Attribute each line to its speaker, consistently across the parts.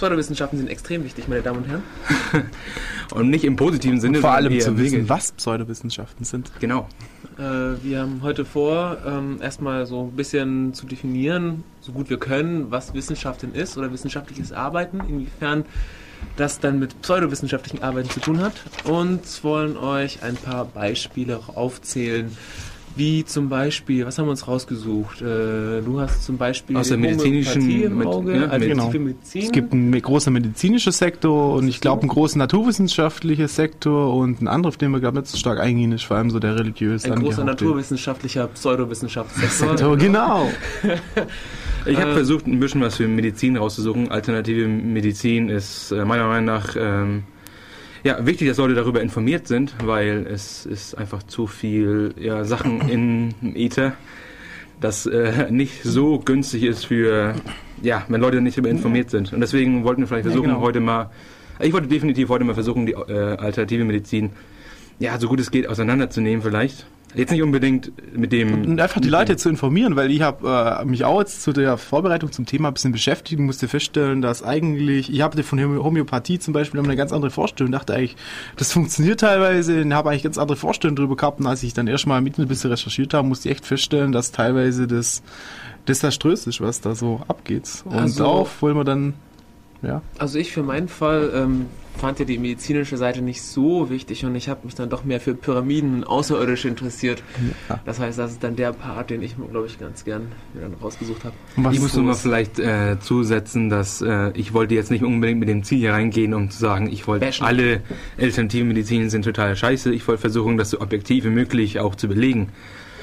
Speaker 1: Pseudowissenschaften sind extrem wichtig, meine Damen und Herren.
Speaker 2: und nicht im positiven Sinne.
Speaker 3: Vor allem zu wissen, was Pseudowissenschaften sind.
Speaker 2: Genau.
Speaker 1: Äh, wir haben heute vor, ähm, erstmal so ein bisschen zu definieren, so gut wir können, was Wissenschaft denn ist oder wissenschaftliches Arbeiten, inwiefern das dann mit pseudowissenschaftlichen Arbeiten zu tun hat und wollen euch ein paar Beispiele aufzählen, wie zum Beispiel, was haben wir uns rausgesucht? Äh, du hast zum Beispiel
Speaker 2: aus der medizinischen
Speaker 1: im Auge,
Speaker 3: ja, also genau. Medizin. Es gibt einen großen medizinischen Sektor und ich glaube einen großen naturwissenschaftlichen Sektor und einen anderen, auf den wir glaube nicht so stark eingehen, ist vor allem so der religiöse.
Speaker 1: Ein großer naturwissenschaftlicher Pseudowissenschaftsektor.
Speaker 3: genau.
Speaker 2: Ich habe äh, versucht, ein bisschen was für Medizin rauszusuchen. Alternative Medizin ist äh, meiner Meinung nach ähm, ja, wichtig, dass Leute darüber informiert sind, weil es ist einfach zu viel ja, Sachen in Ether, das äh, nicht so günstig ist für, ja, wenn Leute nicht darüber informiert sind. Und deswegen wollten wir vielleicht versuchen, ja, genau. heute mal, ich wollte definitiv heute mal versuchen, die äh, alternative Medizin, ja, so gut es geht, auseinanderzunehmen vielleicht. Jetzt nicht unbedingt mit dem.
Speaker 3: Und einfach die Leute zu informieren, weil ich habe äh, mich auch jetzt zu der Vorbereitung zum Thema ein bisschen beschäftigt und musste feststellen, dass eigentlich, ich habe von Homöopathie zum Beispiel eine ganz andere Vorstellung, dachte eigentlich, das funktioniert teilweise, und habe eigentlich ganz andere Vorstellungen darüber gehabt und als ich dann erstmal mit ein bisschen recherchiert habe, musste ich echt feststellen, dass teilweise das desaströs ist, was da so abgeht. Und also, darauf wollen wir dann ja.
Speaker 1: Also ich für meinen Fall ähm, fand ja die medizinische Seite nicht so wichtig und ich habe mich dann doch mehr für Pyramiden und Außerirdische interessiert. Ja. Das heißt, das ist dann der Part, den ich, glaube ich, ganz gern dann rausgesucht habe.
Speaker 2: Ich muss nur mal vielleicht äh, zusetzen, dass äh, ich wollte jetzt nicht unbedingt mit dem Ziel hier reingehen, um zu sagen, ich wollte alle alternativen Medizinen sind total scheiße. Ich wollte versuchen, das so objektiv wie möglich auch zu belegen.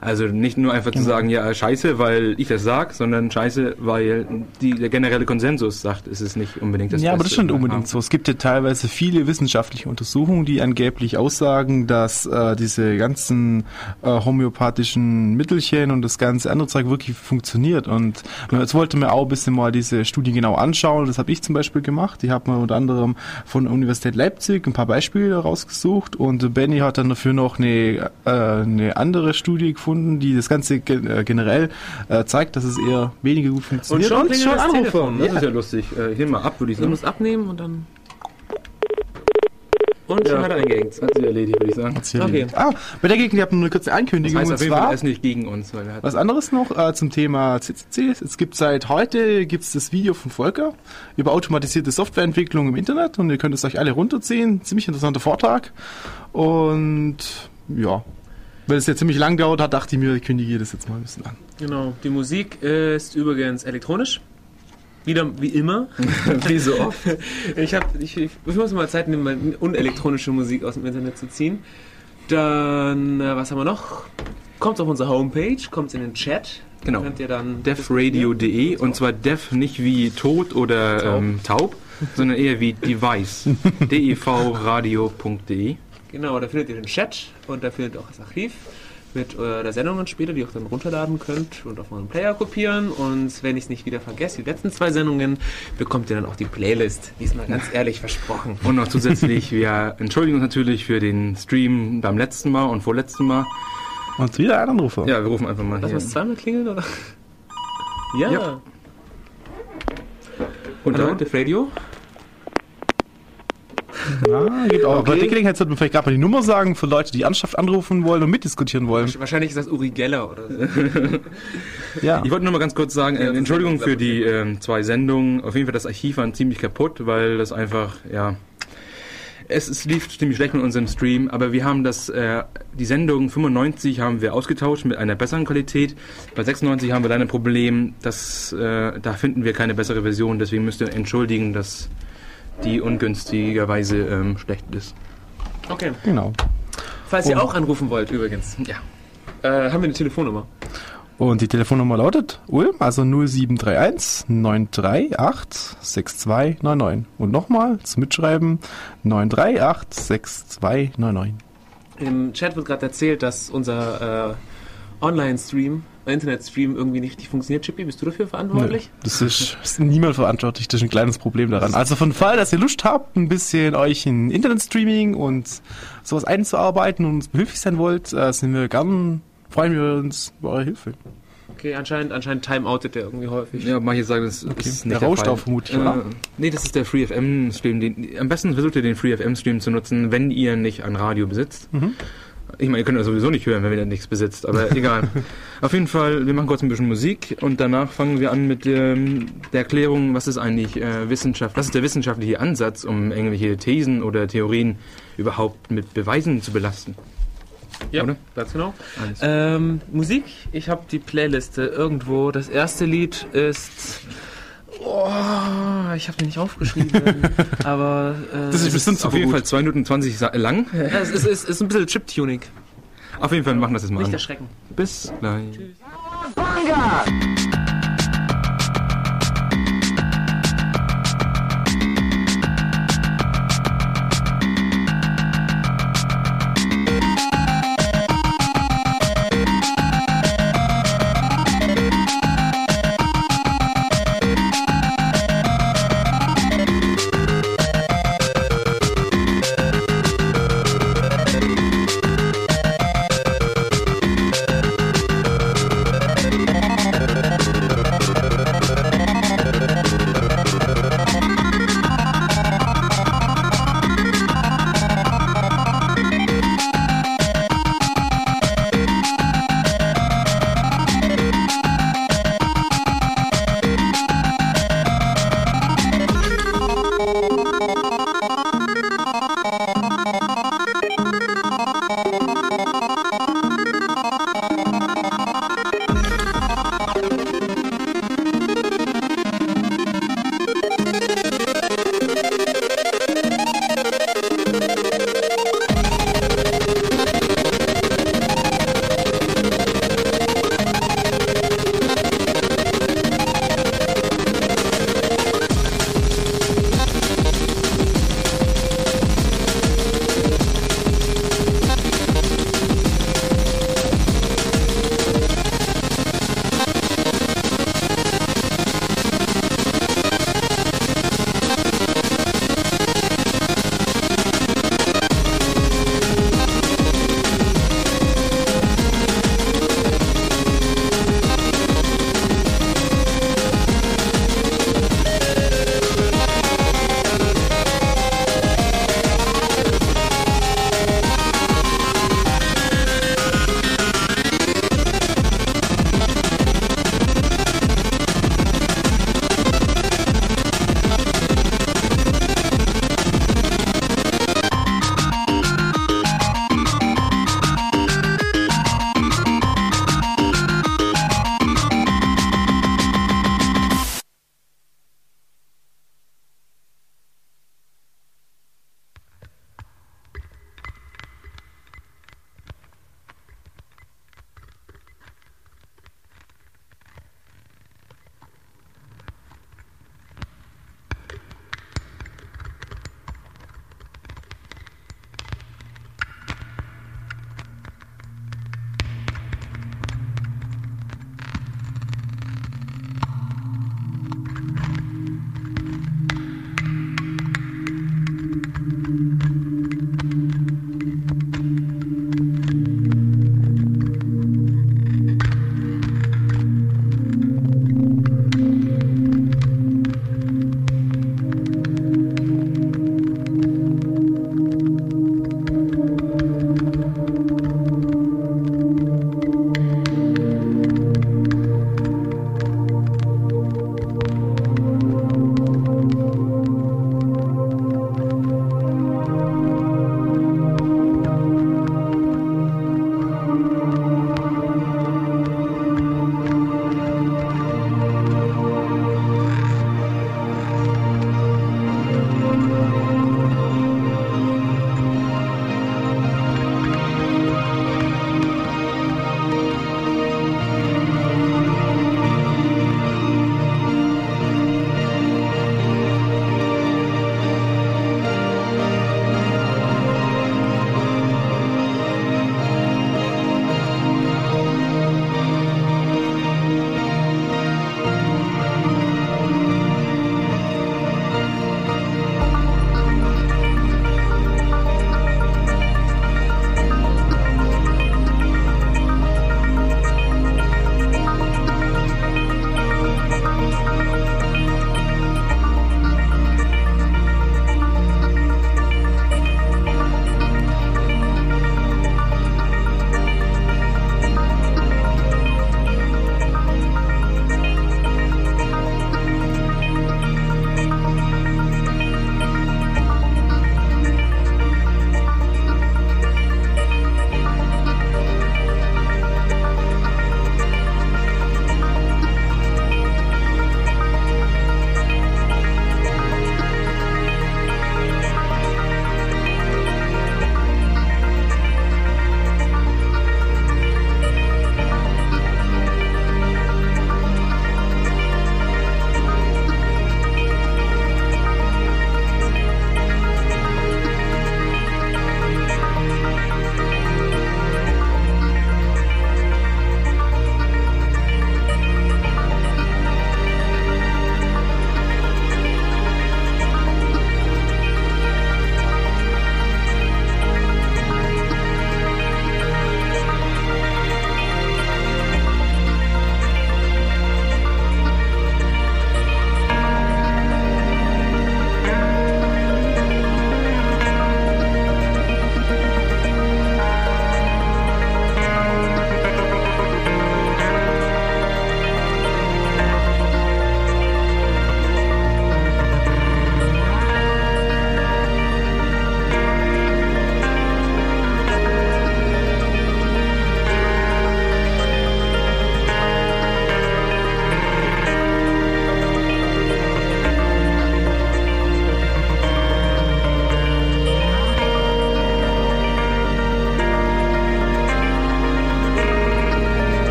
Speaker 2: Also nicht nur einfach genau. zu sagen, ja, scheiße, weil ich das sag, sondern scheiße, weil die, der generelle Konsensus sagt, es ist nicht unbedingt das
Speaker 3: Ja, Beste aber das stimmt unbedingt so. Es gibt ja teilweise viele wissenschaftliche Untersuchungen, die angeblich aussagen, dass äh, diese ganzen äh, homöopathischen Mittelchen und das ganze andere Zeug wirklich funktioniert. Und jetzt wollte mir auch ein bisschen mal diese Studie genau anschauen. Das habe ich zum Beispiel gemacht. Ich habe mir unter anderem von der Universität Leipzig ein paar Beispiele rausgesucht und Benny hat dann dafür noch eine, äh, eine andere Studie gefunden gefunden, die das Ganze äh, generell äh, zeigt, dass es eher weniger gut funktioniert.
Speaker 1: Und schon, und schon Anrufer.
Speaker 2: Das ja. ist ja lustig. Äh, ich nehme mal ab, würde ich sagen.
Speaker 1: Du musst abnehmen und dann...
Speaker 2: Und schon ja. hat er eingehängt. Hat sich erledigt, würde ich sagen.
Speaker 3: Okay. Ah, bei der Gegend, ihr habt eine kurze Ankündigung.
Speaker 2: Das heißt, und zwar, er ist nicht gegen uns.
Speaker 3: was anderes noch äh, zum Thema CCC. Es gibt seit heute gibt's das Video von Volker über automatisierte Softwareentwicklung im Internet und ihr könnt es euch alle runterziehen. Ziemlich interessanter Vortrag. Und ja, weil es ja ziemlich lang dauert hat, dachte ich mir, ich kündige das jetzt mal ein bisschen an.
Speaker 1: Genau. Die Musik ist übrigens elektronisch. Wieder wie immer.
Speaker 2: wie so oft.
Speaker 1: Ich, hab, ich, ich, muss mal Zeit nehmen, mal unelektronische Musik aus dem Internet zu ziehen. Dann, äh, was haben wir noch? Kommt auf unsere Homepage, kommt in den Chat.
Speaker 2: Genau. Könnt ihr dann defradio.de und zwar def nicht wie tot oder taub, ähm, taub sondern eher wie device. devradio.de.
Speaker 1: Genau, da findet ihr den Chat und da findet ihr auch das Archiv mit äh, der Sendungen später, die ihr auch dann runterladen könnt und auf euren Player kopieren. Und wenn ich es nicht wieder vergesse, die letzten zwei Sendungen, bekommt ihr dann auch die Playlist. Diesmal ganz ehrlich versprochen.
Speaker 2: Und noch zusätzlich, wir entschuldigen uns natürlich für den Stream beim letzten Mal und vorletzten Mal.
Speaker 3: Und wieder ein Anrufer.
Speaker 2: Ja, wir rufen einfach mal
Speaker 1: Lass
Speaker 2: hier.
Speaker 1: Lass zweimal klingeln, oder? Ja. ja.
Speaker 2: Und Hallo, da? Radio?
Speaker 3: Ja, geht auch. Okay. Bei der Gelegenheit sollte man vielleicht gerade mal die Nummer sagen für Leute, die Ernsthaft anrufen wollen und mitdiskutieren wollen.
Speaker 1: Wahrscheinlich ist das Uri Geller oder so.
Speaker 2: ja. Ich wollte nur mal ganz kurz sagen, äh, Entschuldigung für die äh, zwei Sendungen. Auf jeden Fall das Archiv war ziemlich kaputt, weil das einfach, ja, es, es, lief ziemlich schlecht mit unserem Stream, aber wir haben das, äh, die Sendung 95 haben wir ausgetauscht mit einer besseren Qualität. Bei 96 haben wir leider ein Problem, dass, äh, da finden wir keine bessere Version, deswegen müsst ihr entschuldigen, dass die ungünstigerweise ähm, schlecht ist.
Speaker 1: Okay.
Speaker 3: Genau.
Speaker 1: Falls Und ihr auch anrufen wollt, übrigens.
Speaker 2: Ja.
Speaker 1: Äh, haben wir eine Telefonnummer?
Speaker 3: Und die Telefonnummer lautet Ulm, also 0731 938 6299. Und nochmal zum Mitschreiben 938 6299.
Speaker 1: Im Chat wird gerade erzählt, dass unser äh, Online-Stream Internetstream irgendwie nicht richtig funktioniert. Chippy, bist du dafür verantwortlich?
Speaker 3: Nee, das ist, ist, niemand verantwortlich. Das ist ein kleines Problem daran. Also von Fall, dass ihr Lust habt, ein bisschen euch in Internetstreaming und sowas einzuarbeiten und uns behilflich sein wollt, äh, sind wir gern, freuen wir uns über eure Hilfe.
Speaker 1: Okay, anscheinend, anscheinend timeoutet der irgendwie häufig.
Speaker 2: Ja, manche sagen, das okay. ist nicht
Speaker 3: der,
Speaker 2: der
Speaker 3: rauscht auch vermutlich,
Speaker 2: äh,
Speaker 3: oder?
Speaker 2: Nee, das ist der Free FM Stream. Den, am besten versucht ihr den Free FM Stream zu nutzen, wenn ihr nicht ein Radio besitzt.
Speaker 3: Mhm.
Speaker 2: Ich meine, ihr könnt das sowieso nicht hören, wenn ihr nichts besitzt, aber egal. Auf jeden Fall, wir machen kurz ein bisschen Musik und danach fangen wir an mit ähm, der Erklärung, was ist eigentlich äh, Wissenschaft, was ist der wissenschaftliche Ansatz, um irgendwelche Thesen oder Theorien überhaupt mit Beweisen zu belasten.
Speaker 1: Ja,
Speaker 2: Oder?
Speaker 1: ganz genau. Ähm, Musik, ich habe die Playliste irgendwo. Das erste Lied ist. Oh, ich habe den nicht aufgeschrieben. aber. Äh,
Speaker 3: Das ist bestimmt
Speaker 2: auf jeden
Speaker 3: gut.
Speaker 2: Fall 2 Minuten 20 sa- lang.
Speaker 1: ja, es ist, ist, ist ein bisschen Chiptuning.
Speaker 2: Auf jeden Fall machen wir das jetzt mal
Speaker 1: Nicht
Speaker 2: an.
Speaker 1: erschrecken.
Speaker 2: Bis gleich.
Speaker 4: Thank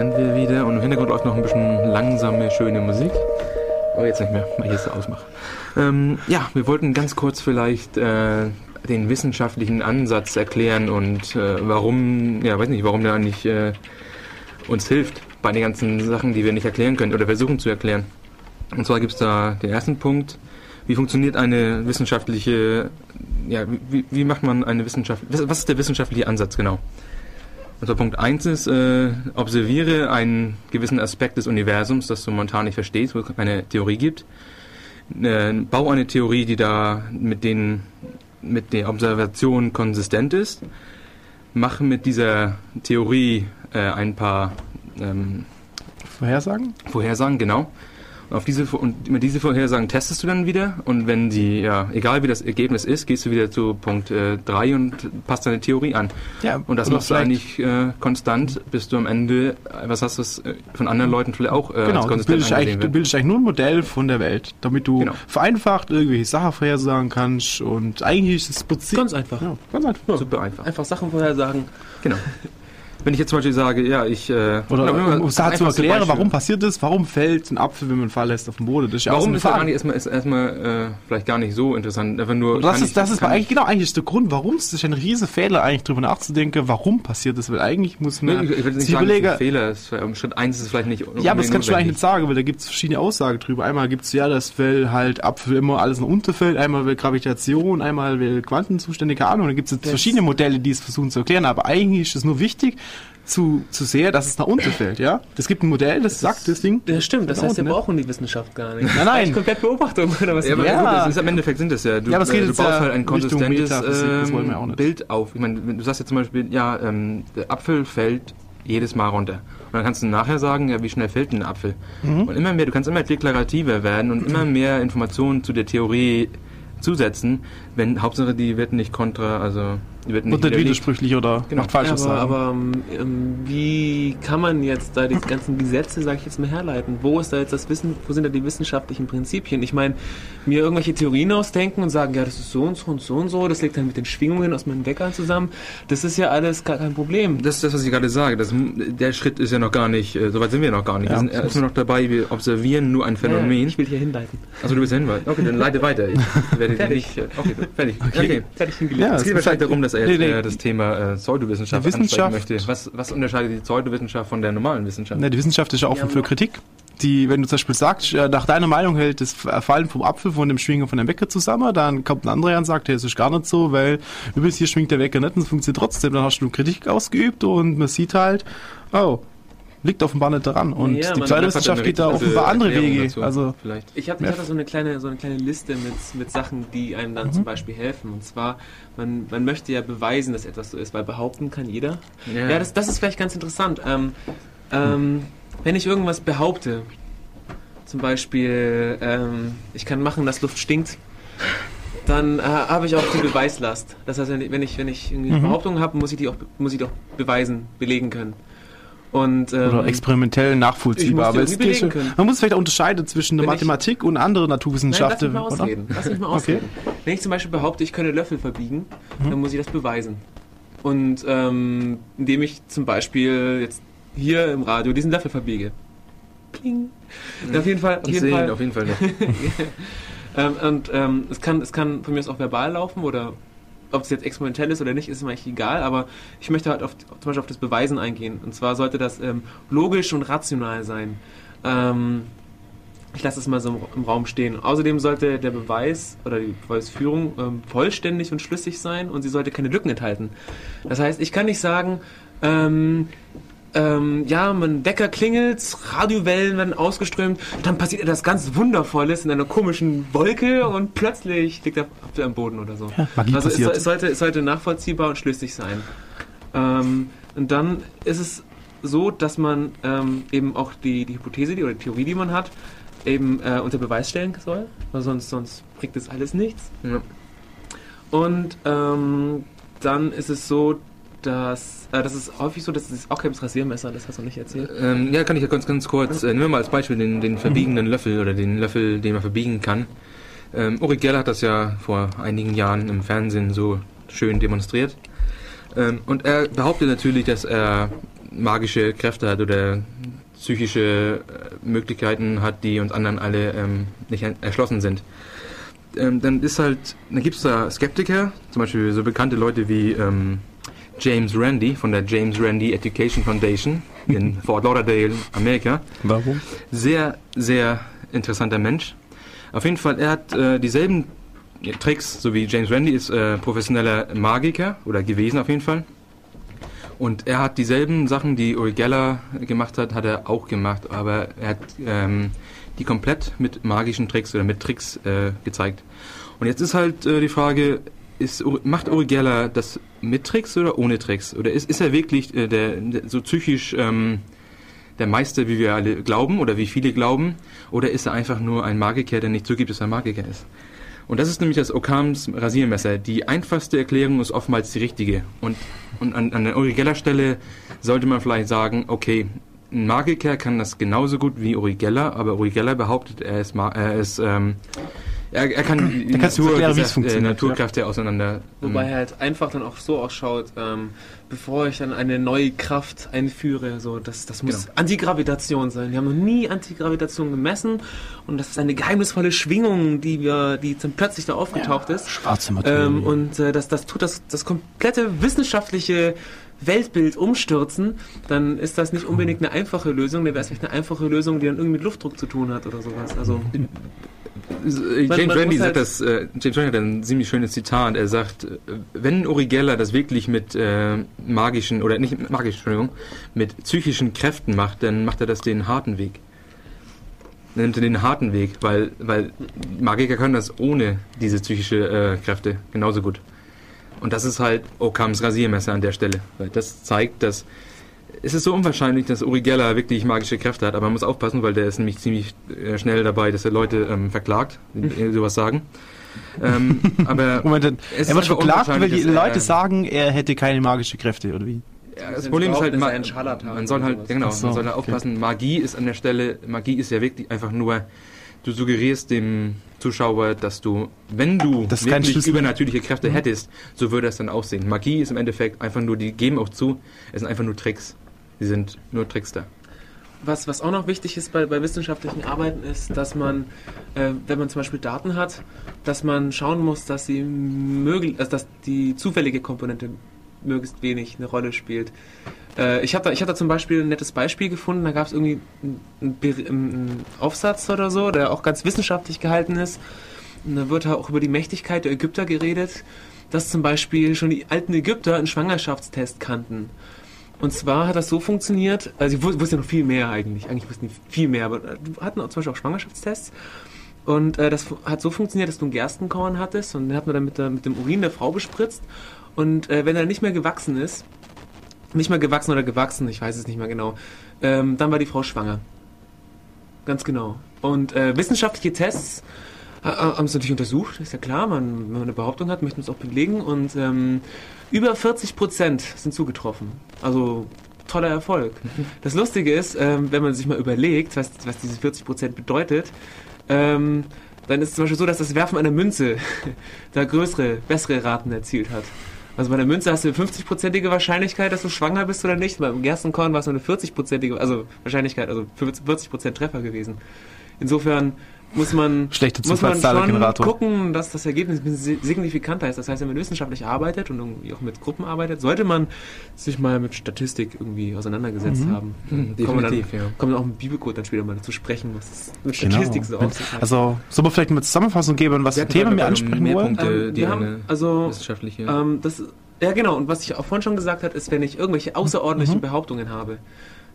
Speaker 2: sind wir wieder. Und im Hintergrund läuft noch ein bisschen langsame, schöne Musik. Aber jetzt nicht mehr, weil ich jetzt ausmache. Ähm, ja, wir wollten ganz kurz vielleicht äh, den wissenschaftlichen Ansatz erklären und äh, warum, ja, weiß nicht, warum der eigentlich äh, uns hilft bei den ganzen Sachen, die wir nicht erklären können oder versuchen zu erklären. Und zwar gibt es da den ersten Punkt, wie funktioniert eine wissenschaftliche, ja, wie, wie macht man eine Wissenschaft, was ist der wissenschaftliche Ansatz genau? Also Punkt 1 ist, äh, observiere einen gewissen Aspekt des Universums, das du momentan nicht verstehst, wo es keine Theorie gibt. Äh, bau eine Theorie, die da mit den, mit der Observation konsistent ist. Mache mit dieser Theorie äh, ein paar ähm,
Speaker 3: Vorhersagen?
Speaker 2: Vorhersagen, genau. Auf diese, und mit diese Vorhersagen testest du dann wieder und wenn die, ja, egal wie das Ergebnis ist, gehst du wieder zu Punkt 3 äh, und passt deine Theorie an. Ja, und das machst du eigentlich äh, konstant, bis du am Ende, was hast du äh, von anderen Leuten vielleicht auch
Speaker 3: äh, genau, konsistent du bildest, eigentlich, du bildest eigentlich nur ein Modell von der Welt, damit du genau. vereinfacht irgendwelche Sachen vorhersagen kannst und eigentlich ist es
Speaker 1: Prinzip... Ganz einfach. Ja, ganz einfach. Ja. Super einfach. Einfach Sachen vorhersagen.
Speaker 2: Genau. Wenn ich jetzt zum Beispiel sage, ja, ich...
Speaker 3: Äh, Oder um es zu erklären, warum passiert das, warum fällt ein Apfel, wenn man einen Fall lässt auf dem Boden?
Speaker 2: Das ist ja warum ist das eigentlich erstmal, ist erstmal äh, vielleicht gar nicht so interessant. Einfach nur,
Speaker 3: das ist, das ist eigentlich, genau, eigentlich ist der Grund, warum es ist ein riesen Fehler, eigentlich drüber nachzudenken, warum passiert das, weil eigentlich muss man
Speaker 2: nee, ich, ich sich überlegen... Fehler ist, Schritt 1 ist es vielleicht nicht
Speaker 3: Ja, aber das kannst du eigentlich nicht sagen, weil da gibt es verschiedene Aussagen drüber. Einmal gibt es ja, das weil halt Apfel immer alles nach unten fällt, einmal will Gravitation, einmal will Quantenzustände, keine Ahnung, da gibt es verschiedene Modelle, die es versuchen zu erklären, aber eigentlich ist es nur wichtig, zu, zu sehr, dass es nach unten fällt, ja? Es gibt ein Modell, das, das sagt das Ding.
Speaker 1: Das stimmt, das heißt, wir ne? brauchen die Wissenschaft gar nicht.
Speaker 3: Nein, nein.
Speaker 1: komplett Beobachtung oder was?
Speaker 2: Ja, aber ja. das ist, im Endeffekt sind das ja. Du, ja, aber es geht äh, du baust ja halt ein konsistentes ähm, Bild auf. Ich meine, du sagst ja zum Beispiel, ja, ähm, der Apfel fällt jedes Mal runter. Und dann kannst du nachher sagen, ja, wie schnell fällt ein Apfel? Mhm. Und immer mehr, du kannst immer deklarativer werden und immer mehr Informationen zu der Theorie zusetzen, wenn Hauptsache die wird nicht kontra, also
Speaker 3: wird nicht, nicht widersprüchlich oder
Speaker 1: genau. macht falsches aber, sagen. Aber ähm, wie kann man jetzt da die ganzen Gesetze, sage ich jetzt mal, herleiten? Wo ist da jetzt das Wissen, wo sind da die wissenschaftlichen Prinzipien? Ich meine, mir irgendwelche Theorien ausdenken und sagen, ja, das ist so und so und so und so, das liegt dann mit den Schwingungen aus meinem Wecker zusammen. Das ist ja alles gar kein Problem.
Speaker 2: Das ist das, was ich gerade sage. Das, der Schritt ist ja noch gar nicht, äh, soweit sind wir noch gar nicht. Ja, wir sind erstmal noch dabei, wir observieren nur ein Phänomen. Ja,
Speaker 1: ich will hier hinleiten.
Speaker 2: Also du willst hinleiten? Okay, dann leite weiter. Ich werde fertig. nicht. Äh, okay, fertig. Okay, okay. fertig hingelegt. Ja, es geht wahrscheinlich darum, dass er jetzt nee, nee. Äh, das Thema äh, Pseudowissenschaft
Speaker 3: Wissenschaft
Speaker 2: möchte. Was, was unterscheidet die Pseudowissenschaft von der normalen Wissenschaft?
Speaker 3: Ja, die Wissenschaft ist ja offen für Kritik die, wenn du zum Beispiel sagst, nach deiner Meinung hält das Fallen vom Apfel von dem Schwingen von dem Wecker zusammen, dann kommt ein anderer und sagt, hey, es ist gar nicht so, weil übrigens hier schwingt der Wecker nicht und es funktioniert trotzdem. Dann hast du Kritik ausgeübt und man sieht halt, oh, liegt offenbar nicht daran. Und ja, die Pseudowissenschaft geht da offenbar andere Wege. Dazu, also
Speaker 1: vielleicht. Ich habe hab so eine kleine so eine kleine Liste mit, mit Sachen, die einem dann mhm. zum Beispiel helfen. Und zwar, man, man möchte ja beweisen, dass etwas so ist, weil behaupten kann jeder. Ja, ja das, das ist vielleicht ganz interessant. Ähm, ähm, wenn ich irgendwas behaupte, zum Beispiel, ähm, ich kann machen, dass Luft stinkt, dann äh, habe ich auch die Beweislast. Das heißt, wenn ich, wenn ich eine mhm. Behauptung habe, muss ich die auch muss ich die auch beweisen, belegen können. Und,
Speaker 3: ähm, Oder experimentell nachvollziehbar. Aber es geht, man muss vielleicht unterscheiden zwischen der Mathematik ich, und anderen Naturwissenschaften.
Speaker 1: Nein, lass mich mal ausreden. Lass mich mal ausreden. Okay. Wenn ich zum Beispiel behaupte, ich könnte Löffel verbiegen, mhm. dann muss ich das beweisen. Und ähm, indem ich zum Beispiel jetzt hier im Radio diesen Löffel verbiege. Kling. Mhm. Auf jeden Fall. Auf jeden Fall.
Speaker 2: auf jeden Fall nicht.
Speaker 1: ähm, und ähm, es, kann, es kann von mir aus auch verbal laufen oder ob es jetzt exponentiell ist oder nicht, ist mir eigentlich egal, aber ich möchte halt auf, zum Beispiel auf das Beweisen eingehen. Und zwar sollte das ähm, logisch und rational sein. Ähm, ich lasse es mal so im, im, Raum stehen. Außerdem sollte der Beweis oder die Beweisführung ähm, vollständig und schlüssig sein und sie sollte keine Lücken enthalten. Das heißt, ich kann nicht sagen, ähm, ähm, ja, mein Wecker klingelt, Radiowellen werden ausgeströmt, dann passiert etwas ganz Wundervolles in einer komischen Wolke und plötzlich liegt er am Boden oder so. Ja, also es, es, sollte, es sollte nachvollziehbar und schlüssig sein. Ähm, und dann ist es so, dass man ähm, eben auch die, die Hypothese die, oder die Theorie, die man hat, eben äh, unter Beweis stellen soll, weil sonst, sonst bringt das alles nichts. Ja. Und ähm, dann ist es so, dass äh, das ist häufig so, dass es auch kein Rasiermesser, das hast du nicht erzählt.
Speaker 2: Ähm, ja, kann ich ja ganz, ganz kurz. Äh, nehmen wir mal als Beispiel den, den verbiegenden Löffel oder den Löffel, den man verbiegen kann. Ähm, Uri Geller hat das ja vor einigen Jahren im Fernsehen so schön demonstriert. Ähm, und er behauptet natürlich, dass er magische Kräfte hat oder psychische äh, Möglichkeiten hat, die uns anderen alle ähm, nicht erschlossen sind. Ähm, dann ist halt, dann gibt es da Skeptiker, zum Beispiel so bekannte Leute wie ähm, James Randi von der James Randi Education Foundation in Fort Lauderdale, Amerika.
Speaker 3: Warum?
Speaker 2: Sehr, sehr interessanter Mensch. Auf jeden Fall, er hat äh, dieselben Tricks, so wie James Randi ist äh, professioneller Magiker oder gewesen auf jeden Fall. Und er hat dieselben Sachen, die Uri Geller gemacht hat, hat er auch gemacht, aber er hat ähm, die komplett mit magischen Tricks oder mit Tricks äh, gezeigt. Und jetzt ist halt äh, die Frage, ist, macht Uri Geller das mit Tricks oder ohne Tricks? Oder ist, ist er wirklich äh, der, der, so psychisch ähm, der Meister, wie wir alle glauben oder wie viele glauben? Oder ist er einfach nur ein Magiker, der nicht zugibt, dass er ein Magiker ist? Und das ist nämlich das Okams Rasiermesser. Die einfachste Erklärung ist oftmals die richtige. Und, und an, an der Uri Geller Stelle sollte man vielleicht sagen, okay, ein Magiker kann das genauso gut wie Uri Geller, aber Uri Geller behauptet, er ist, er ist ähm, er, er kann die Natur,
Speaker 3: erklären,
Speaker 2: gesagt, äh, Naturkräfte ja. auseinander.
Speaker 1: Wobei er halt einfach dann auch so ausschaut, ähm, bevor ich dann eine neue Kraft einführe, so das, das muss genau. Antigravitation sein. Wir haben noch nie Antigravitation gemessen und das ist eine geheimnisvolle Schwingung, die wir, die dann plötzlich da aufgetaucht ja, ist.
Speaker 3: Schwarze Materie.
Speaker 1: Ähm, und äh, das, das tut das, das komplette wissenschaftliche Weltbild umstürzen, dann ist das nicht unbedingt eine einfache Lösung, dann wäre es vielleicht eine einfache Lösung, die dann irgendwie mit Luftdruck zu tun hat oder sowas. Also
Speaker 2: James Randi sagt halt das, äh, James Randi hat ein ziemlich schönes Zitat. Er sagt, äh, wenn Uri Geller das wirklich mit äh, magischen, oder nicht magischen, Entschuldigung, mit psychischen Kräften macht, dann macht er das den harten Weg. Dann nimmt er den harten Weg, weil, weil Magiker können das ohne diese psychische äh, Kräfte genauso gut. Und das ist halt Okams Rasiermesser an der Stelle. Weil das zeigt, dass es ist so unwahrscheinlich, dass Uri Geller wirklich magische Kräfte hat, aber man muss aufpassen, weil der ist nämlich ziemlich äh, schnell dabei, dass er Leute ähm, verklagt, die mhm. sowas sagen. ähm, aber
Speaker 3: Moment, er wird verklagt, weil die Leute er, sagen, er hätte keine magische Kräfte, oder wie?
Speaker 2: Ja, das Problem ist halt, ma man soll halt, genau, so, man soll halt aufpassen, okay. Magie ist an der Stelle, Magie ist ja wirklich einfach nur, du suggerierst dem Zuschauer, dass du, wenn du
Speaker 3: das
Speaker 2: wirklich übernatürliche Kräfte mhm. hättest, so würde es dann aussehen. Magie ist im Endeffekt einfach nur, die geben auch zu, es sind einfach nur Tricks. Sie sind nur Trickster.
Speaker 1: Was, was auch noch wichtig ist bei, bei wissenschaftlichen Arbeiten ist, dass man, äh, wenn man zum Beispiel Daten hat, dass man schauen muss, dass sie möglich, also dass die zufällige Komponente möglichst wenig eine Rolle spielt. Äh, ich habe da, hab da zum Beispiel ein nettes Beispiel gefunden, da gab es irgendwie einen, einen, Aufsatz oder so, der auch ganz wissenschaftlich gehalten ist. Und da wird auch über die Mächtigkeit der Ägypter geredet, dass zum Beispiel schon die alten Ägypter einen Schwangerschaftstest kannten. Und zwar hat das so funktioniert, also ich wusste noch viel mehr eigentlich, eigentlich wussten die viel mehr, aber wir äh, hatten zum Beispiel auch Schwangerschaftstests. Und äh, das hat so funktioniert, dass du ein Gerstenkorn hattest und den hat man dann mit, der, mit dem Urin der Frau bespritzt. Und äh, wenn er nicht mehr gewachsen ist, nicht mehr gewachsen oder gewachsen, ich weiß es nicht mehr genau, ähm, dann war die Frau schwanger. Ganz genau. Und äh, wissenschaftliche Tests haben es natürlich untersucht, ist ja klar, man, wenn man eine Behauptung hat, möchte man es auch belegen. Und ähm, über 40 Prozent sind zugetroffen. Also toller Erfolg. Das Lustige ist, ähm, wenn man sich mal überlegt, was, was diese 40 Prozent bedeutet, ähm, dann ist es zum Beispiel so, dass das Werfen einer Münze da größere, bessere Raten erzielt hat. Also bei der Münze hast du eine 50-prozentige Wahrscheinlichkeit, dass du schwanger bist oder nicht. Beim Gerstenkorn war es nur eine 40-prozentige, also Wahrscheinlichkeit, also 40 Prozent Treffer gewesen. Insofern muss man,
Speaker 3: Schlechte
Speaker 1: muss man schon gucken, dass das Ergebnis signifikanter ist. Das heißt, wenn man wissenschaftlich arbeitet und irgendwie auch mit Gruppen arbeitet, sollte man sich mal mit Statistik irgendwie auseinandergesetzt mhm. haben.
Speaker 2: Mhm, kommen dann, ja.
Speaker 1: kommen auch im Bibelcode dann später mal zu sprechen, was mit genau. Statistik genau.
Speaker 3: so aussieht. Also, soll man vielleicht eine Zusammenfassung geben, was für Themen wir ansprechen wollen?
Speaker 1: Ähm, wir haben, also, wissenschaftliche. Ähm, das, ja, genau. Und was ich auch vorhin schon gesagt habe, ist, wenn ich irgendwelche außerordentlichen mhm. Behauptungen habe,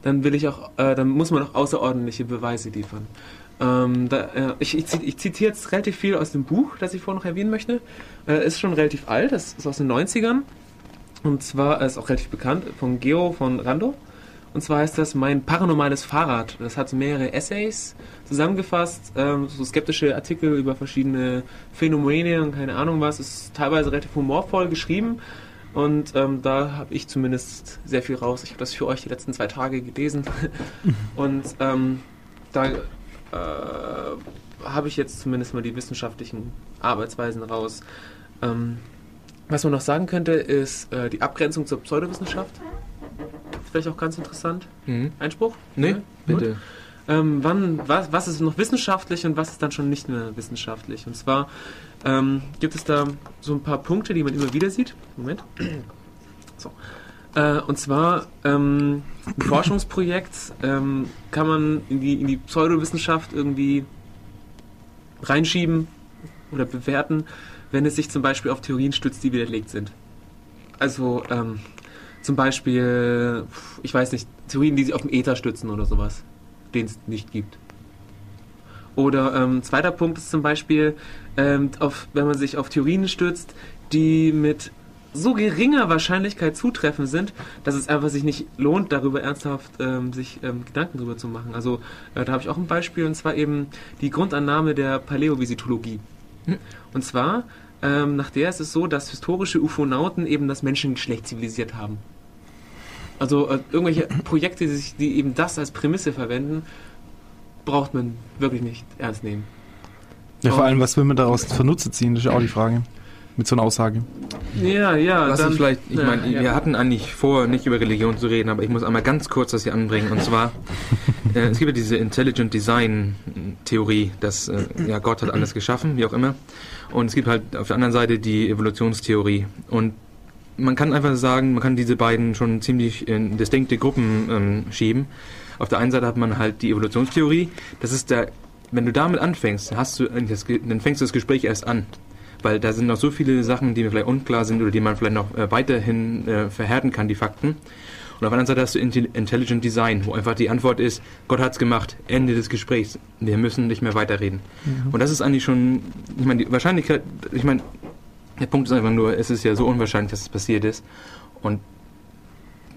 Speaker 1: dann will ich auch, äh, dann muss man auch außerordentliche Beweise liefern. Ähm, da, äh, ich, ich, ich, zitiere jetzt relativ viel aus dem Buch, das ich vorhin noch erwähnen möchte. Äh, ist schon relativ alt, das ist aus den 90ern. Und zwar äh, ist auch relativ bekannt von Geo von Rando. Und zwar heißt das Mein paranormales Fahrrad. Das hat mehrere Essays zusammengefasst, ähm, so skeptische Artikel über verschiedene Phänomene und keine Ahnung was. Ist teilweise relativ humorvoll geschrieben. Und ähm, da habe ich zumindest sehr viel raus. Ich habe das für euch die letzten zwei Tage gelesen. und ähm, da äh, habe ich jetzt zumindest mal die wissenschaftlichen Arbeitsweisen raus. Ähm, was man noch sagen könnte, ist äh, die Abgrenzung zur Pseudowissenschaft. vielleicht auch ganz interessant.
Speaker 2: Mhm.
Speaker 1: Einspruch?
Speaker 2: Nee,
Speaker 1: Ja?
Speaker 2: bitte.
Speaker 1: Ähm, wann, was, was ist noch wissenschaftlich und was ist dann schon nicht mehr wissenschaftlich? Und zwar ähm, gibt es da so ein paar Punkte, die man immer wieder sieht. Moment. So. Äh, und zwar ähm, ein Forschungsprojekt ähm, kann man in die, in die Pseudowissenschaft irgendwie reinschieben oder bewerten, wenn es sich zum Beispiel auf Theorien stützt, die widerlegt sind. Also ähm, zum Beispiel, ich weiß nicht, Theorien, die sich auf dem Äther stützen oder sowas, den es nicht gibt. Oder ähm, zweiter Punkt ist zum Beispiel, ähm, auf, wenn man sich auf Theorien stützt, die mit so geringer Wahrscheinlichkeit zutreffen sind, dass es einfach sich nicht lohnt, darüber ernsthaft ähm, sich ähm, Gedanken drüber zu machen. Also äh, da habe ich auch ein Beispiel und zwar eben die Grundannahme der Paläovisitologie.
Speaker 2: Hm.
Speaker 1: Und zwar ähm, nach der ist es so, dass historische Ufonauten eben das Menschengeschlecht zivilisiert haben. Also äh, irgendwelche Projekte, die, sich, die eben das als Prämisse verwenden, braucht man wirklich nicht ernst nehmen.
Speaker 3: Ja, vor allem, was will man daraus für Nutze ziehen? Das ist ja auch die Frage. Mit so einer Aussage.
Speaker 1: Ja, ja.
Speaker 2: Lass
Speaker 1: dann-
Speaker 2: uns vielleicht, ich
Speaker 1: ja,
Speaker 2: meine,
Speaker 1: ja.
Speaker 2: wir hatten eigentlich vor, nicht über Religion zu reden, aber ich muss einmal ganz kurz das hier anbringen. Und zwar, äh, es gibt ja diese Intelligent Design Theorie, dass äh, ja, Gott hat alles geschaffen, wie auch immer. Und es gibt halt auf der anderen Seite die Evolutionstheorie. Und man kann einfach sagen, man kann diese beiden schon ziemlich in distinkte Gruppen ähm, schieben. Auf der einen Seite hat man halt die Evolutionstheorie. Das ist der, wenn du damit anfängst, hast du das, dann fängst du das Gespräch erst an. Weil da sind noch so viele Sachen, die mir vielleicht unklar sind oder die man vielleicht noch äh, weiterhin äh, verhärten kann, die Fakten. Und auf der anderen Seite hast du Intelli- Intelligent Design, wo einfach die Antwort ist, Gott hat's gemacht, Ende des Gesprächs. Wir müssen nicht mehr weiterreden. Und das ist eigentlich schon, ich meine, die Wahrscheinlichkeit, ich meine, der Punkt ist einfach nur, es ist ja so unwahrscheinlich, dass es passiert ist. Und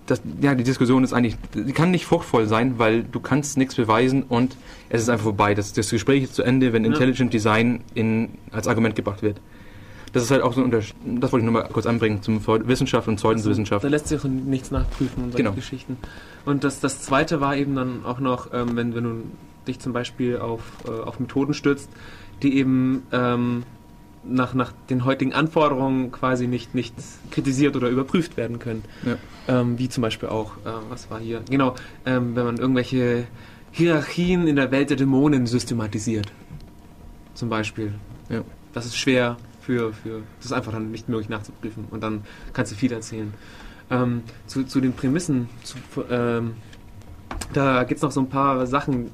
Speaker 2: das, ja, die Diskussion ist eigentlich, die kann nicht fruchtvoll sein, weil du kannst nichts beweisen und es ist einfach vorbei. Das, das Gespräch ist zu Ende, wenn
Speaker 1: Ja.
Speaker 2: Intelligent Design in, als Argument gebracht wird. Das ist halt auch so ein Unterschied, das wollte ich nur mal kurz anbringen zum Wissenschaft und Pseudowissenschaft.
Speaker 1: Da lässt sich auch nichts nachprüfen und solche
Speaker 2: Genau.
Speaker 1: Geschichten. Und das, das zweite war eben dann auch noch, ähm, wenn, wenn du dich zum Beispiel auf, äh, auf Methoden stützt, die eben ähm, nach, nach den heutigen Anforderungen quasi nicht, nicht kritisiert oder überprüft werden können.
Speaker 2: Ja.
Speaker 1: Ähm, wie zum Beispiel auch, äh, was war hier? Genau, ähm, wenn man irgendwelche Hierarchien in der Welt der Dämonen systematisiert. Zum Beispiel.
Speaker 2: Ja.
Speaker 1: Das ist schwer für, für, das ist einfach dann nicht möglich nachzuprüfen und dann kannst du viel erzählen. Ähm, zu, zu den Prämissen, zu, ähm, da gibt es noch so ein paar Sachen,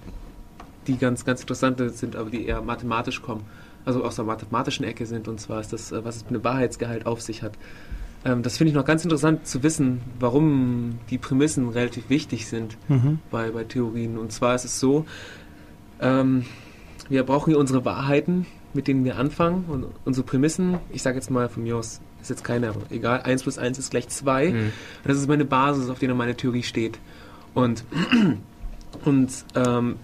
Speaker 1: die ganz, ganz interessant sind, aber die eher mathematisch kommen, also aus der mathematischen Ecke sind, und zwar ist das, äh, was es mit dem Wahrheitsgehalt auf sich hat. Ähm, das finde ich noch ganz interessant zu wissen, warum die Prämissen relativ wichtig sind
Speaker 3: Mhm.
Speaker 1: bei, bei Theorien. Und zwar ist es so, ähm, wir brauchen hier unsere Wahrheiten, mit denen wir anfangen und unsere Prämissen, ich sage jetzt mal von mir aus, ist jetzt keine, aber egal, 1 plus 1 ist gleich 2.
Speaker 2: Mhm.
Speaker 1: Das ist meine Basis, auf der meine Theorie steht. Und, und ähm,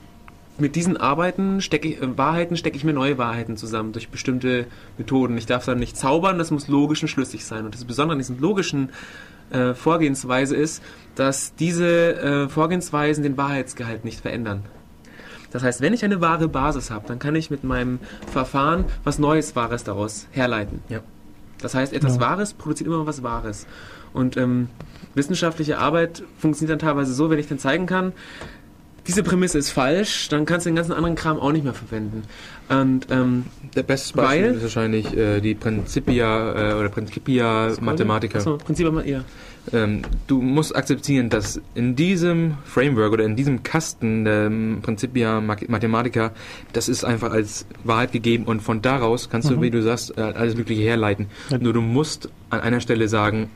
Speaker 1: mit diesen Arbeiten stecke ich, äh, Wahrheiten stecke ich mir neue Wahrheiten zusammen durch bestimmte Methoden. Ich darf dann nicht zaubern, das muss logisch und schlüssig sein. Und das Besondere an diesen logischen äh, Vorgehensweise ist, dass diese äh, Vorgehensweisen den Wahrheitsgehalt nicht verändern. Das heißt, wenn ich eine wahre Basis habe, dann kann ich mit meinem Verfahren was Neues, Wahres daraus herleiten.
Speaker 2: Ja.
Speaker 1: Das heißt, etwas
Speaker 3: Ja.
Speaker 1: Wahres produziert immer was Wahres. Und ähm, wissenschaftliche Arbeit funktioniert dann teilweise so, wenn ich dann zeigen kann, diese Prämisse ist falsch, dann kannst du den ganzen anderen Kram auch nicht mehr verwenden. Und ähm,
Speaker 2: Der beste Beispiel
Speaker 1: Weil-
Speaker 2: ist wahrscheinlich äh, die Principia äh, oder Principia Mathematica.
Speaker 1: Achso, Prinzip aber eher.
Speaker 2: Ähm, du musst akzeptieren, dass in diesem Framework oder in diesem Kasten der ähm, Principia Ma- Mathematica, das ist einfach als Wahrheit gegeben und von daraus kannst du,
Speaker 3: Mhm.
Speaker 2: wie du sagst, äh, alles Mögliche herleiten.
Speaker 3: Ja.
Speaker 2: Nur du musst an einer Stelle sagen,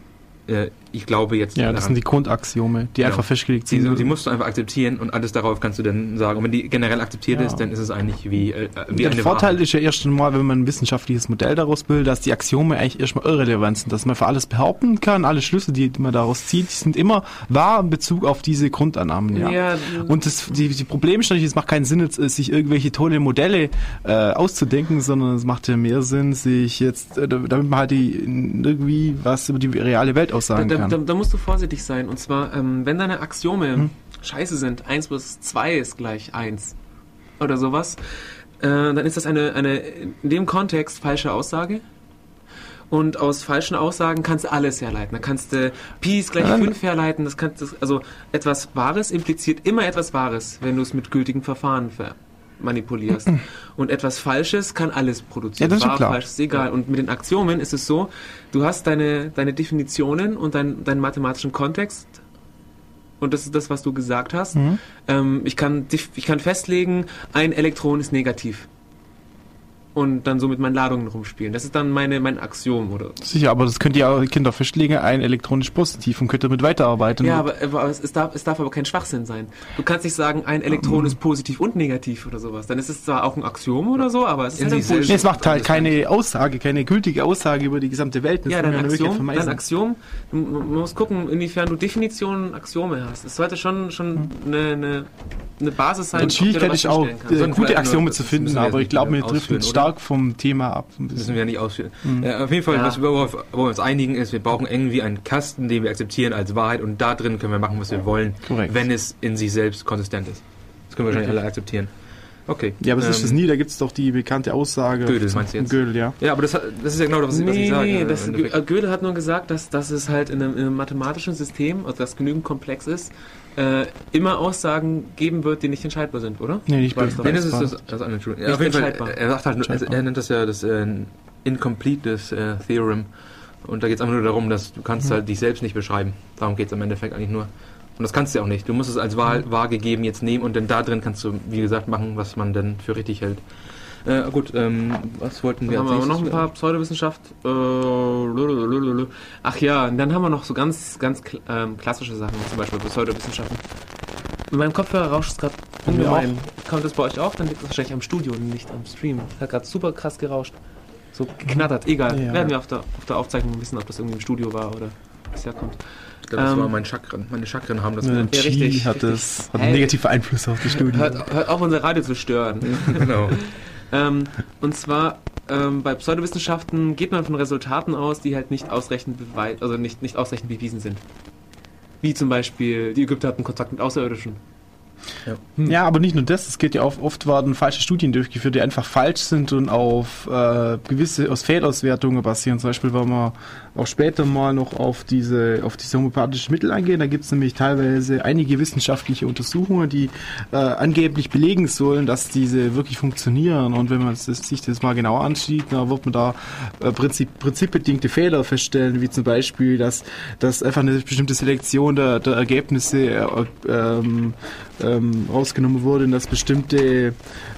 Speaker 2: äh, ich glaube jetzt
Speaker 3: Ja, das
Speaker 2: daran.
Speaker 3: sind die Grundaxiome, die
Speaker 2: Genau.
Speaker 3: einfach festgelegt
Speaker 2: Die,
Speaker 3: sind.
Speaker 2: die musst du einfach akzeptieren und alles darauf kannst du dann sagen. Und wenn die generell akzeptiert
Speaker 3: Ja.
Speaker 2: ist, dann ist es eigentlich wie, äh, wie
Speaker 3: der Vorteil
Speaker 2: Wahrheit.
Speaker 3: ist ja erst einmal, wenn man ein wissenschaftliches Modell daraus bildet, dass die Axiome eigentlich erstmal irrelevant sind, dass man für alles behaupten kann, alle Schlüsse, die man daraus zieht, die sind immer wahr in Bezug auf diese Grundannahmen. Ja. Und das, die, die Problem ist natürlich, es macht keinen Sinn, jetzt, äh, sich irgendwelche tolle Modelle äh, auszudenken, sondern es macht ja mehr Sinn, sich jetzt, äh, damit man halt die, irgendwie was über die reale Welt
Speaker 1: da,
Speaker 3: aussagen
Speaker 1: da,
Speaker 3: kann.
Speaker 1: da, da musst du vorsichtig sein. Und zwar, ähm, wenn deine Axiome
Speaker 3: Hm.
Speaker 1: scheiße sind, 1 plus 2 ist gleich 1 oder sowas, äh, dann ist das eine, eine in dem Kontext falsche Aussage. Und aus falschen Aussagen kannst du alles herleiten. Da kannst du Pi ist gleich 5 herleiten. Das kannst du, also etwas Wahres impliziert immer etwas Wahres, wenn du es mit gültigen Verfahren ver manipulierst. Und etwas Falsches kann alles produzieren.
Speaker 3: Ja, das ist
Speaker 1: Wahr,
Speaker 3: klar.
Speaker 1: falsch, ist egal. Und mit den Axiomen ist es so, du hast deine, deine Definitionen und dein, deinen mathematischen Kontext. Und das ist das, was du gesagt hast.
Speaker 3: Mhm.
Speaker 1: Ähm, ich, kann, ich kann festlegen, ein Elektron ist negativ. Und dann so mit meinen Ladungen rumspielen. Das ist dann meine, mein Axiom, oder?
Speaker 3: Sicher, aber das könnt ihr auch Kinder festlegen, ein elektronisch positiv und könnt damit weiterarbeiten.
Speaker 1: Ja, aber, aber es, es, darf, es darf aber kein Schwachsinn sein. Du kannst nicht sagen, ein Elektron ist positiv und negativ oder sowas. Dann ist es zwar auch ein Axiom oder so, aber es ist halt ein
Speaker 3: Nee, es macht halt keine Aussage, keine gültige Aussage über die gesamte Welt. Das
Speaker 1: Ja,
Speaker 3: wirklich
Speaker 1: Axiom,
Speaker 3: vermeiden.
Speaker 1: dein Axiom, man muss gucken, inwiefern du Definitionen und Axiome hast. Es sollte schon, schon eine, eine, eine Basis sein, du
Speaker 3: Schwierigkeit ist auch, gute Axiome zu finden, aber ich glaube,
Speaker 2: nicht
Speaker 3: driften
Speaker 2: ausführen, oder?
Speaker 3: Stark vom Thema ab.
Speaker 2: Müssen wir nicht ausführen. Äh, auf jeden Fall,
Speaker 1: Ja.
Speaker 2: was, worauf, wo wir uns einigen, ist, wir brauchen irgendwie einen Kasten, den wir akzeptieren als Wahrheit und da drin können wir machen, was wir wollen,
Speaker 3: Korrekt.
Speaker 2: wenn es in sich selbst konsistent ist. Das können wir wahrscheinlich alle akzeptieren. Okay.
Speaker 3: Ja, aber das ist
Speaker 2: ähm,
Speaker 3: es nie, da gibt es doch die bekannte Aussage.
Speaker 2: Gödel,
Speaker 3: von-
Speaker 2: meinst du jetzt?
Speaker 3: Gödel, ja.
Speaker 2: Ja, aber das, das ist ja genau das, was, was ich
Speaker 1: Nee,
Speaker 2: sage.
Speaker 1: nee,
Speaker 2: im
Speaker 1: das, äh, Gödel hat nur gesagt, dass, dass es halt in einem, in einem mathematischen System, also das genügend komplex ist, äh, immer Aussagen geben wird, die nicht entscheidbar sind, oder?
Speaker 3: Nee, nicht
Speaker 1: War
Speaker 3: bei
Speaker 1: das
Speaker 2: das ist das, das andere. Entschuldigung. Ja,
Speaker 1: Nicht
Speaker 2: auf jeden Fall, er sagt halt, also er nennt das ja das äh, Incompleteness äh, Theorem. Und da geht es einfach nur darum, dass du kannst
Speaker 3: Mhm.
Speaker 2: halt dich selbst nicht beschreiben. Darum geht es im Endeffekt eigentlich nur. Und das kannst du ja auch nicht. Du musst es als wahr,
Speaker 3: Mhm.
Speaker 2: wahr gegeben jetzt nehmen und dann da drin kannst du, wie gesagt, machen, was man denn für richtig hält. Äh, gut, ähm, was wollten
Speaker 1: Dann
Speaker 2: wir
Speaker 1: haben wir noch ein paar Pseudowissenschaft. Äh, lululululu. ach ja, und dann haben wir noch so ganz, ganz kl- ähm, klassische Sachen, zum Beispiel Pseudowissenschaften. In meinem Kopfhörer rauscht es gerade ungemein. Kommt das bei euch auch? Dann liegt es wahrscheinlich am Studio und nicht am Stream. Hat gerade super krass gerauscht. So geknattert. Egal.
Speaker 3: Ja.
Speaker 1: Werden wir auf der, auf der Aufzeichnung wissen, ob das irgendwie im Studio war oder was herkommt.
Speaker 2: Das
Speaker 1: ähm,
Speaker 2: war mein Chakren. Meine Chakren haben das
Speaker 3: Ja.
Speaker 1: Ja, richtig,
Speaker 3: hat
Speaker 1: richtig.
Speaker 3: das hat
Speaker 1: Hey.
Speaker 3: einen negativen Einfluss auf die Studie.
Speaker 1: Hört, hört auf, unser Radio zu stören.
Speaker 2: genau.
Speaker 1: Ähm, und zwar ähm, bei Pseudowissenschaften geht man von Resultaten aus, die halt nicht ausreichend also nicht, nicht ausreichend bewiesen sind. Wie zum Beispiel, die Ägypter hatten Kontakt mit Außerirdischen.
Speaker 3: Ja, aber nicht nur das, es geht ja auch, oft werden falsche Studien durchgeführt, die einfach falsch sind und auf äh, gewisse aus Fehlauswertungen basieren. Zum Beispiel, wenn wir auch später mal noch auf diese, auf diese homöopathischen Mittel eingehen, da gibt es nämlich teilweise einige wissenschaftliche Untersuchungen, die äh, angeblich belegen sollen, dass diese wirklich funktionieren. Und wenn man das, sich das mal genauer ansieht, dann wird man da äh, Prinzip, prinzipbedingte Fehler feststellen, wie zum Beispiel, dass, dass einfach eine bestimmte Selektion der, der Ergebnisse äh, ähm, ähm, rausgenommen wurde und dass bestimmte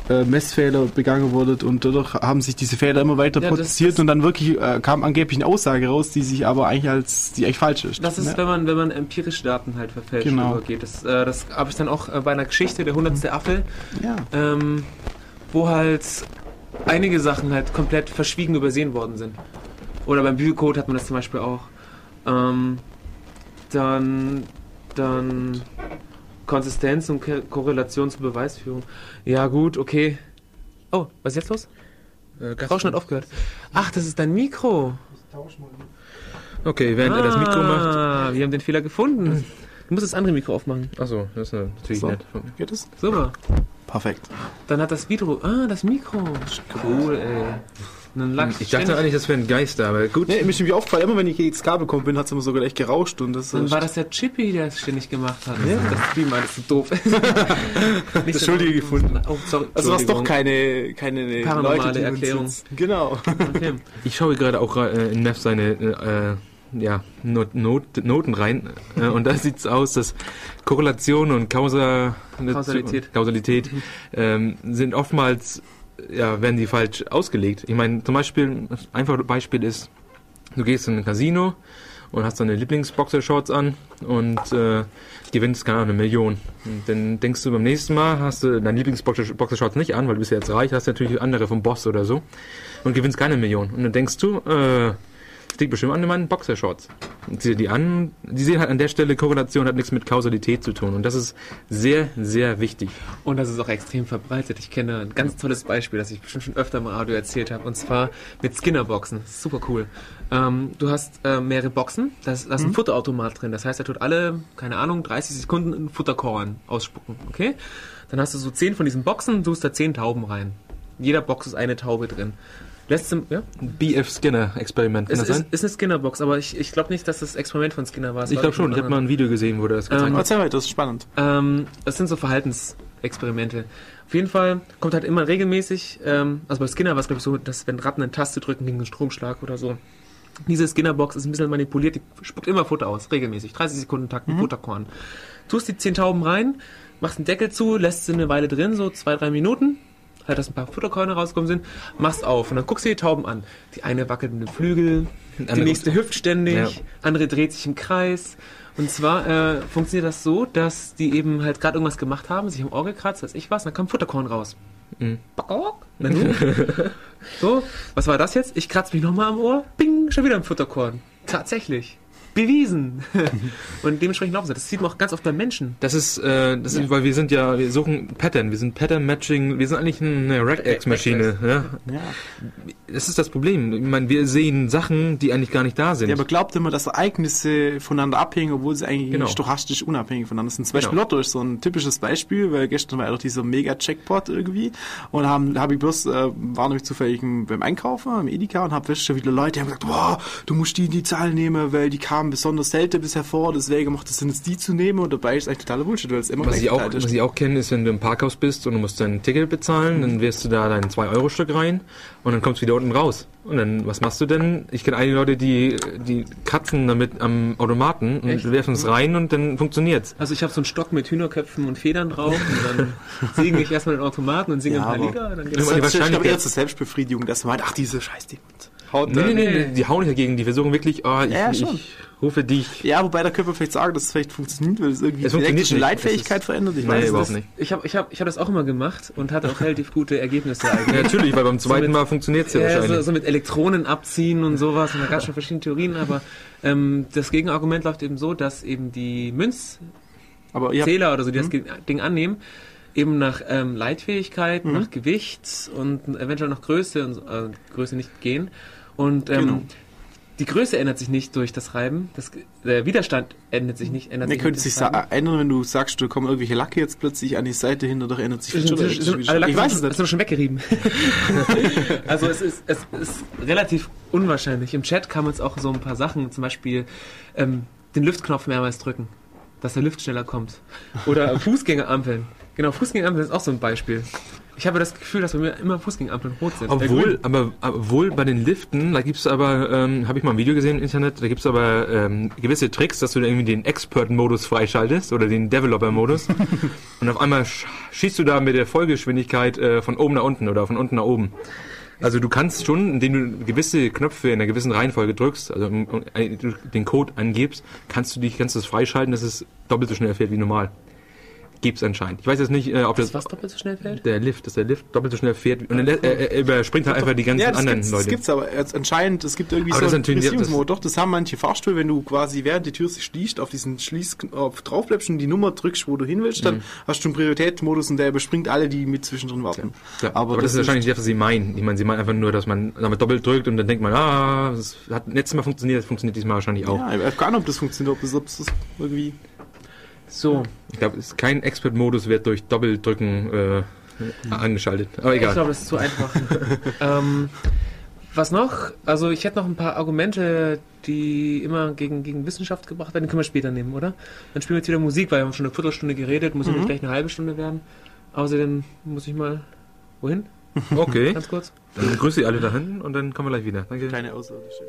Speaker 3: äh, Messfehler begangen wurden und dadurch haben sich diese Fehler immer weiter
Speaker 1: Ja, das-
Speaker 3: produziert
Speaker 1: das-
Speaker 3: und dann wirklich äh, kam angeblich eine Aussage raus, die sich aber eigentlich als die eigentlich falsch ist.
Speaker 1: Das ist,
Speaker 3: ne?
Speaker 1: wenn man, wenn man empirische Daten halt verfälscht
Speaker 3: Genau.
Speaker 1: übergeht. Das, äh, das habe ich dann auch äh, bei einer Geschichte, der hundertste Affe,
Speaker 3: ja.
Speaker 1: ähm, wo halt einige Sachen halt komplett verschwiegen übersehen worden sind. Oder beim Bibelcode hat man das zum Beispiel auch. Ähm, dann, dann Konsistenz und Korrelation zur Beweisführung. Ja gut, okay. Oh, was ist jetzt los?
Speaker 2: Äh,
Speaker 1: Rauschen hat aufgehört. Ach, das ist dein Mikro.
Speaker 2: Okay, während er das Mikro macht.
Speaker 1: Ah, wir haben den Fehler gefunden. Du musst das andere Mikro aufmachen.
Speaker 2: Achso, das ist natürlich
Speaker 3: So.
Speaker 2: nett.
Speaker 3: Geht das?
Speaker 1: Super.
Speaker 3: Perfekt.
Speaker 1: Dann hat das Video. Ah, das Mikro. Cool, ey. Dann lag
Speaker 2: Ich dachte eigentlich, das wäre ein Geister, aber gut.
Speaker 3: Nee, mir ist nämlich aufgefallen, immer wenn ich gegen das Kabel gekommen bin, hat es immer sogar echt gerauscht und das
Speaker 1: Dann war das der Chippy, der es ständig gemacht hat. Das Stream alles so doof. Nicht
Speaker 3: Das Schuldige gefunden.
Speaker 1: Oh, sorry.
Speaker 3: also was doch
Speaker 1: Entschuldigung.
Speaker 3: keine keine
Speaker 1: Paranormale
Speaker 3: Leute, die
Speaker 1: Erklärung.
Speaker 3: Genau.
Speaker 1: Okay.
Speaker 2: Ich schaue gerade auch äh, in Neff seine äh, ja, Not, Not, Noten rein äh, und da sieht es aus, dass Korrelation und Kausa,
Speaker 1: Kausalität.
Speaker 2: Kausalität ähm, sind oftmals, ja, werden die falsch ausgelegt. Ich meine, zum Beispiel, ein einfaches Beispiel ist, du gehst in ein Casino und hast deine Lieblingsboxershorts an und äh, gewinnst, keine Ahnung, eine Million. Und dann denkst du beim nächsten Mal, hast du deine Lieblingsboxershorts nicht an, weil du bist ja jetzt reich, hast natürlich andere vom Boss oder so und gewinnst keine Million. Und dann denkst du, äh, das liegt bestimmt an meinen Boxershorts. Zieh dir die an, die sehen halt an der Stelle, Korrelation hat nichts mit Kausalität zu tun. Und das ist sehr, sehr wichtig.
Speaker 1: Und das ist auch extrem verbreitet. Ich kenne ein ganz tolles Beispiel, das ich bestimmt schon öfter im Radio erzählt habe. Und zwar mit Skinner-Boxen. Super cool. Ähm, du hast äh, mehrere Boxen, da ist, da ist ein Futterautomat drin. Das heißt, er tut alle, keine Ahnung, 30 Sekunden einen Futterkorn ausspucken. Okay? Dann hast du so 10 von diesen Boxen, tust da 10 Tauben rein. In jeder Box ist eine Taube drin. Zum, ja?
Speaker 2: BF Skinner Experiment.
Speaker 1: Kann es das ist, sein? ist eine Skinner-Box, aber ich, ich glaube nicht, dass das Experiment von Skinner war.
Speaker 2: ich glaube schon, ich habe mal ein Video gesehen, wo das gezeigt
Speaker 3: ähm, Erzähl weiter, das ist spannend.
Speaker 1: Ähm, das sind so Verhaltensexperimente. Auf jeden Fall kommt halt immer regelmäßig, ähm, also bei Skinner war es glaube ich so, dass wenn Ratten eine Taste drücken gegen einen Stromschlag oder so, diese Skinner-Box ist ein bisschen manipuliert, die spuckt immer Futter aus, regelmäßig. 30 Sekunden Takt mit mhm. Futterkorn. Tust die 10 Tauben rein, machst den Deckel zu, lässt sie eine Weile drin, so zwei, drei Minuten, halt, dass ein paar Futterkörner rausgekommen sind, machst auf und dann guckst du die Tauben an. Die eine wackelt mit dem Flügel, die nächste hüpft ständig, ja. andere dreht sich im Kreis. Und zwar äh, funktioniert das so, dass die eben halt gerade irgendwas gemacht haben, sich am Ohr gekratzt, weiß ich was, dann kam Futterkorn raus. Mhm. so, was war das jetzt? Ich kratze mich nochmal am Ohr, bing, schon wieder ein Futterkorn. Tatsächlich bewiesen. und dementsprechend glauben sie, das sieht man auch ganz oft bei Menschen.
Speaker 2: Das ist, äh, das ja. ist, weil wir sind ja, wir suchen Pattern, wir sind Pattern Matching, wir sind eigentlich eine Regex-Maschine. Ja. ja. Das ist das Problem. Ich meine, wir sehen Sachen, die eigentlich gar nicht da sind.
Speaker 3: Ja, aber glaubt immer, dass Ereignisse voneinander abhängen, obwohl sie eigentlich genau. stochastisch unabhängig voneinander sind. Zum Beispiel genau. Lotto ist so ein typisches Beispiel, weil gestern war ja doch dieser Mega-Checkpot irgendwie und haben, habe ich bloß, äh, war nämlich zufällig beim Einkaufen, im Edeka und habe festgestellt, wieder Leute, die haben gesagt, boah, du musst die, die Zahl nehmen, weil die kamen kamen besonders selten bisher vor, deswegen macht es Sinn, jetzt die zu nehmen und dabei ist eigentlich totaler Bullshit, weil es immer
Speaker 2: was ich auch, ist. Was ich auch kenne, ist, wenn du im Parkhaus bist und du musst dein Ticket bezahlen, dann wirst du da dein 2-Euro-Stück rein und dann kommst du wieder unten raus. Und dann, was machst du denn? Ich kenne einige Leute, die, die kratzen damit am Automaten und Echt? werfen es rein und dann funktioniert's.
Speaker 1: Also ich habe so einen Stock mit Hühnerköpfen und Federn drauf und dann singe ich erstmal den Automaten und singe ja, ein paar Lieder. Dann
Speaker 3: geht's das ist eher zur Selbstbefriedigung, dass man meint, ach diese Scheiße,
Speaker 2: haut nee, nee, nee, nee, die hauen nicht dagegen, die versuchen wirklich, oh, ich, ja, ich, rufe dich.
Speaker 3: Ja, wobei da könnte man vielleicht sagen, dass es vielleicht funktioniert, weil es irgendwie es die elektrische Leitfähigkeit verändert.
Speaker 1: Ich weiß überhaupt nicht. Ich habe ich hab, ich hab das auch immer gemacht und hatte auch relativ gute Ergebnisse
Speaker 2: eigentlich. Ja, natürlich, weil beim zweiten so mit, Mal funktioniert es ja, ja wahrscheinlich.
Speaker 1: So, so, mit Elektronen abziehen und sowas und da gab es schon verschiedene Theorien, aber ähm, das Gegenargument läuft eben so, dass eben die Münzzähler oder so, die das hm? Ding annehmen, eben nach ähm, Leitfähigkeit, mhm. nach Gewicht und eventuell nach Größe und äh, Größe nicht gehen. Und ähm, genau. Die Größe ändert sich nicht durch das Reiben. Das, der Widerstand ändert sich nicht. Ändert
Speaker 3: nee, sich könnte sich ändern, wenn du sagst, du kommen irgendwelche Lacke jetzt plötzlich an die Seite hin, dadurch ändert sich
Speaker 1: schon. Sind, sind, alle Lacke ich weiß es nicht. schon weggerieben. also es ist, es ist relativ unwahrscheinlich. Im Chat kamen uns auch so ein paar Sachen, zum Beispiel ähm, den Lüftknopf mehrmals drücken, dass der Lüft schneller kommt. Oder Fußgängerampeln. Genau, Fußgängerampeln ist auch so ein Beispiel. Ich habe das Gefühl, dass bei mir immer Fußgängerampeln rot sind.
Speaker 2: Obwohl, aber, obwohl bei den Liften, da gibt es aber, ähm, habe ich mal ein Video gesehen im Internet, da gibt es aber ähm, gewisse Tricks, dass du irgendwie den Expert-Modus freischaltest oder den Developer-Modus. und auf einmal schießt du da mit der Vollgeschwindigkeit äh, von oben nach unten oder von unten nach oben. Also du kannst schon, indem du gewisse Knöpfe in einer gewissen Reihenfolge drückst, also den Code angibst, kannst du dich, kannst du das freischalten, dass es doppelt so schnell fährt wie normal gibt es anscheinend. Ich weiß jetzt nicht, äh, ob das,
Speaker 1: das. Was doppelt so schnell fährt?
Speaker 2: Der Lift, dass der Lift doppelt so schnell fährt. Und dann, äh, er überspringt halt einfach die ganzen ja, anderen
Speaker 3: gibt's,
Speaker 2: Leute.
Speaker 3: Das gibt's aber anscheinend, es gibt irgendwie
Speaker 2: aber so einen
Speaker 3: Beziehungsmodus. Doch, das haben manche Fahrstühle, wenn du quasi während die Tür sich schließt, auf diesen Schließknopf draufbleibst und die Nummer drückst, wo du hin willst, dann mhm. hast du einen Prioritätsmodus und der überspringt alle, die mit zwischendrin warten.
Speaker 2: Ja, aber, aber, das, das ist wahrscheinlich nicht, was sie meinen. Ich meine, sie meinen einfach nur, dass man damit doppelt drückt und dann denkt man, ah, das hat letztes Mal funktioniert, das funktioniert diesmal wahrscheinlich auch.
Speaker 3: Ja, ich weiß gar nicht, ob das funktioniert, ob das, ob das irgendwie
Speaker 2: so. Ich glaube, kein Expert-Modus wird durch Doppeldrücken äh, angeschaltet. Aber egal.
Speaker 1: Ich glaube, das ist zu einfach. ähm, was noch? Also ich hätte noch ein paar Argumente, die immer gegen, gegen Wissenschaft gebracht werden. Die können wir später nehmen, oder? Dann spielen wir jetzt wieder Musik, weil wir haben schon eine Viertelstunde geredet, muss mhm. nicht gleich eine halbe Stunde werden. Außerdem muss ich mal. Wohin?
Speaker 2: Okay. Ganz kurz. Dann grüße ich alle dahin und dann kommen wir gleich wieder.
Speaker 3: Danke. Kleine Außerirdische.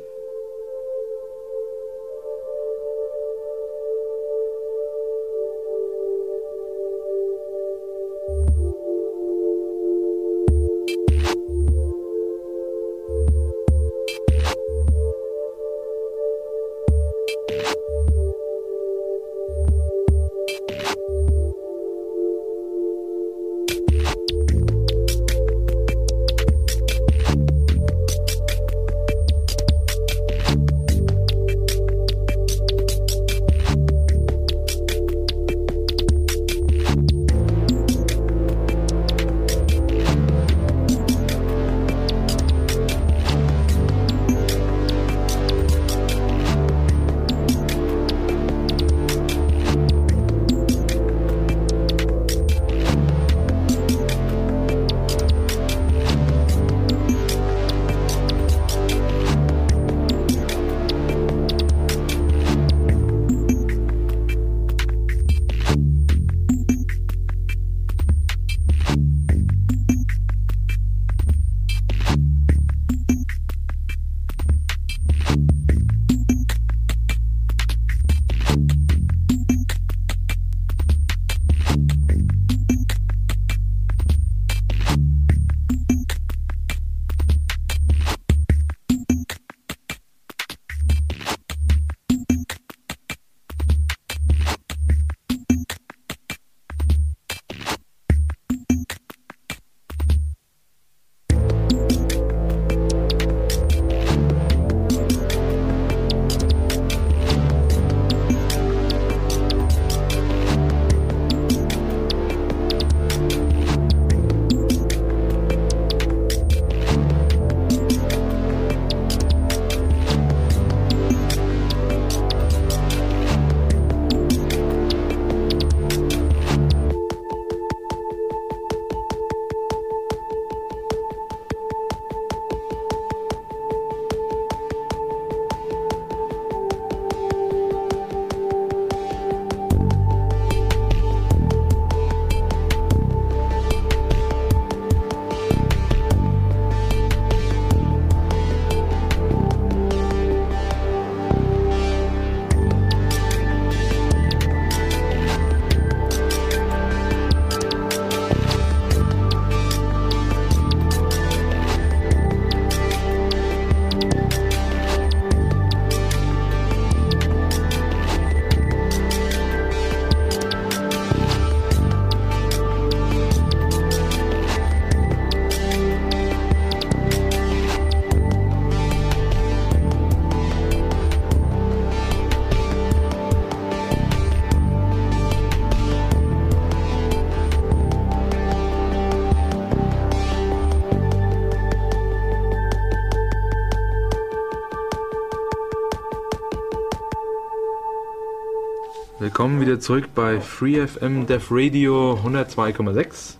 Speaker 2: Willkommen wieder zurück bei FreeFM Dev Radio 102,6.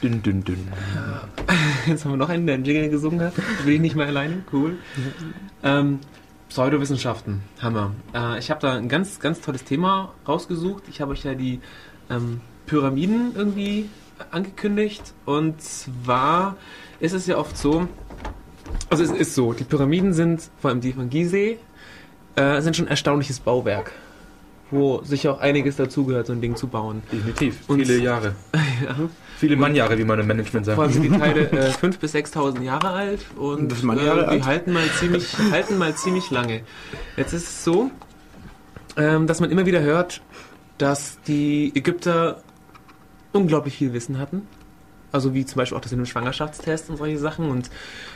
Speaker 1: Dünn, dünn, dünn. Jetzt haben wir noch einen, der einen Jingle gesungen hat. Will ich nicht mehr alleine. Cool. Ähm, Pseudowissenschaften, Hammer. Äh, ich habe da ein ganz, ganz tolles Thema rausgesucht. Ich habe euch ja die ähm, Pyramiden irgendwie angekündigt. Und zwar ist es ja oft so, also es ist so, die Pyramiden sind, vor allem die von Gizeh, äh, sind schon ein erstaunliches Bauwerk wo sicher auch einiges dazugehört, so ein Ding zu bauen.
Speaker 2: Definitiv. Und Viele Jahre. ja. Viele Mannjahre, wie man im Management sagt.
Speaker 1: Vor allem sind die Teile äh, 5.000 bis 6.000 Jahre alt und äh, die halten mal, ziemlich, halten mal ziemlich lange. Jetzt ist es so, ähm, dass man immer wieder hört, dass die Ägypter unglaublich viel Wissen hatten also wie zum Beispiel auch das in einem Schwangerschaftstest und solche Sachen und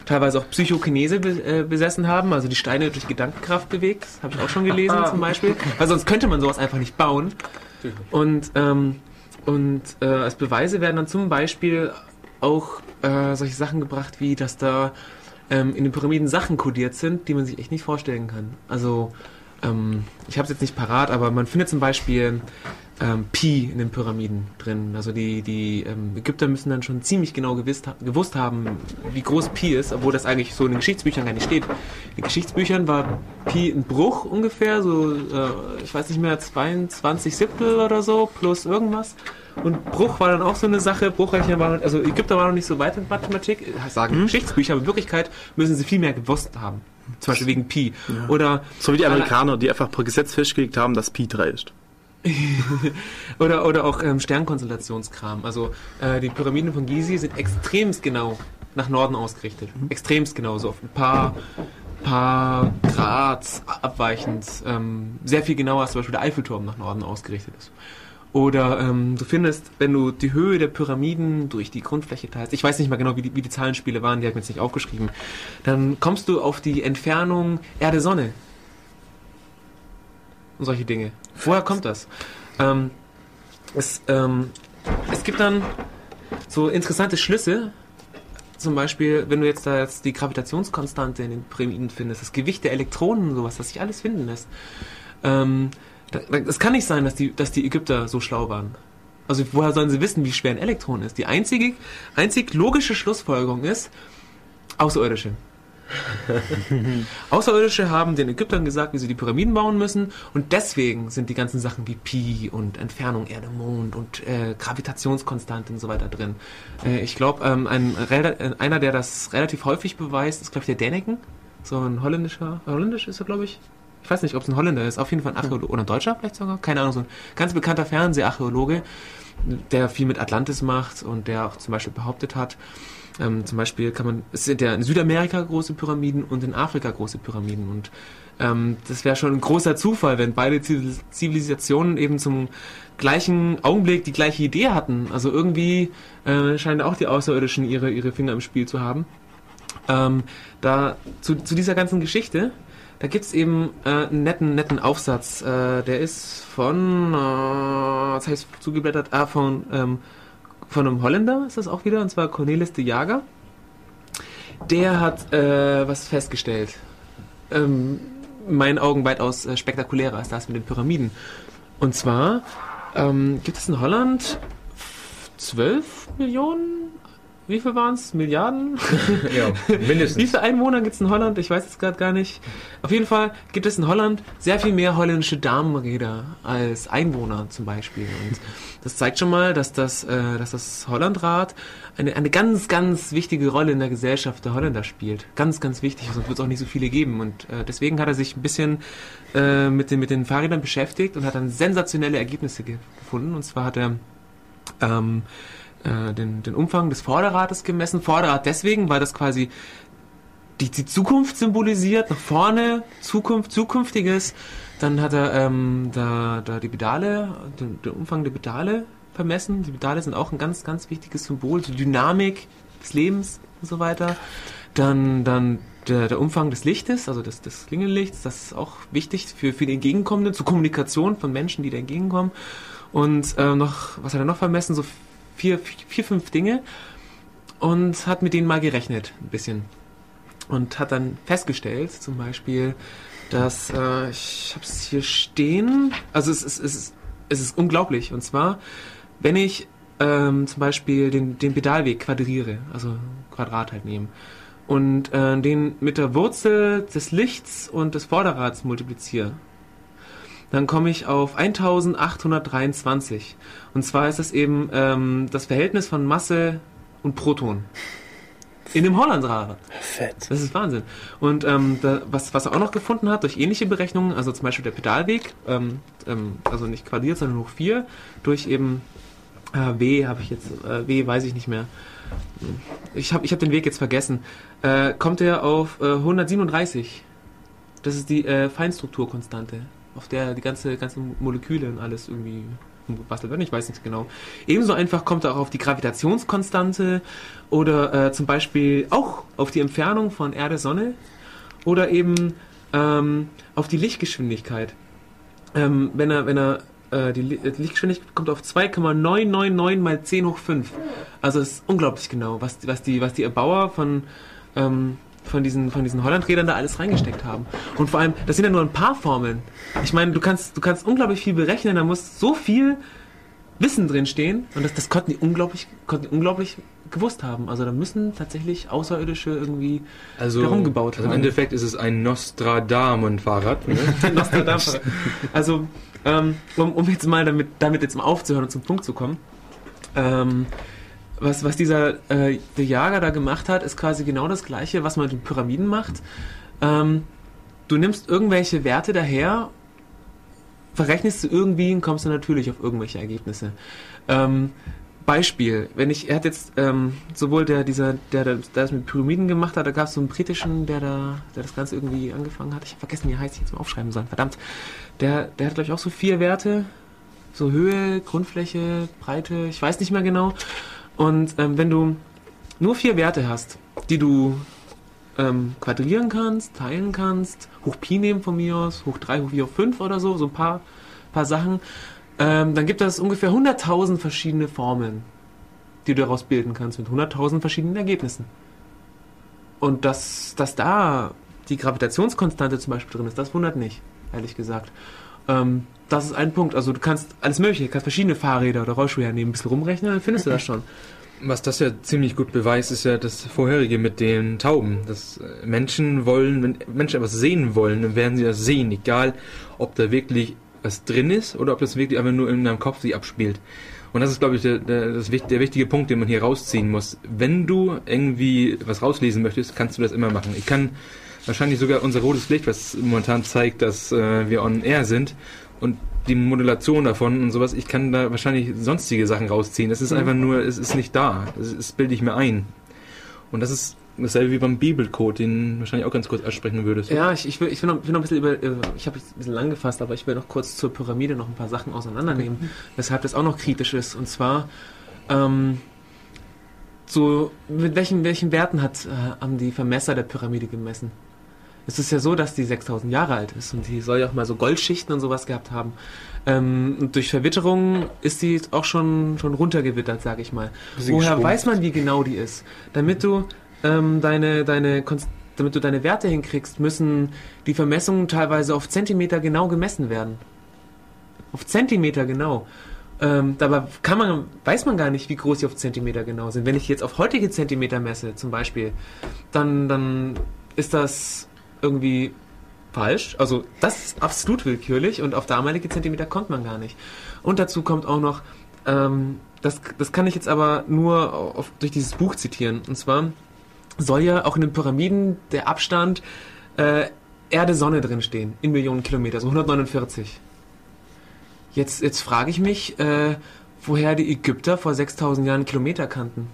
Speaker 1: teilweise auch Psychokinese äh, besessen haben, also die Steine durch Gedankenkraft bewegt, das habe ich auch schon gelesen zum Beispiel, weil sonst könnte man sowas einfach nicht bauen. Und, ähm, und äh, als Beweise werden dann zum Beispiel auch äh, solche Sachen gebracht, wie dass da ähm, in den Pyramiden Sachen kodiert sind, die man sich echt nicht vorstellen kann. Also ähm, ich habe es jetzt nicht parat, aber man findet zum Beispiel ähm, Pi in den Pyramiden drin. Also die, die ähm, Ägypter müssen dann schon ziemlich genau gewusst, gewusst haben, wie groß Pi ist, obwohl das eigentlich so in den Geschichtsbüchern gar nicht steht. In den Geschichtsbüchern war Pi ein Bruch ungefähr, so äh, ich weiß nicht mehr, 22 Siebtel oder so, plus irgendwas. Und Bruch war dann auch so eine Sache. Bruchrechnen waren, also Ägypter waren noch nicht so weit in Mathematik, sagen hm? Geschichtsbücher, aber in Wirklichkeit müssen sie viel mehr gewusst haben. Zum Beispiel wegen Pi. Ja. Oder
Speaker 3: so wie die Amerikaner, die einfach per Gesetz festgelegt haben, dass Pi 3 ist.
Speaker 1: oder, oder auch ähm, Sternkonstellationskram. Also äh, die Pyramiden von Gizi sind extremst genau nach Norden ausgerichtet. Mhm. Extremst genau, so auf ein paar, paar Grad abweichend. Ähm, sehr viel genauer als zum Beispiel der Eiffelturm nach Norden ausgerichtet ist. Oder ähm, du findest, wenn du die Höhe der Pyramiden durch die Grundfläche teilst, ich weiß nicht mal genau, wie die, wie die Zahlenspiele waren, die habe ich mir jetzt nicht aufgeschrieben, dann kommst du auf die Entfernung Erde-Sonne und solche Dinge. Woher kommt das? Ähm, es, ähm, es gibt dann so interessante Schlüsse. Zum Beispiel, wenn du jetzt da jetzt die Gravitationskonstante in den Pyramiden findest, das Gewicht der Elektronen und sowas, das sich alles finden lässt. Ähm, es kann nicht sein, dass die, dass die Ägypter so schlau waren. Also woher sollen sie wissen, wie schwer ein Elektron ist? Die einzige, einzig logische Schlussfolgerung ist, Außerirdische. Außerirdische haben den Ägyptern gesagt, wie sie die Pyramiden bauen müssen. Und deswegen sind die ganzen Sachen wie Pi und Entfernung Erde, Mond und äh, Gravitationskonstante und so weiter drin. Äh, ich glaube, ähm, ein, äh, einer, der das relativ häufig beweist, ist glaube ich der Däniken, so ein holländischer, holländisch ist er glaube ich. Ich weiß nicht, ob es ein Holländer ist, auf jeden Fall ein Archäologe oder ein Deutscher vielleicht sogar, keine Ahnung, so ein ganz bekannter Fernseharchäologe, der viel mit Atlantis macht und der auch zum Beispiel behauptet hat, ähm, zum Beispiel kann man, es sind ja in Südamerika große Pyramiden und in Afrika große Pyramiden und ähm, das wäre schon ein großer Zufall, wenn beide Zivilisationen eben zum gleichen Augenblick die gleiche Idee hatten. Also irgendwie äh, scheinen auch die Außerirdischen ihre, ihre Finger im Spiel zu haben. Ähm, da zu, zu dieser ganzen Geschichte, da gibt's eben äh, einen netten, netten Aufsatz. Äh, der ist von, äh, das heißt zugeblättert, ah, von ähm, von einem Holländer ist das auch wieder, und zwar Cornelis de Jager. Der hat äh, was festgestellt. Ähm, in meinen Augen weitaus äh, spektakulärer als das mit den Pyramiden. Und zwar ähm, gibt es in Holland 12 Millionen wie viel waren es? Milliarden? ja, mindestens. Wie viele Einwohner gibt es in Holland? Ich weiß es gerade gar nicht. Auf jeden Fall gibt es in Holland sehr viel mehr holländische Damenräder als Einwohner zum Beispiel. Und das zeigt schon mal, dass das, äh, dass das Hollandrad eine, eine ganz, ganz wichtige Rolle in der Gesellschaft der Holländer spielt. Ganz, ganz wichtig. Sonst wird es auch nicht so viele geben. Und äh, deswegen hat er sich ein bisschen äh, mit, den, mit den Fahrrädern beschäftigt und hat dann sensationelle Ergebnisse gefunden. Und zwar hat er ähm, äh, den, den Umfang des Vorderrades gemessen. Vorderrad deswegen, weil das quasi die, die Zukunft symbolisiert, nach vorne, Zukunft, Zukünftiges. Dann hat er ähm, da, da die Pedale, den, den Umfang der Pedale vermessen. Die Pedale sind auch ein ganz, ganz wichtiges Symbol, die Dynamik des Lebens und so weiter. Dann, dann der, der Umfang des Lichtes, also des, des Klingellichts, das ist auch wichtig für, für die Entgegenkommenden, zur Kommunikation von Menschen, die da entgegenkommen. Und äh, noch, was hat er noch vermessen? So vier, vier, fünf Dinge und hat mit denen mal gerechnet, ein bisschen. Und hat dann festgestellt, zum Beispiel, Das, äh, ich habe es hier stehen. Also es ist, es, ist, es ist unglaublich. Und zwar, wenn ich ähm, zum Beispiel den, den Pedalweg quadriere, also Quadrat halt nehme, und äh, den mit der Wurzel des Lichts und des Vorderrads multipliziere, dann komme ich auf 1823. Und zwar ist das eben ähm, das Verhältnis von Masse und Proton. In dem Hollandrad.
Speaker 3: Fett.
Speaker 1: Das ist Wahnsinn. Und ähm, da, was, was er auch noch gefunden hat, durch ähnliche Berechnungen, also zum Beispiel der Pedalweg, ähm, ähm, also nicht quadriert, sondern hoch 4, durch eben äh, W habe ich jetzt, äh, W weiß ich nicht mehr. Ich habe ich hab den Weg jetzt vergessen. Äh, kommt er auf äh, 137. Das ist die äh, Feinstrukturkonstante, auf der die ganze, ganzen Moleküle und alles irgendwie gebastelt werden, ich weiß nicht genau. Ebenso einfach kommt er auch auf die Gravitationskonstante oder äh, zum Beispiel auch auf die Entfernung von Erde-Sonne oder eben ähm, auf die Lichtgeschwindigkeit. Ähm, wenn er, wenn er äh, die Lichtgeschwindigkeit kommt auf 2,999 mal 10 hoch 5. Also es ist unglaublich genau, was, was, die, was die Erbauer von, ähm, von diesen, von diesen Hollandrädern da alles reingesteckt haben. Und vor allem, das sind ja nur ein paar Formeln. Ich meine, du kannst, du kannst unglaublich viel berechnen, da muss so viel Wissen drin stehen und das, das konnten die unglaublich, konnten die unglaublich gewusst haben. Also da müssen tatsächlich Außerirdische irgendwie
Speaker 2: also, herumgebaut also haben. Im Endeffekt ist es ein Nostradamen-Fahrrad. Ne?
Speaker 1: Nostradamen. Also ähm, um, um jetzt mal damit, damit jetzt mal aufzuhören und zum Punkt zu kommen. Ähm, was, was dieser äh, der Jager da gemacht hat, ist quasi genau das gleiche, was man mit den Pyramiden macht. Ähm, du nimmst irgendwelche Werte daher, verrechnest du irgendwie und kommst du natürlich auf irgendwelche Ergebnisse. Ähm, Beispiel, wenn ich, er hat jetzt ähm, sowohl der, dieser, der, der das mit Pyramiden gemacht hat, da gab es so einen britischen, der da, der das Ganze irgendwie angefangen hat. Ich habe vergessen, wie er heißt, ich jetzt mal aufschreiben sollen. Verdammt. Der, der hat, glaube ich, auch so vier Werte. So Höhe, Grundfläche, Breite, ich weiß nicht mehr genau. Und ähm, wenn du nur vier Werte hast, die du ähm, quadrieren kannst, teilen kannst, hoch Pi nehmen von mir aus, hoch 3, hoch 4, hoch 5 oder so, so ein paar, paar Sachen, ähm, dann gibt es ungefähr 100.000 verschiedene Formeln, die du daraus bilden kannst, mit 100.000 verschiedenen Ergebnissen. Und dass, dass da die Gravitationskonstante zum Beispiel drin ist, das wundert nicht, ehrlich gesagt. Ähm, das ist ein Punkt. Also du kannst alles mögliche, du kannst verschiedene Fahrräder oder Rollschuhe hernehmen, ein bisschen rumrechnen, dann findest du das schon.
Speaker 2: Was das ja ziemlich gut beweist, ist ja das vorherige mit den Tauben. Dass äh, Menschen wollen, wenn Menschen etwas sehen wollen, dann werden sie das sehen, egal ob da wirklich was drin ist oder ob das wirklich einfach nur in deinem Kopf sich abspielt. Und das ist, glaube ich, der, der, das, der wichtige Punkt, den man hier rausziehen muss. Wenn du irgendwie was rauslesen möchtest, kannst du das immer machen. Ich kann wahrscheinlich sogar unser rotes Licht, was momentan zeigt, dass äh, wir on air sind und die Modulation davon und sowas, ich kann da wahrscheinlich sonstige Sachen rausziehen. Es ist mhm. einfach nur, es ist nicht da. Es, es bilde ich mir ein. Und das ist dasselbe wie beim Bibelcode, den wahrscheinlich auch ganz kurz ansprechen würdest.
Speaker 1: Ja, ich, ich, will, ich will, noch, will noch ein bisschen über, äh, ich habe ein bisschen lang gefasst, aber ich will noch kurz zur Pyramide noch ein paar Sachen auseinandernehmen, okay. weshalb das auch noch kritisch ist. Und zwar, ähm, so, mit welchen, welchen Werten hat, äh, haben die Vermesser der Pyramide gemessen? Es ist ja so, dass die 6000 Jahre alt ist und die soll ja auch mal so Goldschichten und sowas gehabt haben. Ähm, und durch Verwitterung ist die auch schon, schon runtergewittert, sag ich mal. Woher geschwungen. weiß man, wie genau die ist? Damit du ähm, deine, deine, damit du deine Werte hinkriegst, müssen die Vermessungen teilweise auf Zentimeter genau gemessen werden. Auf Zentimeter genau. Ähm, dabei kann man, weiß man gar nicht, wie groß sie auf Zentimeter genau sind. Wenn ich jetzt auf heutige Zentimeter messe, zum Beispiel, dann, dann ist das irgendwie falsch. Also das ist absolut willkürlich und auf damalige Zentimeter kommt man gar nicht. Und dazu kommt auch noch, ähm, das, das kann ich jetzt aber nur auf, durch dieses Buch zitieren. Und zwar soll ja auch in den Pyramiden der Abstand äh, Erde-Sonne drin stehen, in Millionen Kilometer, so 149. Jetzt, jetzt frage ich mich, äh, woher die Ägypter vor 6000 Jahren Kilometer kannten.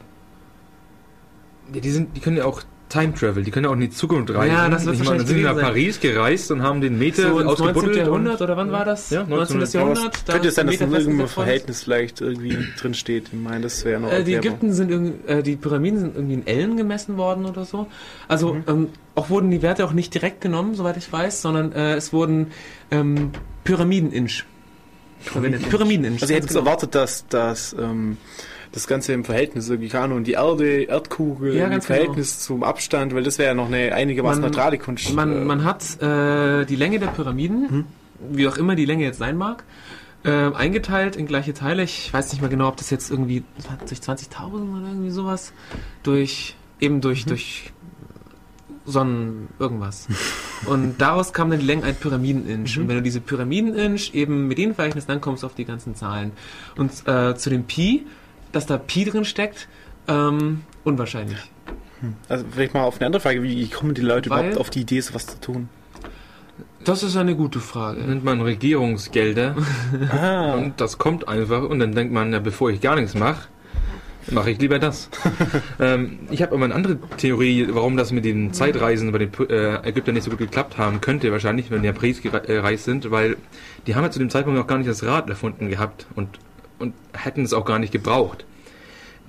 Speaker 2: Ja, die, sind, die können ja auch Time Travel, die können ja auch in die Zukunft reisen.
Speaker 1: Ja, das wird
Speaker 2: ich meine, sind nach Paris gereist und haben den Meter
Speaker 1: so ausgebuddelt. 19. Jahrhundert oder wann war das?
Speaker 3: Ja, 19. 19. Jahrhundert. Da könnte es sein, dass da irgendein Verhältnis vielleicht irgendwie drin steht. Ich meine, das wäre noch
Speaker 1: äh, Die Ägypten sind irgendwie, äh, die Pyramiden sind irgendwie in Ellen gemessen worden oder so. Also mhm. ähm, auch wurden die Werte auch nicht direkt genommen, soweit ich weiß, sondern äh, es wurden ähm, Pyramiden-Inch verwendet. Pyramiden-Inch.
Speaker 3: Also ich hätte jetzt erwartet, dass, dass ähm, das Ganze im Verhältnis irgendwie keine Ahnung, die Erde, Erdkugel
Speaker 1: Ja,
Speaker 3: im
Speaker 1: ganz
Speaker 3: Verhältnis zum Abstand, weil das wäre ja noch eine einigermaßen
Speaker 1: Man-
Speaker 3: neutrale Kunst.
Speaker 1: Man,
Speaker 3: äh,
Speaker 1: man hat äh, die Länge der Pyramiden, wie auch immer die Länge jetzt sein mag, äh, eingeteilt in gleiche Teile. Ich weiß nicht mal genau, ob das jetzt irgendwie durch 20.000 oder irgendwie sowas durch eben durch durch Sonnen irgendwas. Und daraus kam dann die Länge ein Pyramiden-Inch. Und wenn du diese Pyramiden-Inch eben mit denen verrechnest, dann kommst du auf die ganzen Zahlen. Und äh, zu dem Pi, dass da Pi drin steckt, ähm, unwahrscheinlich.
Speaker 3: also vielleicht mal auf eine andere Frage, wie kommen die Leute
Speaker 1: Weil-
Speaker 3: überhaupt auf die Idee, sowas zu tun?
Speaker 1: Das ist eine gute Frage.
Speaker 2: Nennt man Regierungsgelder
Speaker 3: Ah,
Speaker 2: und das kommt einfach und dann denkt man, ja, bevor ich gar nichts mache, mache ich lieber das. ähm, ich habe aber eine andere Theorie, warum das mit den Zeitreisen bei den äh, Ägyptern nicht so gut geklappt haben könnte, wahrscheinlich, wenn die nach Paris gere- äh, gereist sind, weil die haben ja zu dem Zeitpunkt noch gar nicht das Rad erfunden gehabt und, und hätten es auch gar nicht gebraucht.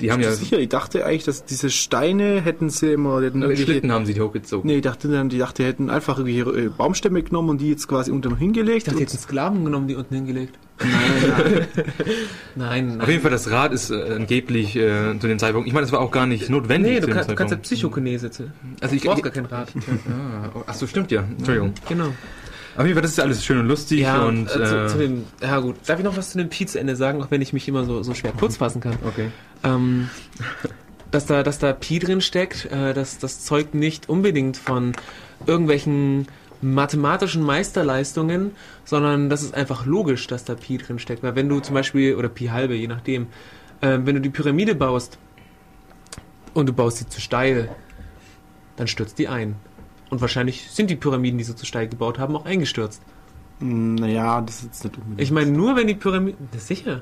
Speaker 2: Die haben ja
Speaker 3: sicher, ich dachte eigentlich, dass diese Steine hätten sie immer, die hätten
Speaker 2: mit Schlitten haben sie die hochgezogen.
Speaker 3: Nee, ich dachte dann, die dachte, die hätten einfach irgendwie äh, Baumstämme genommen und die jetzt quasi unterm hingelegt.
Speaker 1: Ich dachte, jetzt einen Sklaven genommen, die unten hingelegt.
Speaker 3: nein, nein.
Speaker 1: Nein, nein.
Speaker 2: Auf jeden Fall, das Rad ist äh, angeblich äh, zu dem Zeitpunkt. Ich meine, das war auch gar nicht notwendig.
Speaker 1: Nee,
Speaker 2: zu
Speaker 1: du,
Speaker 2: dem
Speaker 1: kann, du kannst ja. Psychokinese. zu-
Speaker 2: Also ich,
Speaker 1: Du brauchst
Speaker 2: ich
Speaker 1: gar kein Rad.
Speaker 2: ah, ach so, stimmt ja. Entschuldigung.
Speaker 1: Genau.
Speaker 2: Auf jeden Fall, das ist alles schön und lustig
Speaker 1: Ja,
Speaker 2: und
Speaker 1: äh, zu,
Speaker 2: äh,
Speaker 1: zu dem, ja gut. Darf ich noch was zu dem Pi zu Ende sagen, auch wenn ich mich immer so, so schwer kurz fassen kann?
Speaker 2: okay.
Speaker 1: Ähm, dass da, dass da Pi drin steckt, äh, das, das zeugt nicht unbedingt von irgendwelchen mathematischen Meisterleistungen, sondern das ist einfach logisch, dass da Pi drin steckt. Weil wenn du zum Beispiel, oder Pi halbe, je nachdem, äh, wenn du die Pyramide baust und du baust sie zu steil, dann stürzt die ein. Und wahrscheinlich sind die Pyramiden, die sie zu steil gebaut haben, auch eingestürzt.
Speaker 3: Naja, das ist nicht unbedingt.
Speaker 1: Ich meine, nur wenn die Pyramide. Das ist sicher.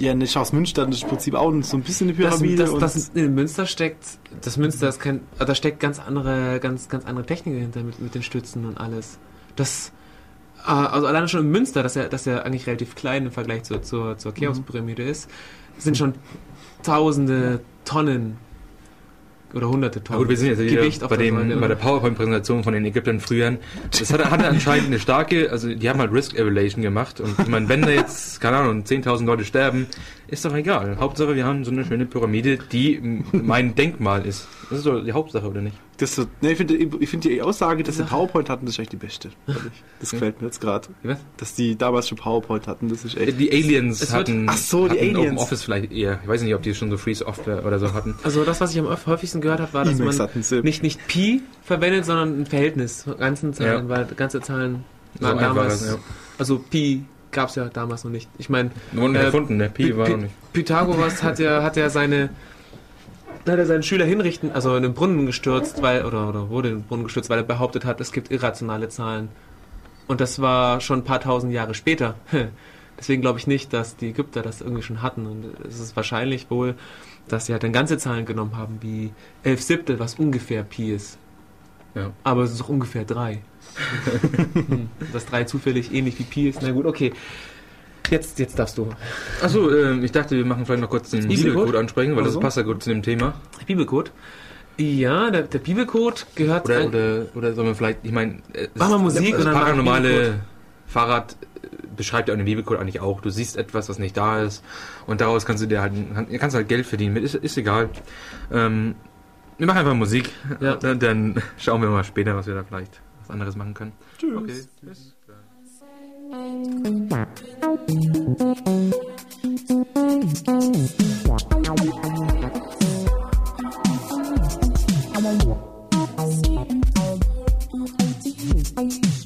Speaker 3: Ja, ne Schloss Münster, das ist im Prinzip auch so ein bisschen eine
Speaker 1: das,
Speaker 3: Pyramide.
Speaker 1: das,
Speaker 3: und
Speaker 1: das in Münster steckt. Das Münster ist kein. Da steckt ganz andere, ganz, ganz andere Technik dahinter mit, mit den Stützen und alles. Das. äh, Also alleine schon in Münster, dass er, dass er eigentlich relativ klein im Vergleich zur, zur, zur Cheops-Pyramide ist, sind schon tausende Tonnen oder hunderte Tonnen
Speaker 2: gut, wir sind jetzt wieder
Speaker 1: Gewicht auf
Speaker 2: bei,
Speaker 1: der
Speaker 2: dem, bei der PowerPoint-Präsentation von den Ägyptern früher. Das hatte, hatte anscheinend eine starke, also die haben halt Risk Evaluation gemacht und ich meine, wenn da jetzt, keine Ahnung, 10.000 Leute sterben, ist doch egal. Hauptsache, wir haben so eine schöne Pyramide, die mein Denkmal ist. Das ist doch die Hauptsache, oder nicht?
Speaker 3: das so, ne, ich finde ich find die Aussage, dass sie. PowerPoint hatten, das ist echt die beste. Das gefällt mir jetzt gerade. Dass die damals schon PowerPoint hatten, das ist echt.
Speaker 2: Die Aliens
Speaker 1: Es wird-
Speaker 2: hatten,
Speaker 3: Ach so, die
Speaker 2: hatten
Speaker 3: Aliens.
Speaker 2: Open Office vielleicht eher. Ich weiß nicht, ob die schon so Free Software oder so hatten.
Speaker 1: Also das, was ich am häufigsten gehört habe, war, dass man nicht, nicht Pi verwendet, sondern ein Verhältnis von ganzen Zahlen,
Speaker 2: Ja.
Speaker 1: weil ganze Zahlen
Speaker 2: So
Speaker 1: waren
Speaker 2: einfach,
Speaker 1: damals,
Speaker 2: ja.
Speaker 1: also Pi gab es ja damals noch nicht. Ich meine, Äh,
Speaker 2: erfunden, ne? Pi
Speaker 1: Pi-
Speaker 2: war noch nicht.
Speaker 1: Pythagoras hat ja, hat ja seine hat er seinen Schüler hinrichten, also in den Brunnen gestürzt, weil, oder, oder wurde in den Brunnen gestürzt, weil er behauptet hat, es gibt irrationale Zahlen. Und das war schon ein paar tausend Jahre später. Deswegen glaube ich nicht, dass die Ägypter das irgendwie schon hatten. Und es ist wahrscheinlich wohl, dass sie halt dann ganze Zahlen genommen haben, wie 11 Siebtel, was ungefähr Pi ist.
Speaker 2: Ja.
Speaker 1: Aber es ist auch ungefähr 3. hm, dass 3 zufällig ähnlich wie Pi ist. Na gut, okay. Jetzt, jetzt darfst du.
Speaker 2: Achso, ähm, ich dachte, wir machen vielleicht noch kurz den
Speaker 1: Bibelcode?
Speaker 2: Bibelcode ansprechen, weil das
Speaker 3: Also?
Speaker 2: passt ja gut zu dem Thema.
Speaker 1: Bibelcode. Ja, der, der Bibelcode gehört
Speaker 2: Oder, oder, oder sollen wir vielleicht, ich meine, äh,
Speaker 1: Mach mal Musik
Speaker 2: das
Speaker 1: und dann mach
Speaker 2: paranormale. Fahrrad äh, beschreibt ja auch den Bibelcode eigentlich auch. Du siehst etwas, was nicht da ist und daraus kannst du dir halt, kannst halt Geld verdienen. Ist, ist egal. Ähm, wir machen einfach Musik.
Speaker 1: Ja.
Speaker 2: Äh, dann, dann schauen wir mal später, was wir da vielleicht was anderes machen können.
Speaker 3: Tschüss.
Speaker 2: Okay. Tschüss. Thank.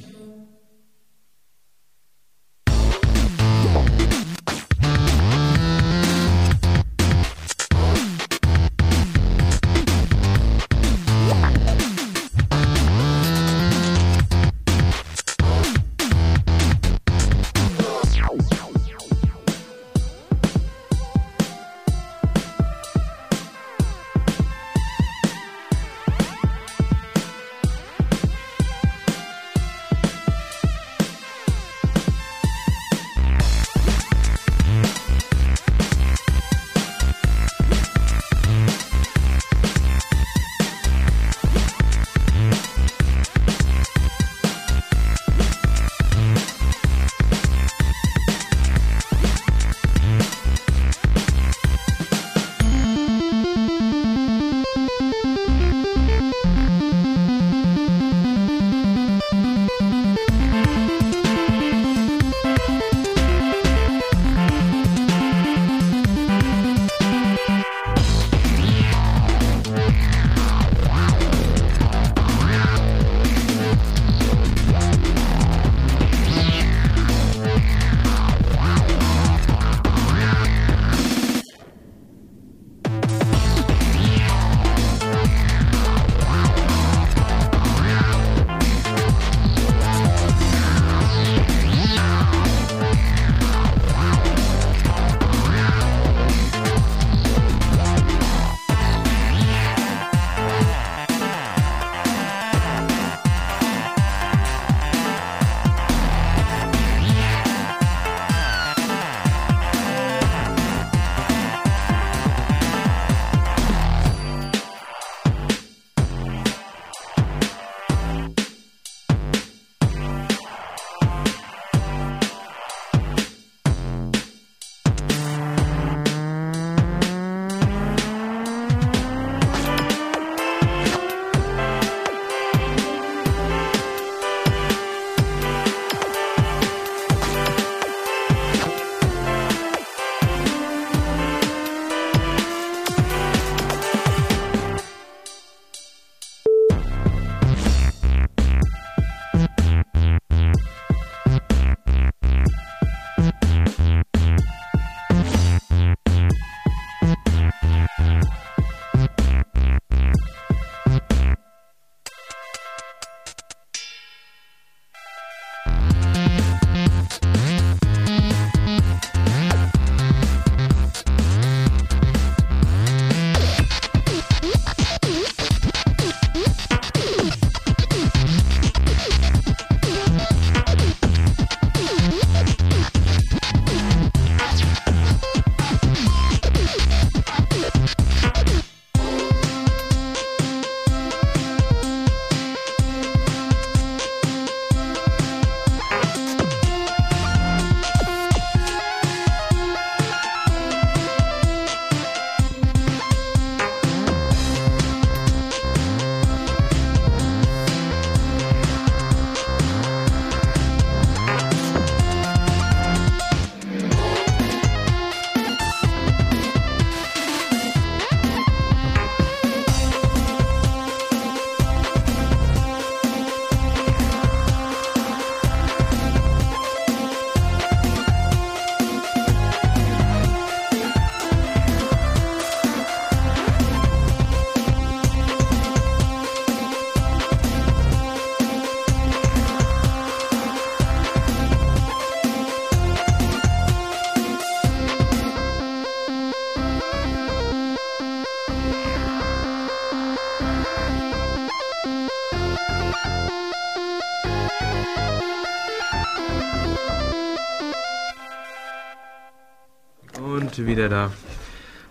Speaker 2: Wieder da.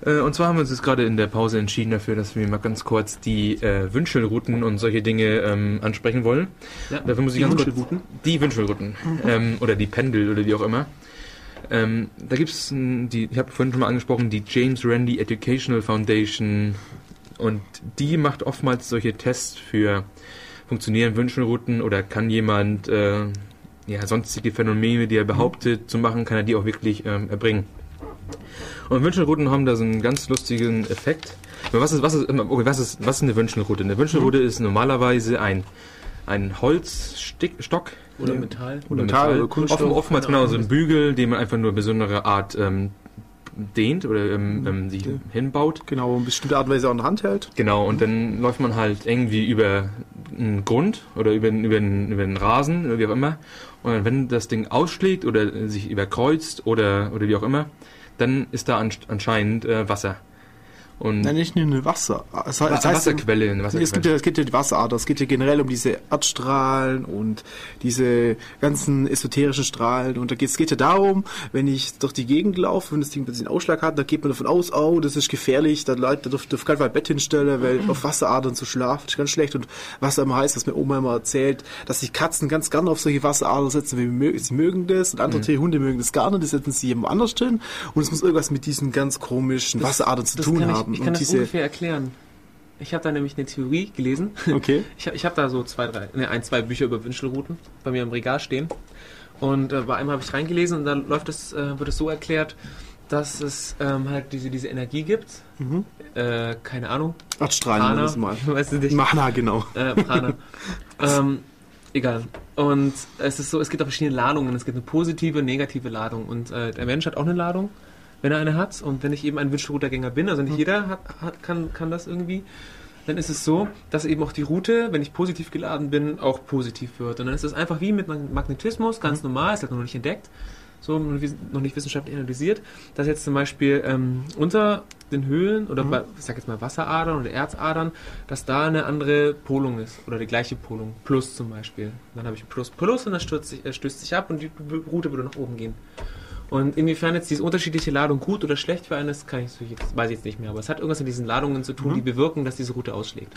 Speaker 2: Äh, und zwar haben wir uns jetzt gerade in der Pause entschieden dafür, dass wir mal ganz kurz die äh, Wünschelrouten und solche Dinge ähm, ansprechen wollen.
Speaker 1: Ja,
Speaker 2: Dafür muss ich
Speaker 1: die
Speaker 2: ganz kurz,
Speaker 1: Wünschelrouten?
Speaker 2: die Wünschelrouten ähm, oder die Pendel oder wie auch immer. Ähm, da gibt es die, ich habe vorhin schon mal angesprochen, die James Randi Educational Foundation und die macht oftmals solche Tests für funktionieren Wünschelrouten oder kann jemand äh, ja, sonstige Phänomene, die er behauptet zu machen, kann er die auch wirklich ähm, erbringen. Und Wünschelrouten haben da so einen ganz lustigen Effekt. Was ist, was ist, okay, was ist, was ist eine Wünschelroute? Eine Wünschelroute ist normalerweise ein, ein Holzstock
Speaker 1: Oder. Metall?
Speaker 2: oder
Speaker 3: Metall
Speaker 2: Metall.
Speaker 3: oder Kunststoff,
Speaker 2: Offen, oftmals
Speaker 1: keine
Speaker 2: genau so ein Bügel, den man einfach nur besondere Art ähm, dehnt oder ähm, ähm, sich
Speaker 3: Ja.
Speaker 2: hinbaut.
Speaker 3: Genau, eine bestimmte Art und Weise auch in der Hand hält.
Speaker 2: Genau, und dann läuft man halt irgendwie über einen Grund oder über, über, einen, über einen Rasen oder wie auch immer. Und wenn das Ding ausschlägt oder sich überkreuzt oder, oder wie auch immer, dann ist da ansch- anscheinend äh, Wasser. Und
Speaker 3: Nein, nicht nur eine Wasser. Es,
Speaker 2: Wa-
Speaker 3: heißt,
Speaker 2: Wasserquelle, eine Wasserquelle.
Speaker 3: es, gibt ja, es gibt ja die Wasserader, es geht ja generell um diese Erdstrahlen und diese ganzen esoterischen Strahlen. Und da geht, es geht ja darum, wenn ich durch die Gegend laufe, wenn das Ding ein bisschen Ausschlag hat, da geht man davon aus, oh, das ist gefährlich, da, Leute, da darf, darf kein Bett hinstellen, weil auf Wasseradern zu schlafen ist ganz schlecht. Und was immer heißt, was mir Oma immer erzählt, dass sich Katzen ganz gerne auf solche Wasseradern setzen, weil mö- sie mögen das und andere
Speaker 2: Mhm.
Speaker 3: Hunde mögen das gar nicht, die setzen sich jemand anders drin. Und es muss irgendwas mit diesen ganz komischen Wasseradern zu
Speaker 1: das
Speaker 3: tun
Speaker 1: ich,
Speaker 3: haben.
Speaker 1: Ich kann
Speaker 3: und
Speaker 1: das
Speaker 3: diese,
Speaker 1: ungefähr erklären. Ich habe da nämlich eine Theorie gelesen.
Speaker 3: okay.
Speaker 1: Ich habe ich hab da so zwei, drei, ne, ein, zwei Bücher über Wünschelrouten bei mir im Regal stehen. Und äh, bei einem habe ich reingelesen und da läuft es, äh, wird es so erklärt, dass es ähm, halt diese, diese Energie gibt.
Speaker 3: Mhm.
Speaker 1: Äh, keine Ahnung.
Speaker 3: Erdstrahlen,
Speaker 1: Prana.
Speaker 3: nennen wir es mal.
Speaker 1: Ich weiß es nicht.
Speaker 3: Mana, genau.
Speaker 1: Äh, Prana. ähm, egal. Und es ist so, es gibt auch verschiedene Ladungen. Es gibt eine positive, negative Ladung. Und äh, der Mensch hat auch eine Ladung, wenn er eine hat. Und wenn ich eben ein Wünschelroutergänger bin, also nicht jeder hat, hat, kann, kann das irgendwie, dann ist es so, dass eben auch die Route, wenn ich positiv geladen bin, auch positiv wird. Und dann ist es einfach wie mit Magnetismus, ganz normal, ist halt noch nicht entdeckt, so noch nicht- wissenschaftlich analysiert, dass jetzt zum Beispiel ähm, unter den Höhlen oder bei, ich sag jetzt mal Wasseradern oder Erzadern, dass da eine andere Polung ist oder die gleiche Polung, Plus zum Beispiel. Dann habe ich Plus Plus und dann stürzt sich, äh, stößt sich ab und die Route würde nach oben gehen. Und inwiefern jetzt diese unterschiedliche Ladung gut oder schlecht für einen ist, kann ich jetzt, weiß ich jetzt nicht mehr. Aber es hat irgendwas mit diesen Ladungen zu tun,
Speaker 3: Mhm.
Speaker 1: die bewirken, dass diese Route ausschlägt.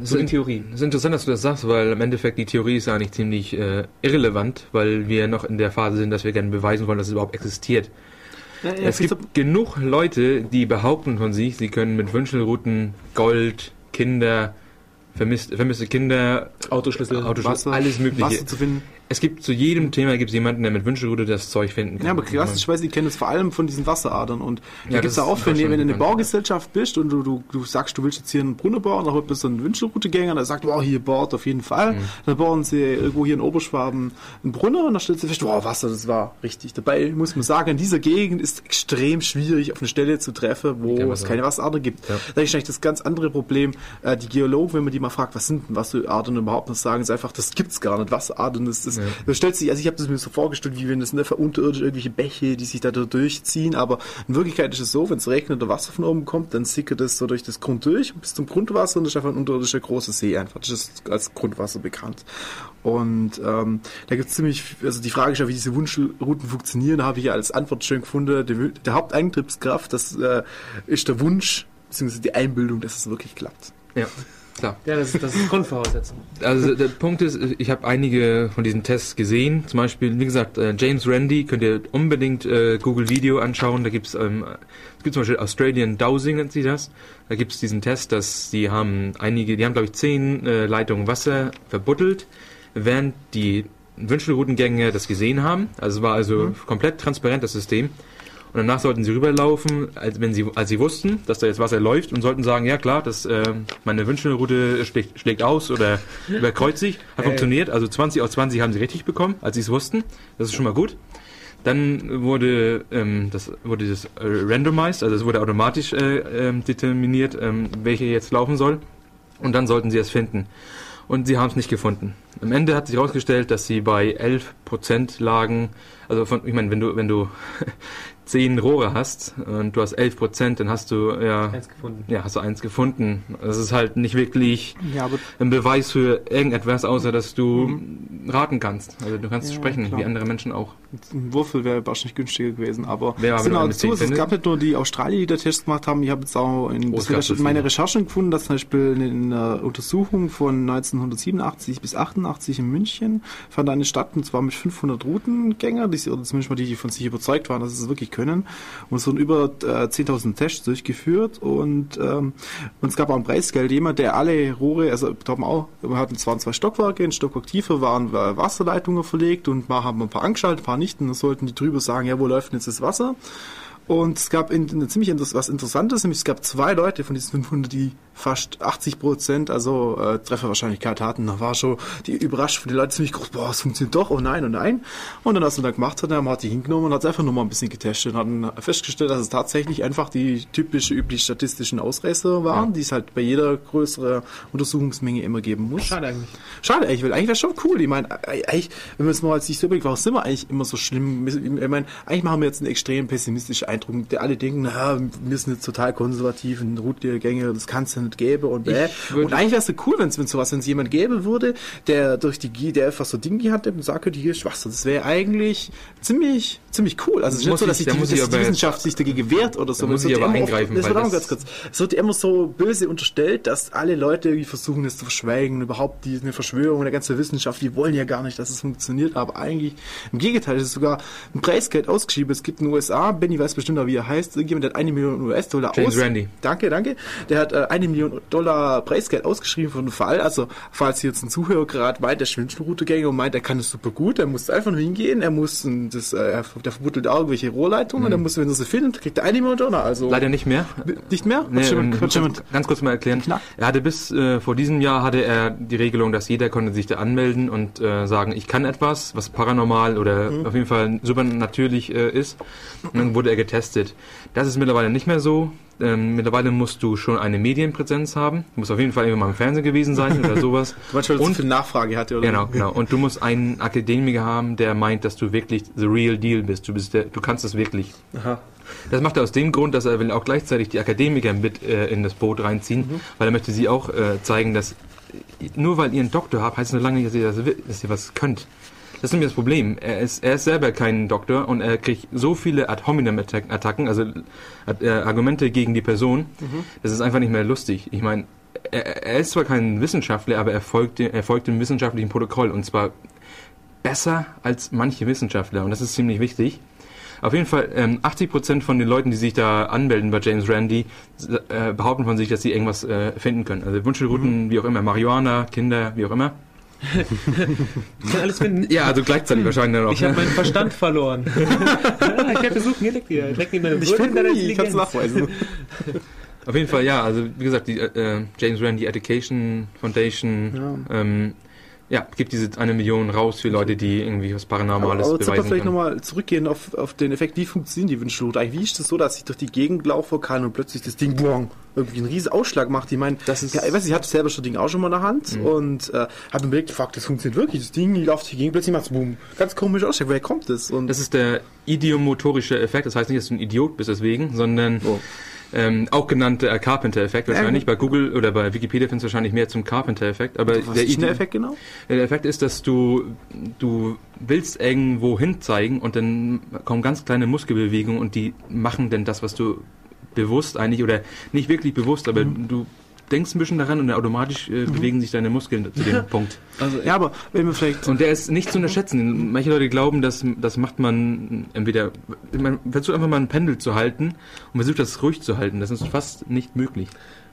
Speaker 2: Das
Speaker 1: So
Speaker 2: ist,
Speaker 1: Theorie.
Speaker 2: das ist interessant, dass du das sagst, weil im Endeffekt die Theorie ist eigentlich ziemlich äh, irrelevant, weil wir noch in der Phase sind, dass wir gerne beweisen wollen, dass es überhaupt existiert. es gibt genug Leute, die behaupten von sich, sie können mit Wünschelrouten Gold, Kinder, vermisst, vermisste Kinder,
Speaker 1: Autoschlüssel,
Speaker 2: Autoschlüssel, alles mögliche.
Speaker 3: Wasser zu finden.
Speaker 2: Es gibt zu jedem Thema gibt es jemanden, der mit Wünschelroute das Zeug finden kann.
Speaker 3: Ja, aber klassischerweise, die kennen es vor allem von diesen Wasseradern. Und da
Speaker 2: Ja,
Speaker 3: gibt es
Speaker 2: das
Speaker 3: ja auch,
Speaker 2: ist
Speaker 3: wenn, wenn du in eine. Baugesellschaft bist und du, du, du sagst, du willst jetzt hier einen Brunnen bauen, dann bist du ein Wünschelroutegänger, der sagt, wow, hier baut auf jeden Fall.
Speaker 2: Mhm.
Speaker 3: Dann bauen sie irgendwo hier in Oberschwaben einen Brunnen und dann stellst du fest, wow, Wasser, das war richtig. Dabei muss man sagen, in dieser Gegend ist extrem schwierig, auf eine Stelle zu treffen, wo es keine Wasseradern gibt.
Speaker 2: Ja.
Speaker 3: Da ist eigentlich das ganz andere Problem. Äh, die Geologen, wenn man die mal fragt, was sind denn Wasseradern überhaupt, dann sagen sie einfach, das gibt's gar nicht. Wasseradern, das, das,
Speaker 2: Ja.
Speaker 3: das stellt sich, also ich habe das mir so vorgestellt, wie wenn das ne, unterirdisch irgendwelche Bäche, die sich da durchziehen, aber in Wirklichkeit ist es so, wenn es regnet oder Wasser von oben kommt, dann sickert es so durch das Grund durch bis zum Grundwasser und das ist einfach ein unterirdischer großer See einfach. Das ist als Grundwasser bekannt. Und ähm, da gibt es ziemlich, also die Frage ist ja, wie diese Wunschrouten funktionieren, habe ich ja als Antwort schön gefunden. Der, der Haupteintriebskraft, das äh, ist der Wunsch, beziehungsweise die Einbildung, dass es wirklich klappt.
Speaker 2: Ja, klar.
Speaker 1: Ja, das ist, das ist Grundvoraussetzung.
Speaker 2: Also der Punkt ist, ich habe einige von diesen Tests gesehen. Zum Beispiel, wie gesagt, äh, James Randi könnt ihr unbedingt äh, Google Video anschauen. Da gibt's ähm, es gibt zum Beispiel Australian Dowsing nennt sie das. Da gibt's diesen Test, dass die haben einige, die haben glaube ich zehn äh, Leitungen Wasser verbuddelt, während die Wünschelroutengänger das gesehen haben. Also es war also komplett transparent das System. Und danach sollten sie rüberlaufen, als, wenn sie, als sie wussten, dass da jetzt Wasser läuft und sollten sagen, ja klar, das, äh, meine Wünschelroute schlägt, schlägt aus oder überkreuzt sich. Hat
Speaker 1: Hey.
Speaker 2: funktioniert. Also 20 aus 20 haben sie richtig bekommen, als sie es wussten. Das ist schon mal gut. Dann wurde ähm, das wurde das äh, randomized, also es wurde automatisch äh, ähm, determiniert, ähm, welche jetzt laufen soll. Und dann sollten sie es finden. Und sie haben es nicht gefunden. Am Ende hat sich herausgestellt, dass sie bei 11% lagen. Also von, ich meine, wenn du, wenn du zehn Rohre hast und du hast 11 Prozent, dann hast du ja,
Speaker 1: Eins gefunden.
Speaker 2: ja, hast du eins gefunden. Das ist halt nicht wirklich
Speaker 3: Ja,
Speaker 2: ein Beweis für irgendetwas, außer dass du raten kannst. Also du kannst
Speaker 3: Ja,
Speaker 2: sprechen,
Speaker 3: klar.
Speaker 2: wie andere Menschen auch.
Speaker 3: Ein Würfel wäre wahrscheinlich günstiger gewesen. Aber es sind auch zu, es
Speaker 2: 10
Speaker 3: gab nicht nur die Australier, die da Tests gemacht haben. Ich habe jetzt auch in in meine Recherchen gefunden, dass zum Beispiel in einer Untersuchung von 1987 bis 88 in München fand eine statt, und zwar mit 500 Routengänger, die, oder zumindest mal die, die von sich überzeugt waren, dass sie es wirklich können. Und es wurden über äh, 10.000 Tests durchgeführt und, ähm, und es gab auch ein Preisgeld. Jemand, der alle Rohre, also da haben wir auch, wir hatten zwar zwei Stockwerke, ein Stockwerk tiefer waren äh, Wasserleitungen verlegt und mal haben wir ein paar angeschaltet, ein paar nicht. Und dann sollten die drüber sagen, ja, wo läuft denn jetzt das Wasser? Und es gab in, in, ziemlich inter was Interessantes, nämlich es gab zwei Leute von diesen 500, die fast 80 Prozent, also äh, Trefferwahrscheinlichkeit hatten. Da war schon die überrascht von den Leuten ziemlich groß, boah, es funktioniert doch, oh nein, oh nein. Und dann, was man da gemacht hat, haben hat die hingenommen und hat es einfach nur mal ein bisschen getestet und hat dann festgestellt, dass es tatsächlich einfach die typische, üblich statistischen Ausreißer waren, die es halt bei jeder größeren Untersuchungsmenge immer geben muss.
Speaker 1: Schade eigentlich.
Speaker 3: Schade eigentlich, weil eigentlich wäre schon cool. Ich meine, eigentlich, wenn wir es mal als sich so überlegt, warum sind wir eigentlich immer so schlimm? Ich meine, eigentlich machen wir jetzt einen extrem pessimistischen Eindruck, der alle denken, na, wir sind jetzt total konservativ und Routgänge, das kann es ja nicht geben und bäh. Und eigentlich wäre es cool, wenn es sowas, wenn es jemand geben würde, der durch die G- der einfach so Dinge hat und sagt, hier ist Wasser. Das wäre eigentlich ziemlich, ziemlich cool. Also es ist nicht so, dass
Speaker 2: ich-
Speaker 3: sich
Speaker 2: da
Speaker 3: die, dass die Wissenschaft sich dagegen wehrt oder so.
Speaker 2: Da muss ich aber
Speaker 3: immer
Speaker 2: eingreifen,
Speaker 3: auch
Speaker 2: das-
Speaker 3: ganz kurz. Es wird immer so böse unterstellt, dass alle Leute irgendwie versuchen, das zu verschweigen. Überhaupt die, eine Verschwörung der ganzen Wissenschaft, die wollen ja gar nicht, dass es funktioniert. Aber eigentlich, im Gegenteil, es ist sogar ein Preisgeld ausgeschrieben. Es gibt in den USA, Benny weiß bestimmt auch, wie er heißt, irgendjemand der hat eine Million US-Dollar
Speaker 2: James Randi.
Speaker 3: Danke, danke. Der hat äh, eine Million Dollar Preisgeld ausgeschrieben für einen Fall. Also, falls jetzt ein Zuhörer gerade meint, der schwimmt schon Routegänger und meint, er kann das super gut, er muss einfach nur hingehen, er muss, ein- das, äh, der verbuddelt auch irgendwelche Rohrleitungen, der muss, wenn er sie findet, kriegt er eine Million Dollar. Also,
Speaker 2: Mhm. Leider nicht mehr.
Speaker 3: nicht mehr?
Speaker 2: Nee,
Speaker 3: schon-
Speaker 2: ähm,
Speaker 3: schon-
Speaker 2: ganz, kurz mal erklären.
Speaker 3: Knack.
Speaker 2: Er hatte bis äh, vor diesem Jahr hatte er die Regelung, dass jeder konnte sich da anmelden und äh, sagen, ich kann etwas, was paranormal oder
Speaker 3: Mhm.
Speaker 2: auf jeden Fall supernatürlich äh, ist. Und dann wurde er getestet. Das ist mittlerweile nicht mehr so. Ähm, mittlerweile musst du schon eine Medienpräsenz haben. Du musst auf jeden Fall irgendwie mal im Fernsehen gewesen sein oder sowas.
Speaker 3: Manchmal
Speaker 2: Und-
Speaker 3: viel Nachfrage hatte, oder?
Speaker 2: Genau, genau. Und du musst einen Akademiker haben, der meint, dass du wirklich the real deal bist. Du bist der, du kannst das wirklich.
Speaker 3: Aha.
Speaker 2: Das macht er aus dem Grund, dass er will auch gleichzeitig die Akademiker mit äh, in das Boot reinziehen, weil er möchte sie auch äh, zeigen, dass äh, nur weil ihr einen Doktor habt, heißt es noch lange nicht, dass ihr, das, dass ihr was könnt. Das ist nämlich das Problem. Er ist, er ist selber kein Doktor und er kriegt so viele ad hominem Attack- Attacken, also äh, Argumente gegen die Person, das ist einfach nicht mehr lustig. Ich meine, er, er ist zwar kein Wissenschaftler, aber er folgt, dem- er folgt dem wissenschaftlichen Protokoll und zwar besser als manche Wissenschaftler und das ist ziemlich wichtig. Auf jeden Fall, ähm, 80% von den Leuten, die sich da anmelden bei James Randi, äh, behaupten von sich, dass sie irgendwas äh, finden können. Also Wunschelrouten, wie auch immer, Marihuana, Kinder, wie auch immer.
Speaker 1: Ich kann alles finden.
Speaker 2: Ja, also gleichzeitig wahrscheinlich dann auch.
Speaker 1: Ich habe meinen Verstand verloren. ja, ich werde suchen, hier liegt ihr. Ich leg mir meine Würde in deiner
Speaker 3: ich kann es nachweisen.
Speaker 2: Auf jeden Fall, ja, also wie gesagt, die äh, James Randi Education Foundation, ja. Ähm, ja, gibt diese eine Million raus für Leute, die irgendwie was
Speaker 3: Aber,
Speaker 2: Paranormales
Speaker 3: aber jetzt sollten wir
Speaker 2: beweisen
Speaker 3: vielleicht
Speaker 2: können.
Speaker 3: nochmal zurückgehen auf, auf den Effekt, wie funktionieren die Wünschelroute? Eigentlich, wie ist das so, dass ich durch die Gegend laufen kann und plötzlich das Ding boing, irgendwie einen riesen Ausschlag macht? Ich meine,
Speaker 2: Das ist-
Speaker 3: ja, ich weiß, ich hatte selber schon Ding auch schon mal in der Hand und äh, habe mir überlegt, fuck, das funktioniert wirklich. Das Ding läuft durch die Gegend, plötzlich macht es boom. Ganz komisch Ausschlag, woher kommt das? Und
Speaker 2: Das ist der idiomotorische Effekt, das heißt nicht, dass du ein Idiot bist deswegen, sondern
Speaker 3: Oh.
Speaker 2: ähm, auch genannt der Carpenter-Effekt wahrscheinlich.
Speaker 3: Ja,
Speaker 2: Bei Google oder bei Wikipedia findest du wahrscheinlich mehr zum Carpenter-Effekt. Aber
Speaker 3: was
Speaker 2: der,
Speaker 3: ist der Effekt genau?
Speaker 2: der Effekt ist, dass du, du willst irgendwo hin zeigen und dann kommen ganz kleine Muskelbewegungen und die machen dann das, was du bewusst eigentlich oder nicht wirklich bewusst, aber
Speaker 3: Mhm.
Speaker 2: du denkst ein bisschen daran und automatisch äh, bewegen sich deine Muskeln zu dem Punkt.
Speaker 1: Also,
Speaker 3: Ja, aber wenn wir vielleicht...
Speaker 2: Und der ist nicht zu unterschätzen. Manche Leute glauben, dass das macht man entweder, man versucht einfach mal ein Pendel zu halten und versucht das ruhig zu halten. Das ist fast nicht möglich.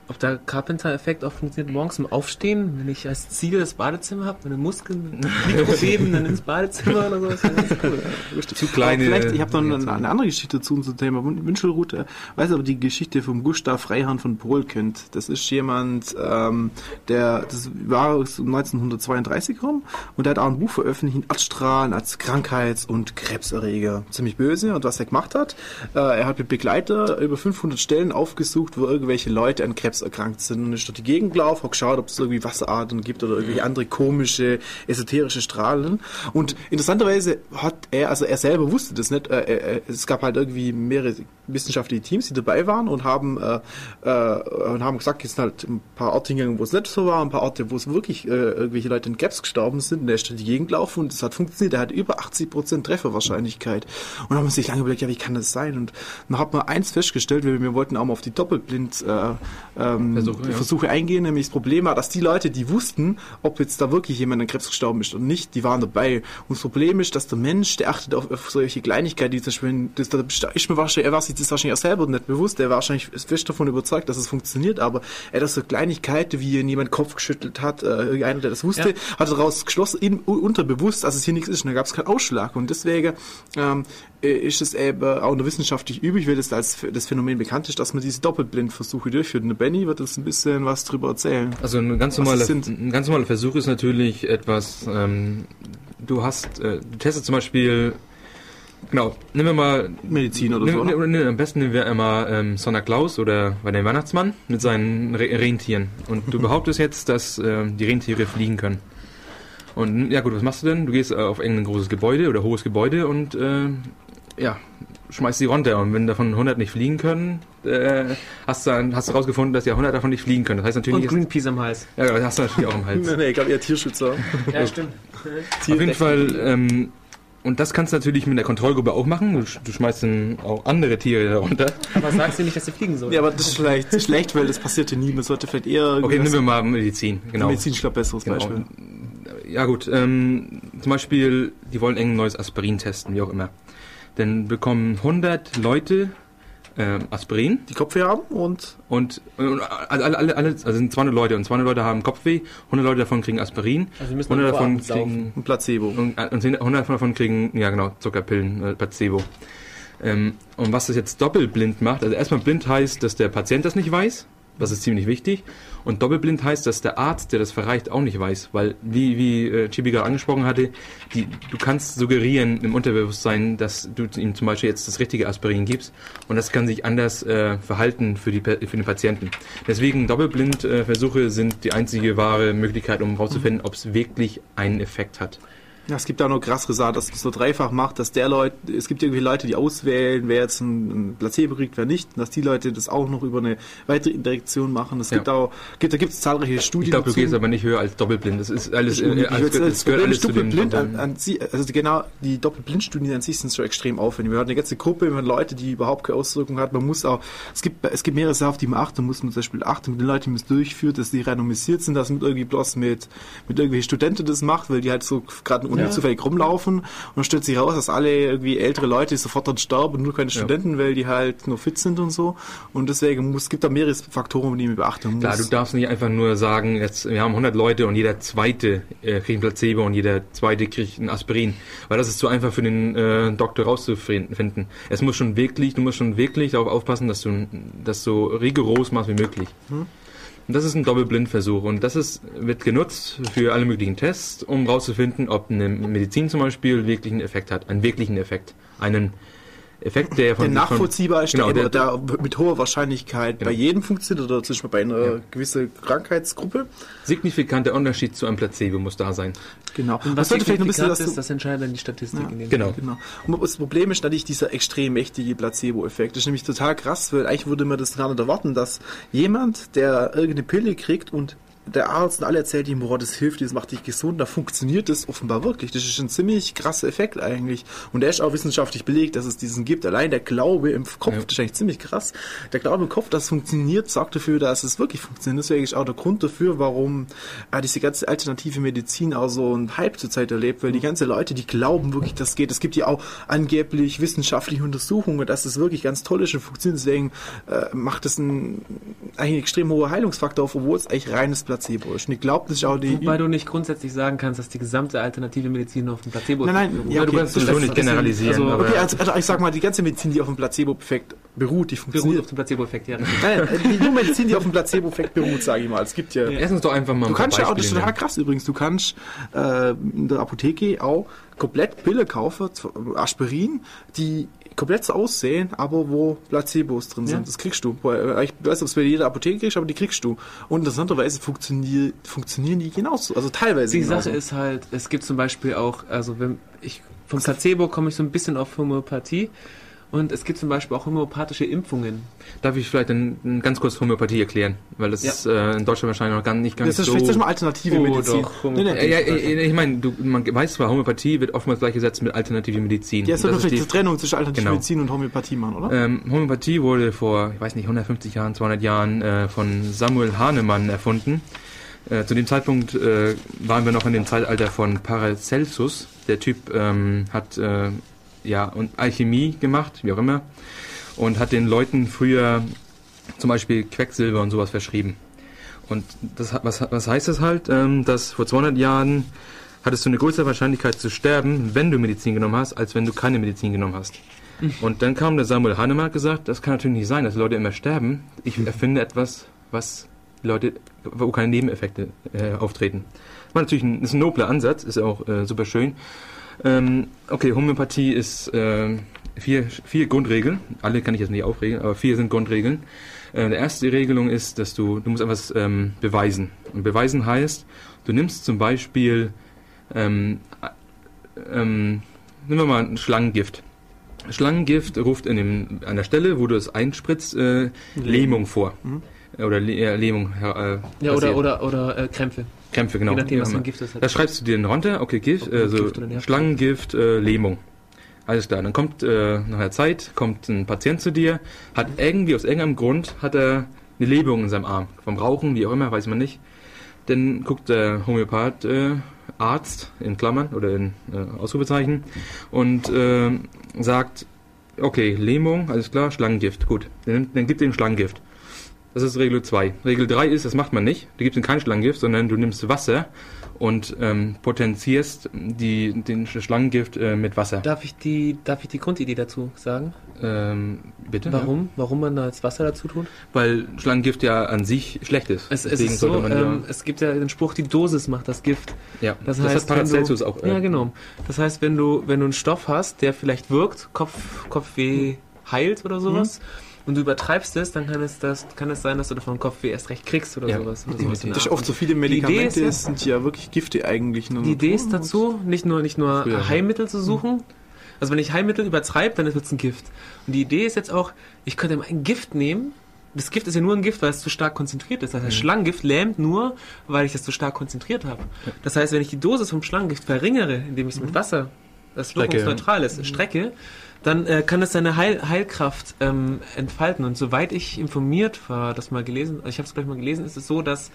Speaker 1: Ob der Carpenter-Effekt auch funktioniert morgens im Aufstehen, wenn ich als Ziel das Badezimmer habe, meine Muskeln Mikrobeben dann ins Badezimmer oder so, das wäre ganz cool.
Speaker 2: Zu
Speaker 3: Aber
Speaker 2: kleine.
Speaker 3: vielleicht, ich habe noch eine, eine andere Geschichte zu unserem Thema Wün- Wünschelroute. Weiß aber die Geschichte vom Gustav Freihahn von Pohl kennt. Das ist jemand, ähm, der, das war so 1932 rum und der hat auch ein Buch veröffentlicht, Erdstrahlen als Krankheits- und Krebserreger. Ziemlich böse. Und was er gemacht hat, äh, er hat mit Begleiter über 500 Stellen aufgesucht, wo irgendwelche Leute an Krebs erkrankt sind und ist durch die Gegend gelaufen, hat geschaut, ob es irgendwie Wasseradern gibt oder irgendwelche andere komische, esoterische Strahlen. Und interessanterweise hat er, also er selber wusste das nicht, äh, äh, es gab halt irgendwie mehrere wissenschaftliche Teams, die dabei waren und haben, äh, äh, und haben gesagt, es sind halt ein paar Orte hingegangen, wo es nicht so war, ein paar Orte, wo es wirklich äh, irgendwelche Leute in Gaps gestorben sind und er ist durch die Gegend gelaufen und es hat funktioniert, er hat über 80% Trefferwahrscheinlichkeit. Und dann haben wir sich lange überlegt, ja, wie kann das sein? Und dann hat man eins festgestellt, weil wir wollten auch mal auf die Doppelblind äh, ähm, Versuche, ja. Versuche eingehen, nämlich das Problem war, dass die Leute, die wussten, ob jetzt da wirklich jemand an Krebs gestorben ist oder nicht, die waren dabei. Und das Problem ist, dass der Mensch, der achtet auf, auf solche Kleinigkeiten, die zum Beispiel, das, das ist mir wahrscheinlich, er war sich das wahrscheinlich auch selber nicht bewusst, er war wahrscheinlich fest davon überzeugt, dass es funktioniert, aber er hat so Kleinigkeiten, wie jemand Kopf geschüttelt hat, äh, einer, der das wusste, ja. hat daraus geschlossen, in, unterbewusst, dass es hier nichts ist und da gab es keinen Ausschlag. Und deswegen ähm, äh, ist es eben auch nur wissenschaftlich üblich, weil das als das Phänomen bekannt ist, dass man diese Doppelblindversuche durchführt. Und Benny wird uns ein bisschen was drüber erzählen.
Speaker 2: Also ein ganz normaler, ein ganz normaler Versuch ist natürlich etwas, ähm, du hast, äh, du testest zum Beispiel Genau, nehmen wir mal
Speaker 3: Medizin oder
Speaker 2: so. Ne, ne, am besten nehmen wir einmal ähm, Santa Claus oder bei den Weihnachtsmann mit seinen Re Rentieren. Und du behauptest jetzt, dass äh, die Rentiere fliegen können. Und ja gut, was machst du denn? Du gehst äh, auf irgendein großes Gebäude oder hohes Gebäude und äh, ja, schmeißt die runter. Und wenn davon 100 nicht fliegen können, äh, hast, du, hast du rausgefunden, dass ja 100 davon nicht fliegen können. Das heißt natürlich.
Speaker 1: Und Greenpeace am Hals.
Speaker 2: Ja, das hast du natürlich auch am Hals.
Speaker 3: nee, nee, ich glaube eher Tierschützer.
Speaker 1: ja, stimmt.
Speaker 2: Auf jeden Fall, ähm, und das kannst du natürlich mit der Kontrollgruppe auch machen. Du, du schmeißt dann auch andere Tiere darunter.
Speaker 1: Aber sagst du nicht, dass sie fliegen sollen?
Speaker 3: Ja, aber das ist vielleicht schlecht, weil das passierte nie. Man sollte vielleicht eher.
Speaker 2: Okay, nehmen wir mal Medizin.
Speaker 3: Genau. Medizin ist, glaube besseres genau. Beispiel.
Speaker 2: Ja, gut. Ähm, zum Beispiel, die wollen ein neues Aspirin testen, wie auch immer. Dann bekommen 100 Leute äh, Aspirin.
Speaker 3: Die Kopfweh haben und?
Speaker 2: Und, und alle, alle, alle, also sind 200 Leute und 200 Leute haben Kopfweh, 100 Leute davon kriegen Aspirin,
Speaker 1: also
Speaker 2: 100 davon kriegen
Speaker 3: ein Placebo.
Speaker 2: Und, und 100 davon kriegen, ja genau, Zuckerpillen, äh, Placebo. Ähm, und was das jetzt doppelblind macht, also erstmal blind heißt, dass der Patient das nicht weiß, das ist ziemlich wichtig. Und doppelblind heißt, dass der Arzt, der das verreicht, auch nicht weiß, weil, wie, wie äh, Chibi gerade angesprochen hatte, die, du kannst suggerieren im Unterbewusstsein, dass du ihm zum Beispiel jetzt das richtige Aspirin gibst und das kann sich anders äh, verhalten für, die, für den Patienten. Deswegen Doppelblindversuche äh, sind die einzige wahre Möglichkeit, um herauszufinden, ob es wirklich einen Effekt hat.
Speaker 3: Ja, es gibt auch noch krass gesagt, dass es so dreifach macht, dass der Leute, es gibt irgendwie Leute, die auswählen, wer jetzt ein, Placebo kriegt, wer nicht, dass die Leute das auch noch über eine weitere Indirektion machen. Es ja. gibt auch, gibt, da gibt es zahlreiche Studien. Ich
Speaker 2: glaube, du gehst aber nicht höher als doppelblind. Das ist alles,
Speaker 3: äh, äh, das gehört alles doppelblind an, an sie, also genau, die Doppelblindstudien an sich sind so extrem aufwendig. Wir hatten eine ganze Gruppe von Leuten, die überhaupt keine Auswirkung hat. Man muss auch, es gibt, es gibt mehrere Sachen, auf die man achten muss. Man zum Beispiel achten mit den Leuten, die man es durchführt, dass die randomisiert sind, dass man irgendwie bloß mit, mit irgendwelchen Studenten das macht, weil die halt so gerade ja. zufällig rumlaufen laufen und dann stellt sich raus, dass alle irgendwie ältere Leute sofort dann sterben und nur keine Studenten, ja. weil die halt nur fit sind und so. Und deswegen muss, es gibt da mehrere Faktoren, die man beachten muss.
Speaker 2: Klar, du darfst nicht einfach nur sagen, jetzt, wir haben 100 Leute und jeder zweite äh, kriegt ein Placebo und jeder zweite kriegt ein Aspirin, weil das ist zu einfach für den äh, Doktor rauszufinden. Es muss schon wirklich, du musst schon wirklich darauf aufpassen, dass du das so rigoros machst wie möglich. Hm? Und das ist ein Doppelblindversuch. Und das ist, wird genutzt für alle möglichen Tests, um herauszufinden, ob eine Medizin zum Beispiel wirklich einen Effekt hat, einen wirklichen Effekt, einen Effekt, der
Speaker 3: von... Der nachvollziehbar ist, genau, der, der, mit hoher Wahrscheinlichkeit genau. bei jedem funktioniert oder zum Beispiel bei einer ja. gewissen Krankheitsgruppe.
Speaker 2: Signifikanter Unterschied zu einem Placebo muss da sein.
Speaker 3: Genau.
Speaker 1: Und was vielleicht ein bisschen, ist, das entscheidet dann die Statistik. Ja,
Speaker 2: in den genau.
Speaker 3: genau. Und das Problem ist natürlich dieser extrem mächtige Placebo-Effekt. Das ist nämlich total krass, weil eigentlich würde man das gar nicht erwarten, dass jemand, der irgendeine Pille kriegt und der Arzt und alle erzählt ihm, boah, das hilft dir, das macht dich gesund, da funktioniert das offenbar wirklich. Das ist ein ziemlich krasser Effekt eigentlich. Und der ist auch wissenschaftlich belegt, dass es diesen gibt. Allein der Glaube im Kopf, ja. das ist eigentlich ziemlich krass. Der Glaube im Kopf, dass es funktioniert, sorgt dafür, dass es wirklich funktioniert. Deswegen ist auch der Grund dafür, warum äh, diese ganze alternative Medizin auch so einen Hype zurzeit erlebt, weil die ganzen Leute, die glauben wirklich, das geht. Es gibt ja auch angeblich wissenschaftliche Untersuchungen, dass es wirklich ganz toll ist und funktioniert. Deswegen äh, macht es ein, eigentlich ein extrem hoher Heilungsfaktor auf, obwohl es eigentlich reines Placebo ist. Und ich glaube, das ist auch die.
Speaker 1: Wobei du nicht grundsätzlich sagen kannst, dass die gesamte alternative Medizin auf dem Placebo
Speaker 3: Nein, nein,
Speaker 2: ja, okay, du kannst das so nicht generalisieren.
Speaker 3: Also, okay, also, also, ich sag mal, die ganze Medizin, die auf dem Placebo-Effekt beruht, die
Speaker 1: Beruht
Speaker 3: funktioniert.
Speaker 1: auf dem Placebo-Effekt, ja.
Speaker 3: Nein, äh, die nur Medizin, die auf dem Placebo-Effekt beruht, sage ich mal. Es gibt ja.
Speaker 1: Ja.
Speaker 2: Lass doch einfach mal
Speaker 3: Du
Speaker 2: ein
Speaker 3: kannst ja auch, das ist total krass übrigens, du kannst äh, in der Apotheke auch komplett Pille kaufen, Aspirin, die komplett so aussehen, aber wo Placebos drin sind.
Speaker 1: Ja.
Speaker 3: Das kriegst du. Bei- Ich weiß nicht, ob es bei jeder Apotheke kriegst, aber die kriegst du. Und interessanterweise funktionieren, funktionieren die genauso. Also teilweise
Speaker 1: Die
Speaker 3: genauso.
Speaker 1: Sache ist halt, es gibt zum Beispiel auch, also wenn ich vom Placebo komme ich so ein bisschen auf Homöopathie und es gibt zum Beispiel auch homöopathische Impfungen.
Speaker 2: Darf ich vielleicht ein, ein ganz kurz Homöopathie erklären? Weil das
Speaker 1: Ja.
Speaker 2: ist äh, in Deutschland wahrscheinlich noch gar nicht ganz
Speaker 3: das ist
Speaker 2: so...
Speaker 3: vielleicht mal alternative
Speaker 1: Oh,
Speaker 3: Medizin.
Speaker 1: doch,
Speaker 3: nee, nee.
Speaker 2: Ja, ja, ich meine, man weiß zwar, Homöopathie wird oftmals gleichgesetzt mit alternativer Medizin.
Speaker 3: Ja, es
Speaker 2: Das ist
Speaker 3: vielleicht die Trennung zwischen alternative
Speaker 2: Genau.
Speaker 3: Medizin und Homöopathie machen, oder?
Speaker 2: Ähm, Homöopathie wurde vor, ich weiß nicht, 150 Jahren, 200 Jahren äh, von Samuel Hahnemann erfunden. Äh, zu dem Zeitpunkt äh, waren wir noch in dem Zeitalter von Paracelsus. Der Typ ähm, hat äh, ja und Alchemie gemacht, wie auch immer, und hat den Leuten früher zum Beispiel Quecksilber und sowas verschrieben. Und das, was, was heißt das halt? Ähm, dass vor 200 Jahren hattest du eine größere Wahrscheinlichkeit zu sterben, wenn du Medizin genommen hast, als wenn du keine Medizin genommen hast. Und dann kam der Samuel Hahnemann und gesagt, das kann natürlich nicht sein, dass Leute immer sterben. Ich erfinde etwas, was Leute, wo keine Nebeneffekte äh, auftreten. War natürlich ein, ist ein nobler Ansatz, ist auch äh, super schön. Ähm, okay, Homöopathie ist äh, vier, vier Grundregeln. Alle kann ich jetzt nicht aufregeln, aber vier sind Grundregeln. Äh, die erste Regelung ist, dass du, du musst etwas ähm, beweisen. Und beweisen heißt, du nimmst zum Beispiel, ähm, äh, ähm, nehmen wir mal ein Schlangengift. Schlangengift ruft in dem, an der Stelle, wo du es einspritzt, äh, Lähmung vor.
Speaker 3: Mhm.
Speaker 2: Oder äh, Lähmung. Äh,
Speaker 1: Ja, oder, oder, oder äh, Krämpfe.
Speaker 2: Krämpfe, genau.
Speaker 1: Je nachdem, was für ein Gift das hat.
Speaker 2: da schreibst du dir dann runter, okay, Gift,
Speaker 1: Ob
Speaker 2: also
Speaker 1: Gift.
Speaker 2: Schlangengift, äh, Lähmung. Alles klar, dann kommt äh, nach einer Zeit, kommt ein Patient zu dir, hat irgendwie, aus irgendeinem Grund, hat er eine Lähmung in seinem Arm. Vom Rauchen, wie auch immer, weiß man nicht. Dann guckt der Homöopath, äh, Arzt, in Klammern oder in äh, Ausrufezeichen, und äh, sagt, okay, Lähmung, alles klar, Schlangengift, gut. Dann, dann gibt er ihm Schlangengift. Das ist Regel 2. Regel 3 ist, das macht man nicht. Du gibst ihm kein Schlangengift, sondern du nimmst Wasser und ähm, potenzierst die, den Schlangengift äh, mit Wasser.
Speaker 1: Darf ich die, darf ich die Grundidee dazu sagen?
Speaker 2: Ähm, bitte?
Speaker 1: Warum? Warum man da jetzt Wasser dazu tut?
Speaker 2: Weil Schlangengift ja an sich schlecht ist.
Speaker 1: Es, es ist so,
Speaker 2: ja-
Speaker 1: ähm, es gibt ja den Spruch, die Dosis macht das Gift.
Speaker 2: ja,
Speaker 1: Das,
Speaker 2: das,
Speaker 1: heißt,
Speaker 2: hat Paracelsus
Speaker 1: wenn du,
Speaker 2: auch. äh,
Speaker 1: Ja, genau. Das heißt, wenn du, wenn du einen Stoff hast, der vielleicht wirkt, Kopf, Kopfweh heilt oder sowas, und du übertreibst es, dann kann es, das, kann es sein, dass du davon Kopfweh erst recht kriegst oder
Speaker 2: Ja,
Speaker 1: sowas. Oder sowas
Speaker 3: Das ist oft so viele Medikamente,
Speaker 1: ist ja-
Speaker 3: es sind ja wirklich Gifte eigentlich. Nur
Speaker 1: Die Idee ist dazu, nicht nur, nicht nur
Speaker 2: Früher, ja.
Speaker 1: Heilmittel zu suchen. Also wenn ich Heilmittel übertreibe, dann wird es ein Gift. Und die Idee ist jetzt auch, ich könnte ein Gift nehmen. Das Gift ist ja nur ein Gift, weil es zu stark konzentriert ist. Das heißt, Schlangengift lähmt nur, weil ich das zu stark konzentriert habe. Das heißt, wenn ich die Dosis vom Schlangengift verringere, indem ich es mit Wasser, das wirkungsneutral ist, strecke, dann äh, kann es seine Heil Heilkraft ähm, entfalten. Und soweit ich informiert war, das mal gelesen, ich habe es gleich mal gelesen, ist es so, dass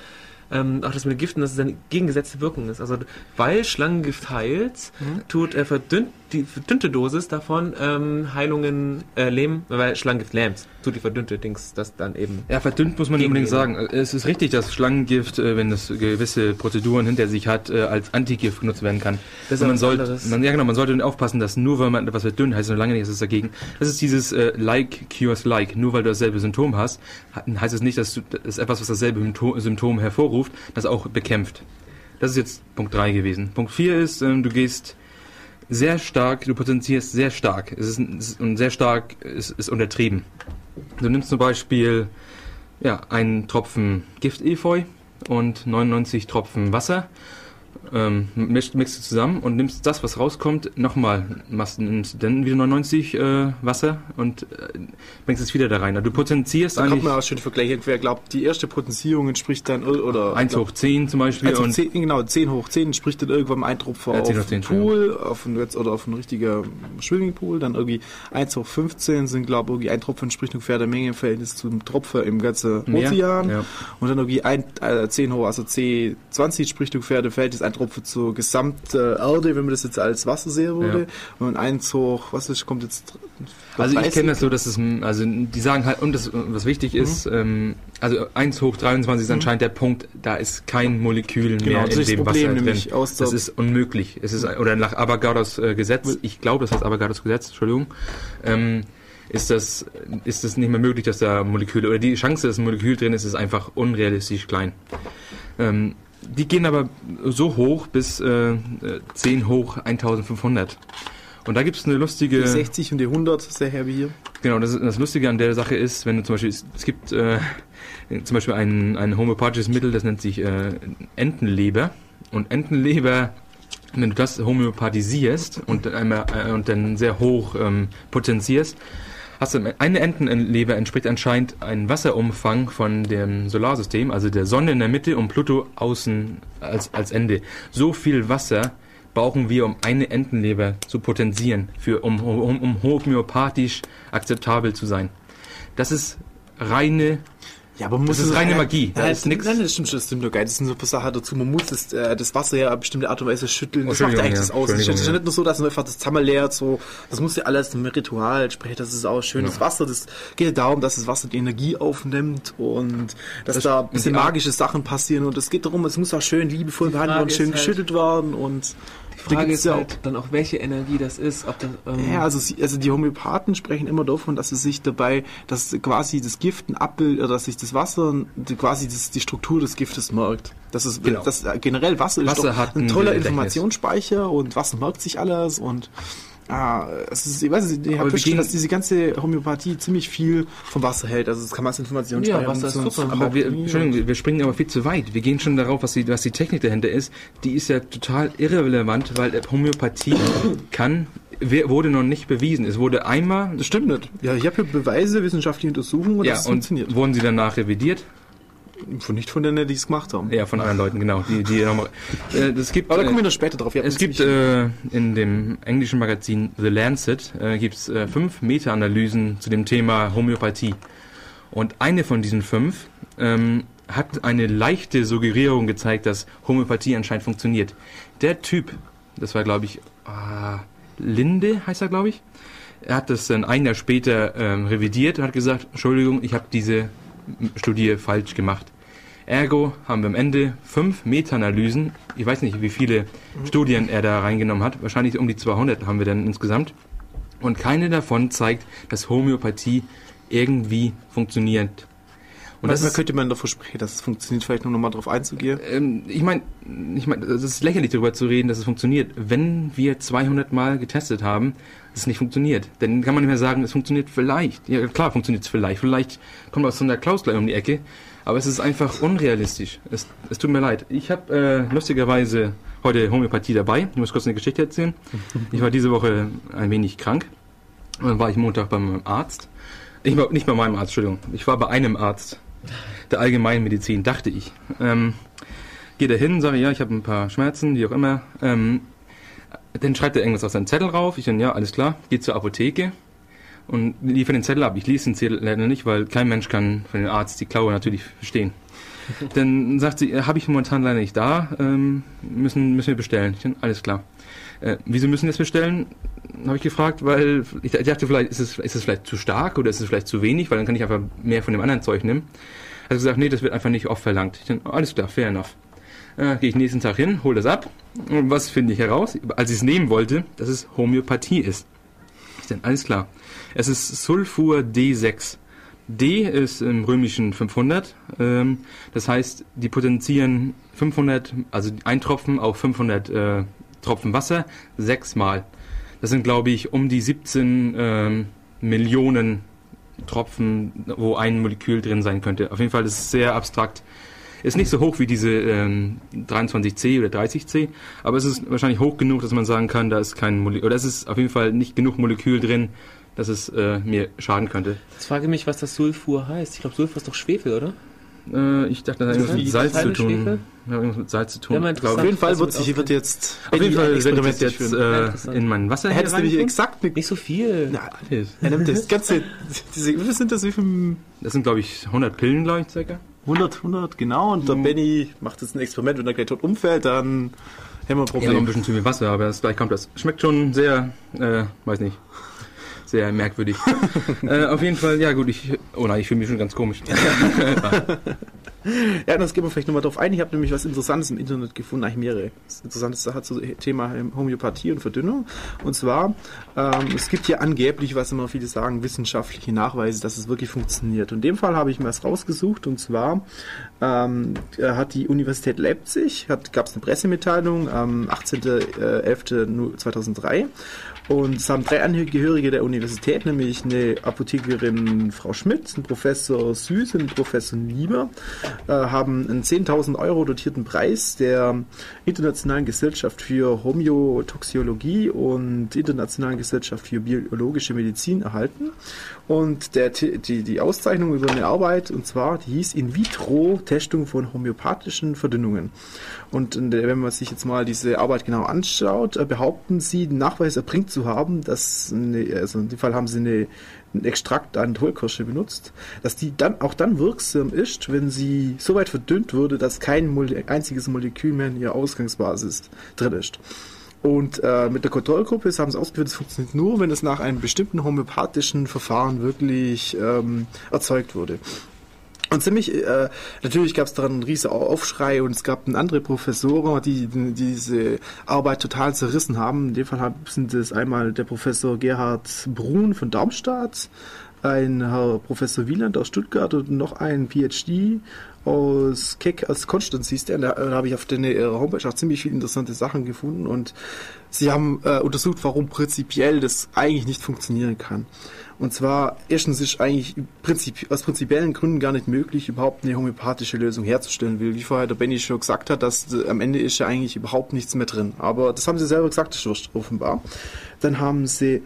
Speaker 1: ähm, auch das mit Giften, dass es eine gegengesetzte Wirkung ist. Also weil Schlangengift heilt, tut er verdünnt, die verdünnte Dosis davon ähm, Heilungen äh, lähmen, weil Schlangengift lähmt, tut die verdünnte Dings das dann eben.
Speaker 2: Ja, verdünnt muss man nicht unbedingt sagen. Es ist richtig, dass Schlangengift, äh, wenn es gewisse Prozeduren hinter sich hat, äh, als Antigift genutzt werden kann.
Speaker 1: Das ist
Speaker 2: man sollte, man, ja genau, man sollte aufpassen, dass nur weil man etwas verdünnt, heißt es noch lange nicht, dass es dagegen. Das ist dieses äh, like cures like. Nur weil du dasselbe Symptom hast, heißt es nicht, dass du das etwas, was dasselbe Symptom, Symptom hervorruft, das auch bekämpft. Das ist jetzt Punkt 3 gewesen. Punkt 4 ist, ähm, du gehst sehr stark, du potenzierst sehr stark. Es ist, es ist und sehr stark ist, ist untertrieben. Du nimmst zum Beispiel ja, einen Tropfen Gift-Efeu und 99 Tropfen Wasser, ähm, mischst, mixt du zusammen und nimmst das, was rauskommt, nochmal, machst dann wieder 99 äh, Wasser und äh, bringst es wieder da rein. Also Du potenzierst
Speaker 3: Da kommt
Speaker 2: eigentlich
Speaker 3: man auch schön vergleichen. Wer glaubt, die erste Potenzierung entspricht dann, oder
Speaker 2: 1 hoch 10 zum Beispiel
Speaker 3: 1 hoch
Speaker 2: und
Speaker 3: 10, genau, 10 hoch 10 entspricht dann irgendwann ein Tropfen
Speaker 2: Ja,
Speaker 3: auf
Speaker 2: 10 hoch
Speaker 3: einen
Speaker 2: 10,
Speaker 3: Pool, auf jetzt, oder auf einen richtiger Swimmingpool, dann irgendwie 1 hoch 15 sind, glaube ich, irgendwie ein Tropfen entspricht ungefähr der Menge im Verhältnis zum Tropfen im ganzen. Ozean.
Speaker 2: Ja.
Speaker 3: Und dann irgendwie ein, äh, 10 hoch, also C20 entspricht ungefähr der Verhältnis ein Tropfen zur gesamten Erde, wenn man das jetzt als Wasser sehen würde. Und 1 hoch, was ist, kommt jetzt?
Speaker 2: Also ich
Speaker 3: 30?
Speaker 2: kenne das so, dass es, also die sagen halt, und das, was wichtig ist,
Speaker 3: Mhm.
Speaker 2: ähm, also 1 hoch 23 ist anscheinend der Punkt, da ist kein Molekül
Speaker 3: Genau,
Speaker 2: mehr in
Speaker 3: ist
Speaker 2: dem
Speaker 3: Problem,
Speaker 2: Wasser drin.
Speaker 3: aus
Speaker 2: Das ist unmöglich. Es ist, oder nach Avogadros äh, Gesetz, ich glaube, das heißt Avogadros Gesetz, Entschuldigung, ähm, ist das, ist das nicht mehr möglich, dass da Moleküle, oder die Chance, dass ein Molekül drin ist, ist einfach unrealistisch klein. Ähm, die gehen aber so hoch bis äh, 10 hoch 1500. Und da gibt es eine lustige.
Speaker 3: Die 60 und die 100, sehr herbe hier.
Speaker 2: Genau, das, das Lustige an der Sache ist, wenn du zum Beispiel, es gibt äh, zum Beispiel ein, ein homöopathisches Mittel, das nennt sich äh, Entenleber. Und Entenleber, wenn du das homöopathisierst und, einmal, äh, und dann sehr hoch ähm, potenzierst, hast du eine Entenleber entspricht anscheinend einem Wasserumfang von dem Solarsystem, also der Sonne in der Mitte und Pluto außen als, als Ende. So viel Wasser brauchen wir, um eine Entenleber zu potenzieren, für, um, um, um homöopathisch akzeptabel zu sein. Das ist reine
Speaker 3: ja, aber man muss
Speaker 2: das ist reine
Speaker 3: ja,
Speaker 2: Magie.
Speaker 3: Da ist nichts. Nein, das stimmt schon, das stimmt doch geil. Das sind so ein paar Sachen dazu. Man muss das, äh, das Wasser ja auf bestimmte Art und Weise schütteln. Das macht ja eigentlich das aus. Es ist ja nicht nur so, dass man einfach das Zammer leert, so. Das muss ja alles im Ritual entsprechen. Das ist auch schönes ja. Wasser. Das geht ja darum, dass das Wasser die Energie aufnimmt und dass das da ein bisschen magische Sachen passieren. Und es geht darum, es muss auch schön liebevoll behandelt werden, schön halt geschüttelt werden und
Speaker 1: die Frage ist halt dann auch, welche Energie das ist. Ob das,
Speaker 3: ähm ja, also, also die Homöopathen sprechen immer davon, dass es sich dabei, dass quasi das Gift ein Abbild, oder dass sich das Wasser die, quasi das, die Struktur des Giftes merkt. Das ist genau. das, generell Wasser,
Speaker 2: Wasser
Speaker 3: ist
Speaker 2: hat
Speaker 3: ein toller Informationsspeicher und Wasser merkt sich alles und Ah, ist, ich weiß nicht, ich habe verstanden, dass diese ganze Homöopathie ziemlich viel vom Wasser hält. Also es kann man als Information
Speaker 2: Ja, Wasser ist super. Aber wir, Entschuldigung, wir springen aber viel zu weit. Wir gehen schon darauf, was die, was die Technik dahinter ist. Die ist ja total irrelevant, weil Homöopathie kann wurde noch nicht bewiesen. Es wurde einmal.
Speaker 3: Das stimmt nicht. Ja, ich habe hier Beweise, wissenschaftliche Untersuchungen
Speaker 2: und ja, das und funktioniert. Wurden sie danach revidiert?
Speaker 3: Von nicht von denen, die es gemacht haben.
Speaker 2: Ja, von anderen Leuten, genau. Die, die nochmal,
Speaker 3: äh, das gibt, Aber da kommen wir noch später drauf.
Speaker 2: es gibt äh, in dem englischen Magazin The Lancet äh, gibt's äh, fünf Meta-Analysen zu dem Thema Homöopathie. Und eine von diesen fünf ähm, hat eine leichte Suggerierung gezeigt, dass Homöopathie anscheinend funktioniert. Der Typ, das war glaube ich äh, Linde, heißt er glaube ich, er hat das dann ein Jahr später ähm, revidiert und hat gesagt, Entschuldigung, ich habe diese Studie falsch gemacht. Ergo haben wir am Ende fünf Meta-Analysen. Ich weiß nicht, wie viele Studien er da reingenommen hat. Wahrscheinlich um die 200 haben wir dann insgesamt. Und keine davon zeigt, dass Homöopathie irgendwie funktioniert.
Speaker 3: Und das könnte man davor sprechen, dass es funktioniert, vielleicht nur nochmal drauf einzugehen?
Speaker 2: Ähm, ich meine, ich mein, es ist lächerlich darüber zu reden, dass es funktioniert. Wenn wir 200 Mal getestet haben, es nicht funktioniert, dann kann man nicht mehr sagen, es funktioniert vielleicht. Ja, klar funktioniert es vielleicht. Vielleicht kommt aus so einer Klaus gleich um die Ecke, aber es ist einfach unrealistisch. Es, es tut mir leid. Ich habe äh, lustigerweise heute Homöopathie dabei. Ich muss kurz eine Geschichte erzählen. Ich war diese Woche ein wenig krank. dann war ich Montag beim Arzt. Ich war nicht bei meinem Arzt, Entschuldigung. Ich war bei einem Arzt der Allgemeinmedizin, dachte ich. Ähm, gehe da hin, sage, ja, ich habe ein paar Schmerzen, wie auch immer. Ähm, dann schreibt er irgendwas auf seinen Zettel rauf. Ich dann, ja, alles klar, gehe zur Apotheke und liefere den Zettel ab. Ich lese den Zettel leider nicht, weil kein Mensch kann von dem Arzt die Klaue natürlich verstehen. Dann sagt sie, habe ich momentan leider nicht da, ähm, müssen, müssen wir bestellen. Ich dann, alles klar. Äh, wieso müssen wir es bestellen? Habe ich gefragt, weil ich dachte, vielleicht ist es, ist es vielleicht zu stark oder ist es vielleicht zu wenig, weil dann kann ich einfach mehr von dem anderen Zeug nehmen. Hat gesagt, nee, das wird einfach nicht oft verlangt. Ich dann, alles klar, fair enough. Äh, Gehe ich nächsten Tag hin, hole das ab. Und was finde ich heraus? Als ich es nehmen wollte, dass es Homöopathie ist. Ich dann, alles klar. Es ist Sulfur D6. D ist im römischen 500. Ähm, das heißt, die potenzieren 500, also ein Tropfen auf 500 äh, Tropfen Wasser sechsmal. Das sind, glaube ich, um die 17 ähm, Millionen Tropfen, wo ein Molekül drin sein könnte. Auf jeden Fall ist es sehr abstrakt. Ist nicht so hoch wie diese ähm, 23C oder 30C, aber es ist wahrscheinlich hoch genug, dass man sagen kann, da ist kein Molekül, oder es ist auf jeden Fall nicht genug Molekül drin, dass es äh, mir schaden könnte.
Speaker 1: Jetzt frage ich mich, was das Sulfur heißt. Ich glaube, Sulfur ist doch Schwefel, oder?
Speaker 2: Äh, ich dachte, das hat irgendwas mit Salz zu tun. Ja, irgendwas mit Salz zu tun.
Speaker 3: Ja, auf jeden Fall wird sich wird jetzt
Speaker 2: auf jeden Fall wird das jetzt äh, in mein Wasser
Speaker 3: Hättest du nämlich exakt
Speaker 1: nicht so viel.
Speaker 3: Na, alles. Er nimmt das ganze diese wie sind das wie viel
Speaker 2: Das sind glaube ich 100 Pillen, glaube ich, circa.
Speaker 3: 100 100 genau und der mhm. Benny macht jetzt ein Experiment, wenn er gleich tot umfällt, dann haben wir ein Problem.
Speaker 2: Ja, noch ein bisschen zu viel Wasser, aber das, gleich kommt das. Schmeckt schon sehr äh, weiß nicht sehr merkwürdig. äh, auf jeden Fall, ja gut, ich. Oh nein, ich fühle mich schon ganz komisch.
Speaker 3: Ja, das gehen wir vielleicht nochmal drauf ein. Ich habe nämlich was Interessantes im Internet gefunden, eigentlich mehrere interessante Sachen zum Thema Homöopathie und Verdünnung. Und zwar, ähm, es gibt hier angeblich, was immer viele sagen, wissenschaftliche Nachweise, dass es wirklich funktioniert. Und in dem Fall habe ich mir was rausgesucht und zwar ähm, hat die Universität Leipzig, gab es eine Pressemitteilung am 18.11.2003 und es haben drei Angehörige der Universität, nämlich eine Apothekerin Frau Schmidt, ein Professor Süß und ein Professor Nieber, äh, haben einen 10.000 Euro dotierten Preis der Internationalen Gesellschaft für Homöotoxiologie und Internationalen Gesellschaft für biologische Medizin erhalten. Und der, die, die Auszeichnung über eine Arbeit, und zwar, die hieß In-vitro-Testung von homöopathischen Verdünnungen. Und wenn man sich jetzt mal diese Arbeit genau anschaut, äh, behaupten sie, den Nachweis erbringt zu haben, dass, eine, also in dem Fall haben sie eine, einen Extrakt an Hohlkirsche benutzt, dass die dann auch dann wirksam ist, wenn sie so weit verdünnt würde, dass kein einziges Molekül mehr in ihrer Ausgangsbasis drin ist. Und äh, mit der Kontrollgruppe haben sie ausgeführt, es funktioniert nur, wenn es nach einem bestimmten homöopathischen Verfahren wirklich ähm, erzeugt wurde. Und ziemlich, äh, natürlich gab es daran einen riesen Aufschrei und es gab andere Professoren, die, die diese Arbeit total zerrissen haben. In dem Fall sind es einmal der Professor Gerhard Brun von Darmstadt, ein Herr Professor Wieland aus Stuttgart und noch ein PhD aus Keck aus Konstanz hieß der. Da, da habe ich auf der Homepage auch ziemlich viele interessante Sachen gefunden und sie haben äh, untersucht, warum prinzipiell das eigentlich nicht funktionieren kann. Und zwar, erstens ist eigentlich prinzip, aus prinzipiellen Gründen gar nicht möglich, überhaupt eine homöopathische Lösung herzustellen. Wie vorher der Benny schon gesagt hat, dass äh, am Ende ist ja eigentlich überhaupt nichts mehr drin. Aber das haben sie selber gesagt, das ist offenbar. Dann haben sie äh,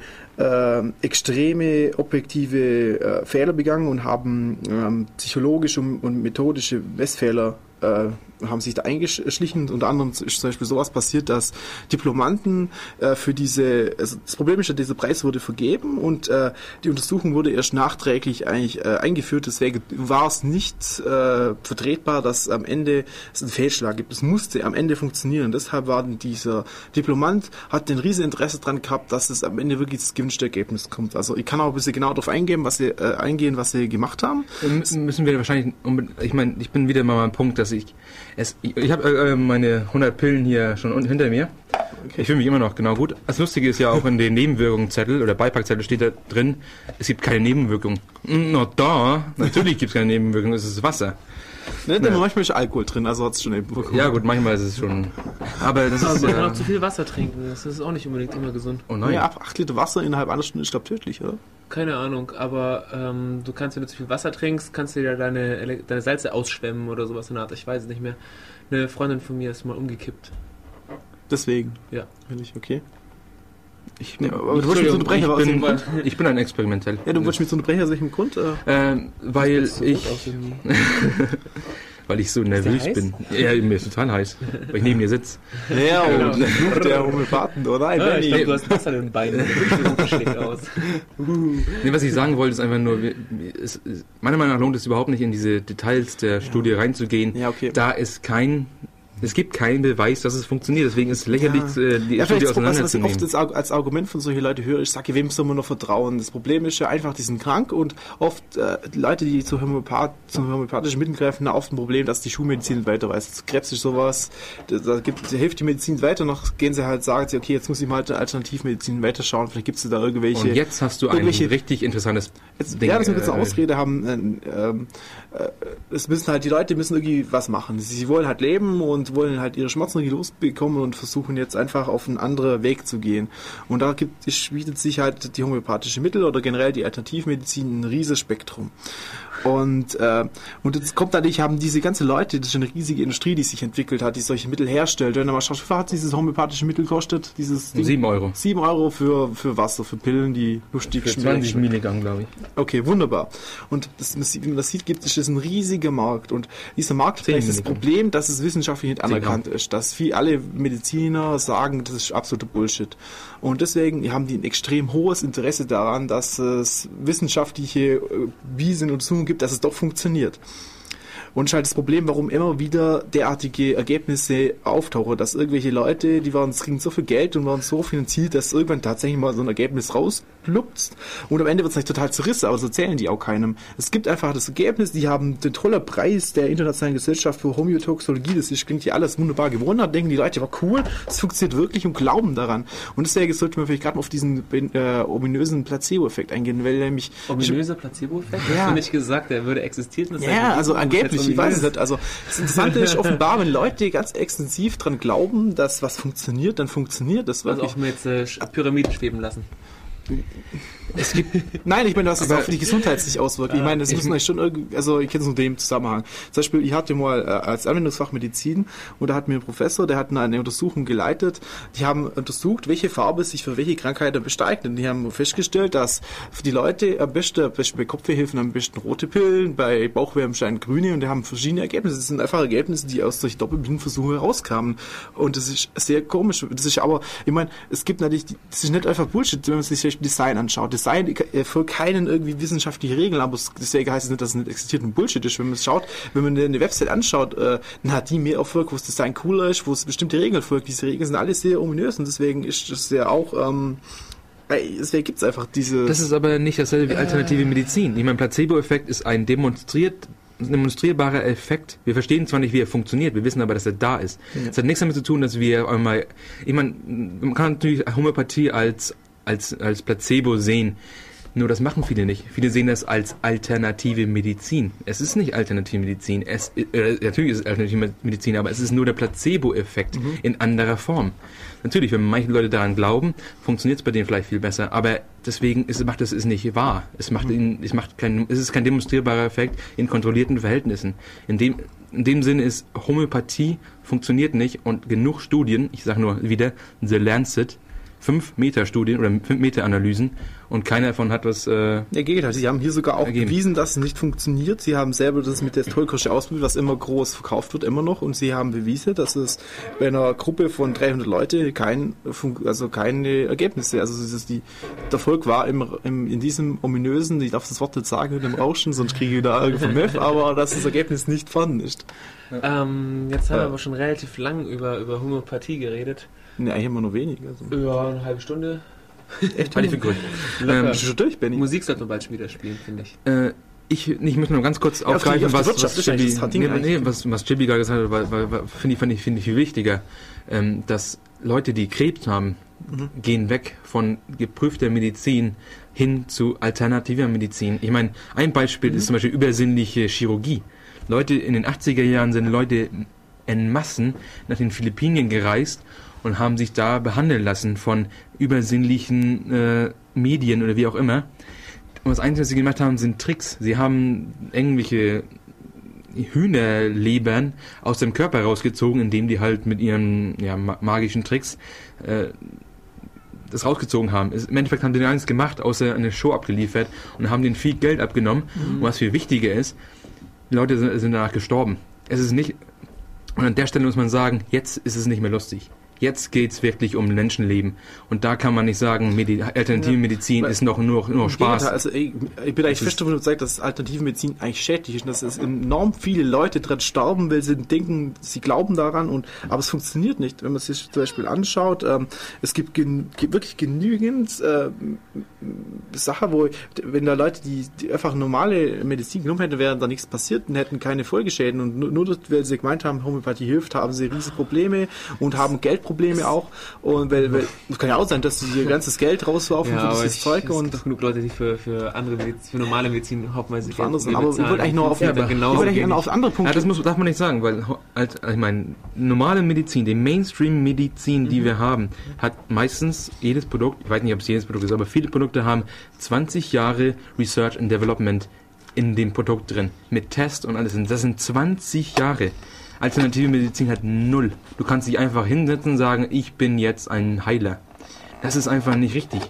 Speaker 3: extreme objektive äh, Fehler begangen und haben ähm, psychologische und, und methodische Messfehler äh, haben sich da eingeschlichen. Unter anderem ist zum Beispiel sowas passiert, dass Diplomanten äh, für diese, also das Problem ist ja, dieser Preis wurde vergeben und äh, die Untersuchung wurde erst nachträglich eigentlich äh, eingeführt. Deswegen war es nicht äh, vertretbar, dass am Ende es einen Fehlschlag gibt. Es musste am Ende funktionieren. Deshalb war dieser Diplomant, hat ein riesen Interesse daran gehabt, dass es am Ende wirklich das gewünschte Ergebnis kommt. Also ich kann auch ein bisschen genau darauf eingehen, was sie, äh, eingehen, was sie gemacht haben.
Speaker 2: Müssen wir wahrscheinlich, ich meine, ich bin wieder mal beim Punkt, dass ich es, ich, ich habe äh, meine 100 Pillen hier schon hinter mir. Okay. Ich fühle mich immer noch genau gut. Das Lustige ist ja auch in den Nebenwirkungszettel oder Beipackzettel steht da drin, es gibt keine Nebenwirkung. Na da, natürlich gibt es keine Nebenwirkung, es ist Wasser.
Speaker 3: Ne, ne. Manchmal ist Alkohol drin, also hat es schon
Speaker 2: Nebenwirkungen. Ja gut, manchmal ist es schon.
Speaker 1: Aber das aber ist. Man kann auch zu viel Wasser trinken, das ist auch nicht unbedingt immer gesund.
Speaker 3: Oh nein. Ja, 8 Liter Wasser innerhalb einer Stunde ist glaube tödlich, oder?
Speaker 1: Keine Ahnung, aber ähm, du kannst, wenn du zu viel Wasser trinkst, kannst du ja deine, deine Salze ausschwemmen oder sowas in der Art. Ich weiß es nicht mehr. Eine Freundin von mir ist mal umgekippt.
Speaker 3: Deswegen?
Speaker 1: Ja.
Speaker 3: Ehrlich, okay.
Speaker 2: Ich, nee, aber du mich unterbrechen, ich bin, ich bin ein Experimentell.
Speaker 3: Ja, du wolltest mich unterbrechen, aus welchem Grund?
Speaker 2: Ähm, weil ich. weil ich so nervös bin. Ja, mir ist total heiß, weil ich neben dir sitze.
Speaker 3: Ja, und genau. Fluch der Homöopathen, oder? Nein,
Speaker 1: ah, ich glaube, du hast Wasser in den Beinen. schlägt aus.
Speaker 2: nee, was ich sagen wollte, ist einfach nur, es, meiner Meinung nach lohnt es überhaupt nicht, in diese Details der ja. Studie reinzugehen. Ja, okay. Da ist kein es gibt keinen Beweis, dass es funktioniert. Deswegen ist es lächerlich,
Speaker 3: ja.
Speaker 2: Äh,
Speaker 3: die ja, Studie auseinanderzunehmen. Was ich oft als Argument von solchen Leuten höre, ich sage, wem soll man noch vertrauen? Das Problem ist ja einfach, die sind krank und oft äh, Leute, die zu, Homöopath zu homöopathischen Mitteln greifen, haben oft ein Problem, dass die Schulmedizin nicht weiter weiß. Krebs ist sowas, da, gibt, da hilft die Medizin weiter, noch gehen sie halt, sagen sie, okay, jetzt muss ich mal Alternativmedizin weiterschauen, vielleicht gibt es da irgendwelche...
Speaker 2: Und jetzt hast du ein richtig interessantes
Speaker 3: jetzt, Ding. Ja, das ist eine äh, Ausrede haben, äh, ähm, äh, es müssen halt, die Leute müssen irgendwie was machen. Sie wollen halt leben und wollen halt ihre Schmerzen irgendwie losbekommen und versuchen jetzt einfach auf einen anderen Weg zu gehen. Und da gibt, bietet sich halt die homöopathische Mittel oder generell die Alternativmedizin ein riesiges Spektrum. Und, äh, und jetzt kommt natürlich, haben diese ganze Leute, das ist eine riesige Industrie, die sich entwickelt hat, die solche Mittel herstellt. Wenn du mal schaust, wie viel hat dieses homöopathische Mittel kostet? Dieses
Speaker 2: Ding? 7 Euro.
Speaker 3: 7 Euro für, für Wasser, für Pillen, die lustig
Speaker 2: schmecken. 20 Milligramm, glaube ich.
Speaker 3: Okay, wunderbar. Und das, wie man das sieht, gibt es ein riesiger Markt. Und dieser Markt ist das Problem, dass es wissenschaftlich nicht anerkannt ist. Dass viel, alle Mediziner sagen, das ist absoluter Bullshit. Und deswegen haben die ein extrem hohes Interesse daran, dass es wissenschaftliche Wiesen und Untersuchungen gibt, dass es doch funktioniert. Und ist halt das Problem, warum immer wieder derartige Ergebnisse auftauchen, dass irgendwelche Leute, die waren, kriegen so viel Geld und waren so finanziert, dass irgendwann tatsächlich mal so ein Ergebnis rausplupst und am Ende wird es nicht total zerrissen, aber so erzählen die auch keinem. Es gibt einfach das Ergebnis, die haben den tollen Preis der Internationalen Gesellschaft für Homöotoxologie, das ist, klingt hier alles wunderbar gewonnen hat, denken die Leute, war cool, es funktioniert wirklich und glauben daran. Und deswegen sollte man vielleicht gerade mal auf diesen äh, ominösen Placebo-Effekt eingehen, weil nämlich...
Speaker 1: Ominöser Placebo-Effekt?
Speaker 3: Ja.
Speaker 1: Hast du nicht gesagt, der würde existieren?
Speaker 3: Ja, also
Speaker 1: das
Speaker 3: angeblich, ich weiß es nicht. Also das Interessante ist offenbar, wenn Leute ganz extensiv dran glauben, dass was funktioniert, dann funktioniert das
Speaker 1: Also
Speaker 3: wirklich.
Speaker 1: auch mit äh, Pyramiden schweben lassen.
Speaker 3: Es gibt, nein, ich meine, was es auch für die Gesundheit sich auswirkt. Ich meine, das
Speaker 2: ich-
Speaker 3: müssen euch schon irgendwie, also ich kenne es nur dem Zusammenhang. Zum Beispiel, ich hatte mal äh, als Anwendungsfach Medizin und da hat mir ein Professor, der hat eine Untersuchung geleitet. Die haben untersucht, welche Farbe sich für welche Krankheit am besten eignet. Und die haben festgestellt, dass für die Leute am besten, am besten bei Kopfwehhilfen am besten rote Pillen, bei Bauchweh am besten grüne und die haben verschiedene Ergebnisse. Das sind einfach Ergebnisse, die aus solchen Doppelblindversuchen herauskamen. Und das ist sehr komisch. Das ist aber, ich meine, es gibt natürlich, das ist nicht einfach Bullshit, wenn man sich zum Beispiel Design anschaut. Design erfolgt keinen irgendwie wissenschaftliche Regeln, aber es- deswegen heißt es nicht, dass es nicht existiert und Bullshit ist. Wenn man es schaut, wenn man eine Website anschaut, äh, dann hat die mehr Erfolg, wo das Design cooler ist, wo es bestimmte Regeln folgt. Diese Regeln sind alle sehr ominös und deswegen ist das ja auch, ähm, äh, deswegen gibt es einfach diese...
Speaker 2: Das ist aber nicht dasselbe wie alternative Medizin. Ich meine, Placebo-Effekt ist ein demonstriert demonstrierbarer Effekt. Wir verstehen zwar nicht, wie er funktioniert, wir wissen aber, dass er da ist. Es hat nichts damit zu tun, dass wir einmal, ich meine, man kann natürlich Homöopathie als, als, als Placebo sehen. Nur das machen viele nicht. Viele sehen das als alternative Medizin. Es ist nicht alternative Medizin. Es, äh, natürlich ist es alternative Medizin, aber es ist nur der Placebo-Effekt in anderer Form. Natürlich, wenn manche Leute daran glauben, funktioniert es bei denen vielleicht viel besser. Aber deswegen ist, macht es es nicht wahr. Es macht ihn, es macht kein, es ist kein demonstrierbarer Effekt in kontrollierten Verhältnissen. In dem, in dem Sinne ist Homöopathie funktioniert nicht und genug Studien, ich sage nur wieder, The Lancet, 5 Meter Studien oder 5 Meter Analysen und keiner davon hat was äh,
Speaker 3: Ja, Gegenteil. Sie haben hier sogar auch
Speaker 2: Ergeben.
Speaker 3: bewiesen, dass es nicht funktioniert. Sie haben selber das mit der Tollkirsche ausprobiert, was immer groß verkauft wird, immer noch. Und sie haben bewiesen, dass es bei einer Gruppe von 300 Leute kein, also keine Ergebnisse, also es ist die, der Erfolg war im, im, in diesem ominösen, ich darf das Wort nicht sagen, mit dem Rauschen, sonst kriege ich wieder Ärger vom Mef, aber dass das Ergebnis nicht vorhanden ist.
Speaker 1: Ähm, jetzt haben wir aber schon relativ lang über, über Homöopathie geredet.
Speaker 3: Ne, eigentlich immer nur wenig. Also.
Speaker 1: Ja, eine halbe Stunde.
Speaker 3: Echt,
Speaker 2: halte ich für grün. Ähm,
Speaker 3: Bist du schon durch, Benny?
Speaker 1: Musik sollten wir bald schon wieder spielen, finde ich.
Speaker 2: Äh, ich, ich möchte noch ganz kurz aufgreifen,
Speaker 3: auf die
Speaker 2: was, was, Chibi, nee, nee, was, was Chibi gerade gesagt hat, war, war, war, finde ich, finde ich, finde ich viel wichtiger, ähm, dass Leute, die Krebs haben,
Speaker 3: Mhm.
Speaker 2: gehen weg von geprüfter Medizin hin zu alternativer Medizin. Ich meine, ein Beispiel
Speaker 3: Mhm.
Speaker 2: ist zum Beispiel übersinnliche Chirurgie. Leute in den 80er Jahren sind Leute en Massen nach den Philippinen gereist und haben sich da behandeln lassen von übersinnlichen äh, Medien oder wie auch immer. Und das Einzige, was sie gemacht haben, sind Tricks. Sie haben irgendwelche Hühnerlebern aus dem Körper rausgezogen, indem die halt mit ihren ja, ma- magischen Tricks äh, das rausgezogen haben. Im Endeffekt haben die gar nichts gemacht, außer eine Show abgeliefert und haben denen viel Geld abgenommen. Und was viel wichtiger ist, die Leute sind, sind danach gestorben. Es ist nicht, und an der Stelle muss man sagen, jetzt ist es nicht mehr lustig. Jetzt geht's wirklich um Menschenleben. Und da kann man nicht sagen, Medi alternative
Speaker 3: Ja.
Speaker 2: Ist noch nur, nur Spaß.
Speaker 3: Also ey, ich bin eigentlich fest davon überzeugt, dass alternative Medizin eigentlich schädlich ist und dass es enorm viele Leute dran sterben, weil sie denken, sie glauben daran und aber es funktioniert nicht. Wenn man sich zum Beispiel anschaut, ähm, es gibt gen, ge- wirklich genügend äh, Sachen, wo wenn da Leute, die, die einfach normale Medizin genommen hätten, wäre da nichts passiert und hätten keine Folgeschäden und nur, nur weil sie gemeint haben, Homöopathie hilft, haben sie riesige Probleme und haben Geldprobleme auch und weil, weil es kann ja auch sein, dass sie ihr ganzes Geld rauslaufen für dieses Zeug
Speaker 1: es
Speaker 3: und
Speaker 1: gibt doch genug Leute, die für, für andere Medizin, für normale Medizin hauptweise
Speaker 3: für andere. Aber ich wollte eigentlich nur auf,
Speaker 1: Ja,
Speaker 3: ja,
Speaker 1: aber
Speaker 3: ich
Speaker 1: genau
Speaker 3: wollte eigentlich noch auf andere Punkte.
Speaker 2: Ja, das muss, darf man nicht sagen, weil als, ich meine, normale Medizin, die Mainstream-Medizin, die wir haben, hat meistens jedes Produkt, ich weiß nicht, ob es jedes Produkt ist, aber viele Produkte haben 20 Jahre Research and Development in dem Produkt drin. Mit Test und alles. Und Das sind 20 Jahre. Alternative Medizin hat null. Du kannst dich einfach hinsetzen und sagen, ich bin jetzt ein Heiler. Das ist einfach nicht richtig.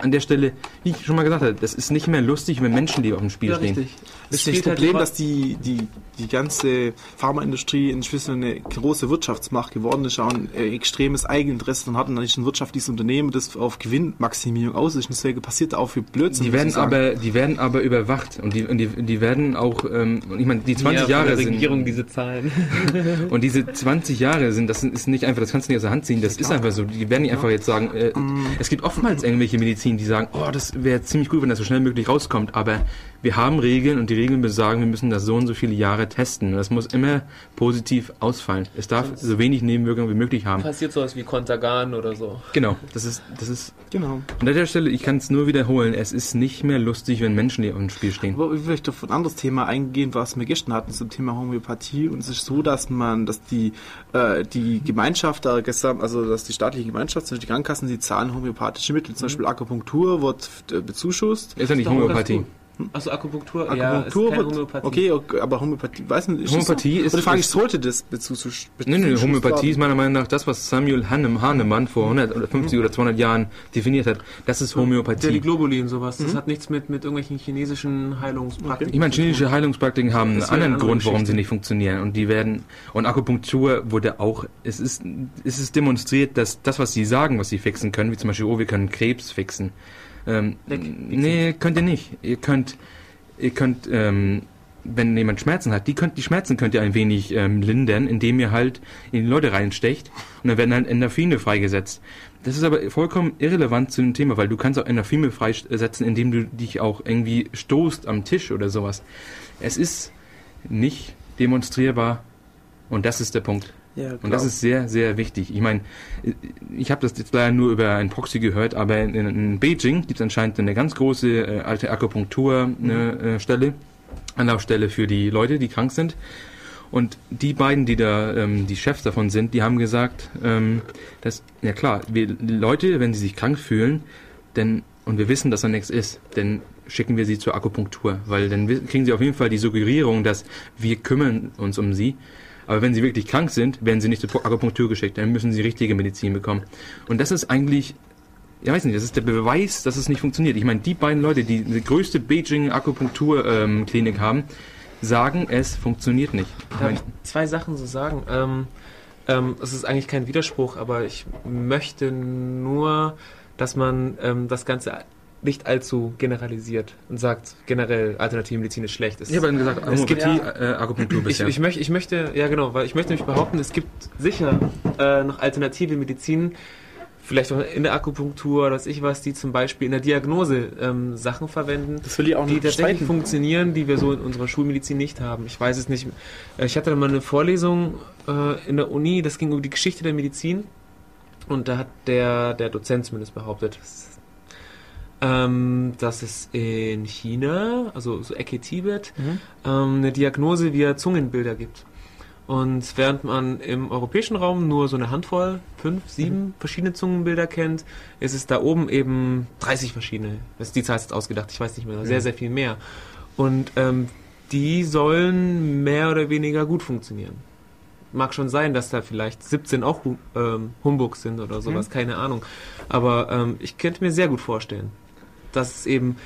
Speaker 2: an der Stelle, wie ich schon mal gesagt habe, das ist nicht mehr lustig, wenn Menschenleben auf dem Spiel
Speaker 1: Ja,
Speaker 2: stehen.
Speaker 1: richtig.
Speaker 3: Das ist das
Speaker 1: halt
Speaker 3: Problem,
Speaker 1: immer-
Speaker 3: dass die, die, die ganze Pharmaindustrie inzwischen eine große Wirtschaftsmacht geworden ist, auch ein äh, extremes Eigeninteresse von hat und dann ist ein wirtschaftliches Unternehmen, das auf Gewinnmaximierung aus ist. Und deswegen passiert da auch viel Blödsinn.
Speaker 2: Die werden aber, die werden aber überwacht und die, und die, die werden auch, ähm, ich meine, die 20
Speaker 1: Ja, von
Speaker 2: Jahre
Speaker 1: der
Speaker 2: sind,
Speaker 1: Regierung diese Zahlen.
Speaker 2: und diese 20 Jahre sind, das ist nicht einfach, das kannst du nicht aus der Hand ziehen, das ist einfach so. Die werden nicht einfach jetzt sagen, äh, es gibt oftmals irgendwelche Medizin, die sagen, oh, das wäre ziemlich gut, wenn das so schnell möglich rauskommt, aber wir haben Regeln und die Regeln besagen, wir müssen das so und so viele Jahre testen. Und das muss immer positiv ausfallen. Es darf so wenig Nebenwirkungen wie möglich haben.
Speaker 1: Passiert sowas wie Kontergan oder so.
Speaker 2: Genau, das ist, das ist,
Speaker 3: Genau.
Speaker 2: an der Stelle, ich kann es nur wiederholen, es ist nicht mehr lustig, wenn Menschen auf dem Spiel stehen.
Speaker 3: Aber ich möchte auf ein anderes Thema eingehen, was wir gestern hatten zum Thema Homöopathie. Und es ist so, dass man, dass die, äh, die Gemeinschaft, der Gesam- also dass die staatliche Gemeinschaft, zum Beispiel die Krankenkassen, die zahlen homöopathische Mittel. Zum Beispiel Akupunktur wird äh, bezuschusst.
Speaker 2: Ist ja nicht Homöopathie.
Speaker 1: Achso, Akupunktur?
Speaker 3: Akupunktur
Speaker 1: ja, ist keine
Speaker 3: wird,
Speaker 1: Homöopathie.
Speaker 3: okay, aber Homöopathie, weiß nicht, ist
Speaker 2: Homöopathie
Speaker 3: das
Speaker 2: ist-
Speaker 3: so? Oder frage ich,
Speaker 2: ist-
Speaker 3: sollte das bezuschusst
Speaker 2: Nee, nee,
Speaker 3: bezuschusst
Speaker 2: Homöopathie ist meiner Meinung nach das, was Samuel Hahnem, Hahnemann vor 100 oder 50 oder 200 Jahren definiert hat. Das ist
Speaker 1: die
Speaker 2: Homöopathie.
Speaker 1: Globuli und sowas. Das hat nichts mit, mit irgendwelchen chinesischen Heilungspraktiken
Speaker 2: Ich meine,
Speaker 1: zu
Speaker 2: chinesische Heilungspraktiken haben einen anderen
Speaker 1: andere
Speaker 2: Grund, warum sie nicht funktionieren. Und die werden, und Akupunktur wurde auch, es ist, es ist demonstriert, dass das, was sie sagen, was sie fixen können, wie zum Beispiel, oh, wir können Krebs fixen. Ähm,
Speaker 1: Weg.
Speaker 2: nee, könnt ihr nicht. Ihr könnt, ihr könnt, ähm, wenn jemand Schmerzen hat, die könnt, die Schmerzen könnt ihr ein wenig ähm, lindern, indem ihr halt in die Leute reinstecht und dann werden halt Endorphine freigesetzt. Das ist aber vollkommen irrelevant zu dem Thema, weil du kannst auch Endorphine freisetzen, indem du dich auch irgendwie stoßt am Tisch oder sowas. Es ist nicht demonstrierbar und das ist der Punkt.
Speaker 3: Ja,
Speaker 2: Und das ist sehr, sehr wichtig. Ich meine, ich habe das jetzt leider nur über ein Proxy gehört, aber in, in Beijing gibt es anscheinend eine ganz große äh, alte Akupunkturstelle, äh, Stelle, Anlaufstelle für die Leute, die krank sind. Und die beiden, die da ähm, die Chefs davon sind, die haben gesagt, ähm, dass, ja klar, wir die Leute, wenn sie sich krank fühlen, denn, und wir wissen, dass da nichts ist, dann schicken wir sie zur Akupunktur, weil dann kriegen sie auf jeden Fall die Suggerierung, dass wir kümmern uns um sie. Aber wenn sie wirklich krank sind, werden sie nicht zur Akupunktur geschickt, dann müssen sie richtige Medizin bekommen. Und das ist eigentlich, ja weiß nicht, das ist der Beweis, dass es nicht funktioniert. Ich meine, die beiden Leute, die die größte Beijing Akupunkturklinik haben, sagen, es funktioniert nicht. Ich
Speaker 1: Darf ich zwei Sachen so sagen? Ähm, ähm, es ist eigentlich kein Widerspruch, aber ich möchte nur, dass man ähm, das Ganze nicht allzu generalisiert und sagt, generell Alternativmedizin ist schlecht. Es
Speaker 2: ich habe dann gesagt,
Speaker 1: Es gibt-
Speaker 2: Homöopathie, äh, Akupunktur
Speaker 1: ich,
Speaker 2: bisher.
Speaker 1: ich, möchte, ich möchte, ja genau, weil ich möchte nämlich behaupten, es gibt sicher äh, noch alternative Medizin, vielleicht auch in der Akupunktur oder was ich was, die zum Beispiel in der Diagnose ähm, Sachen verwenden,
Speaker 3: Das will ich auch
Speaker 1: die
Speaker 3: nicht
Speaker 1: tatsächlich
Speaker 3: bestreiten.
Speaker 1: funktionieren, die wir so in unserer Schulmedizin nicht haben. Ich weiß es nicht. Äh, Ich hatte mal eine Vorlesung äh, in der Uni, das ging über die Geschichte der Medizin und da hat der, der Dozent zumindest behauptet, dass, ähm, dass es in China, also so Ecke Tibet,
Speaker 3: Mhm.
Speaker 1: ähm, eine Diagnose via Zungenbilder gibt. Und während man im europäischen Raum nur so eine Handvoll, fünf, sieben verschiedene Zungenbilder kennt, ist es da oben eben 30 verschiedene. Das ist die Zahl ist jetzt ausgedacht, ich weiß nicht mehr, sehr, sehr viel mehr. Und ähm, die sollen mehr oder weniger gut funktionieren. Mag schon sein, dass da vielleicht 17 auch Hu- ähm, Humbugs sind oder sowas, keine Ahnung. Aber ähm, ich könnte mir sehr gut vorstellen, dass es eben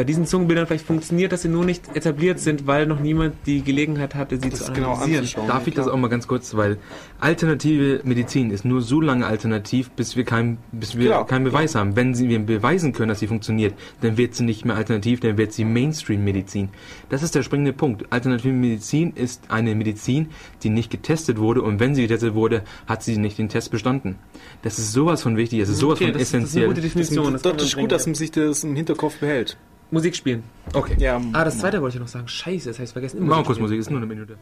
Speaker 1: bei diesen Zungenbildern vielleicht funktioniert, dass sie nur nicht etabliert sind, weil noch niemand die Gelegenheit hatte, sie
Speaker 3: Das
Speaker 1: zu
Speaker 3: genau
Speaker 1: analysieren.
Speaker 3: anzuschauen.
Speaker 2: Darf ich das auch mal ganz kurz, weil alternative Medizin ist nur so lange alternativ, bis wir keinen bis wir
Speaker 3: Genau.
Speaker 2: keinen Beweis haben. Wenn sie wir beweisen können, dass sie funktioniert, dann wird sie nicht mehr alternativ, dann wird sie Mainstream-Medizin. Das ist der springende Punkt. Alternative Medizin ist eine Medizin, die nicht getestet wurde und wenn sie getestet wurde, hat sie nicht den Test bestanden. Das ist sowas von wichtig, das ist sowas
Speaker 1: Okay,
Speaker 2: von
Speaker 1: das, das ist eine
Speaker 2: essentiell.
Speaker 1: gute Definition.
Speaker 3: Das, das
Speaker 1: man
Speaker 3: ist gut, dass man sich das im Hinterkopf behält.
Speaker 1: Musik spielen.
Speaker 2: okay.
Speaker 3: Ja,
Speaker 1: Ah, das zweite wollte ich noch sagen. Scheiße, das ich vergessen.
Speaker 2: Machen wir kurz
Speaker 1: spielen.
Speaker 2: Musik, ist nur eine Minute.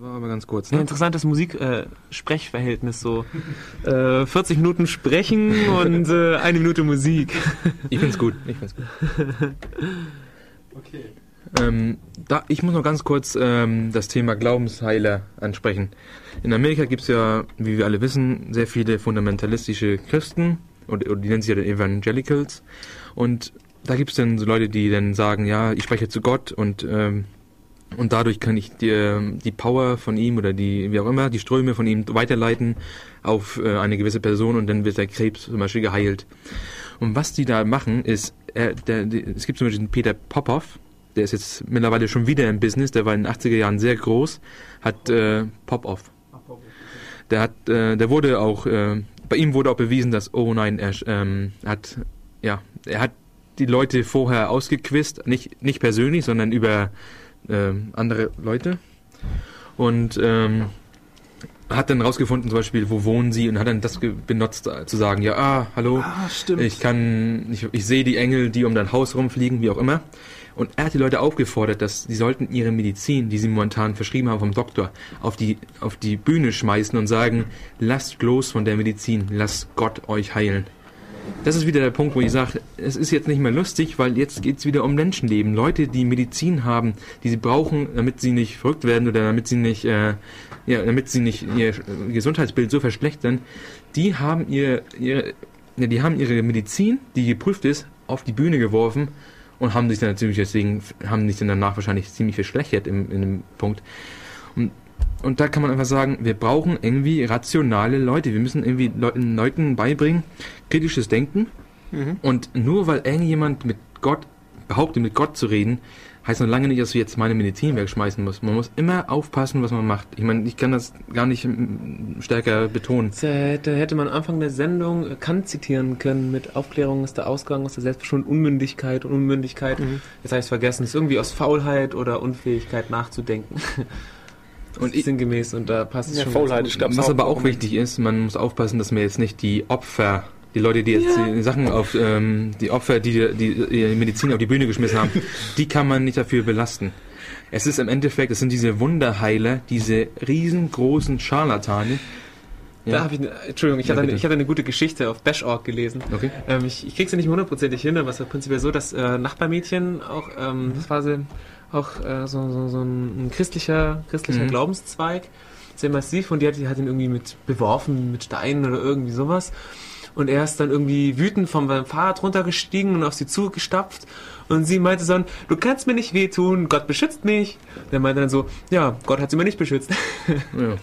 Speaker 2: War aber ganz kurz.
Speaker 1: Ein
Speaker 2: Ne?
Speaker 1: interessantes Musik-Sprechverhältnis, so äh, 40 Minuten sprechen und äh, eine Minute Musik.
Speaker 2: Ich find's gut. Ich find's gut.
Speaker 3: Okay.
Speaker 2: Ähm, da, ich muss noch ganz kurz ähm, das Thema Glaubensheiler ansprechen. In Amerika gibt es ja, wie wir alle wissen, sehr viele fundamentalistische Christen, oder, oder die nennen sich ja dann Evangelicals. Und da gibt es dann so Leute, die dann sagen, ja, ich spreche zu Gott und, ähm, und dadurch kann ich die, die Power von ihm oder die, wie auch immer, die Ströme von ihm weiterleiten auf äh, eine gewisse Person und dann wird der Krebs zum Beispiel geheilt. Und was die da machen, ist, äh, der, der, es gibt zum Beispiel den Peter Popoff, der ist jetzt mittlerweile schon wieder im Business, der war in den 80er Jahren sehr groß, hat äh, Pop-Off. Der hat, äh, der wurde auch, äh, bei ihm wurde auch bewiesen, dass, oh nein, er ähm, hat, ja, er hat die Leute vorher ausgequist, nicht, nicht persönlich, sondern über ähm, andere Leute. Und ähm, hat dann rausgefunden, zum Beispiel, wo wohnen sie und hat dann das benutzt, äh, zu sagen, ja, ah, hallo,
Speaker 3: Ah,
Speaker 2: ich kann, ich, ich sehe die Engel, die um dein Haus rumfliegen, wie auch immer. Und er hat die Leute aufgefordert, dass sie sollten ihre Medizin, die sie momentan verschrieben haben vom Doktor, auf die, auf die Bühne schmeißen und sagen, lasst los von der Medizin, lasst Gott euch heilen. Das ist wieder der Punkt, wo ich sage, es ist jetzt nicht mehr lustig, weil jetzt geht es wieder um Menschenleben. Leute, die Medizin haben, die sie brauchen, damit sie nicht verrückt werden oder damit sie nicht, äh, ja, damit sie nicht ihr Gesundheitsbild so verschlechtern, die haben ihr, ihre, die haben ihre Medizin, die geprüft ist, auf die Bühne geworfen und haben sich dann natürlich deswegen, haben sich dann danach wahrscheinlich ziemlich verschlechtert im, in dem Punkt. Und, und da kann man einfach sagen, wir brauchen irgendwie rationale Leute. Wir müssen irgendwie Leuten, Leuten beibringen, kritisches Denken.
Speaker 3: Mhm.
Speaker 2: Und nur weil irgendjemand mit Gott behauptet, mit Gott zu reden, heißt noch lange nicht, dass du jetzt meine Medizin wegschmeißen musst. Man muss immer aufpassen, was man macht. Ich meine, ich kann das gar nicht mm, stärker betonen.
Speaker 1: Da hätte, hätte man Anfang der Sendung Kant zitieren können mit Aufklärung ist der Ausgang aus der Selbstbestimmung, Unmündigkeit und Unmündigkeit.
Speaker 3: Mhm.
Speaker 1: Jetzt habe ich es vergessen. Es ist irgendwie aus Faulheit oder Unfähigkeit nachzudenken.
Speaker 2: Und ich-
Speaker 1: sinngemäß und da passt es
Speaker 3: Ja,
Speaker 1: schon.
Speaker 3: Faulheit
Speaker 1: ganz
Speaker 3: ist,
Speaker 1: gut.
Speaker 3: glaub-
Speaker 2: Was aber auch wichtig ist, man muss aufpassen, dass man jetzt nicht die Opfer, die Leute, die jetzt
Speaker 1: Ja.
Speaker 2: die Sachen auf, ähm, die Opfer, die, die ihre Medizin auf die Bühne geschmissen haben, die kann man nicht dafür belasten. Es ist im Endeffekt, es sind diese Wunderheiler, diese riesengroßen Scharlatane.
Speaker 1: Da habe ich, eine, Entschuldigung, ich,
Speaker 2: Ja,
Speaker 1: hatte eine, ich hatte eine gute Geschichte auf Bash.org gelesen.
Speaker 2: Okay.
Speaker 1: Ähm, ich ich krieg's ja nicht mehr hundertprozentig hin, aber es war prinzipiell so, dass äh, Nachbarmädchen auch, ähm, das war sie, auch äh, so, so, so ein, christlicher, christlicher
Speaker 2: Mhm.
Speaker 1: Glaubenszweig, sehr massiv und die hat, die hat ihn irgendwie mit beworfen, mit Steinen oder irgendwie sowas. Und er ist dann irgendwie wütend vom Fahrrad runtergestiegen und auf sie zugestapft. Und sie meinte dann, du kannst mir nicht wehtun, Gott beschützt mich. Und er meinte dann so, ja, Gott hat sie mir nicht beschützt.
Speaker 2: Ja.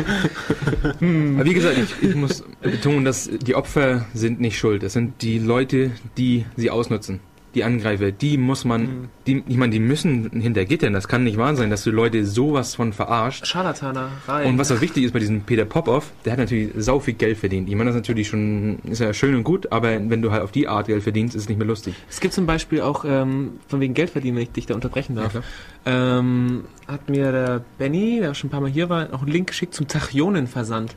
Speaker 2: Aber wie gesagt, ich, ich muss betonen, dass die Opfer sind nicht schuld. Es sind die Leute, die sie ausnutzen. Die Angreifer, die muss man, die, ich meine, die müssen hinter Gittern. Das kann nicht wahr sein, dass du Leute sowas von verarscht.
Speaker 1: Scharlatanerei.
Speaker 2: Und was auch wichtig ist bei diesem Peter Popoff, der hat natürlich sau viel Geld verdient. Ich meine, das ist natürlich schon, ist ja schön und gut, aber wenn du halt auf die Art Geld verdienst, ist es nicht mehr lustig.
Speaker 1: Es gibt zum Beispiel auch, ähm, von wegen Geld verdienen, wenn ich dich da unterbrechen darf.
Speaker 2: klar.
Speaker 1: ähm, hat mir der Benny, der schon ein paar Mal hier war, auch einen Link geschickt zum Tachionenversand.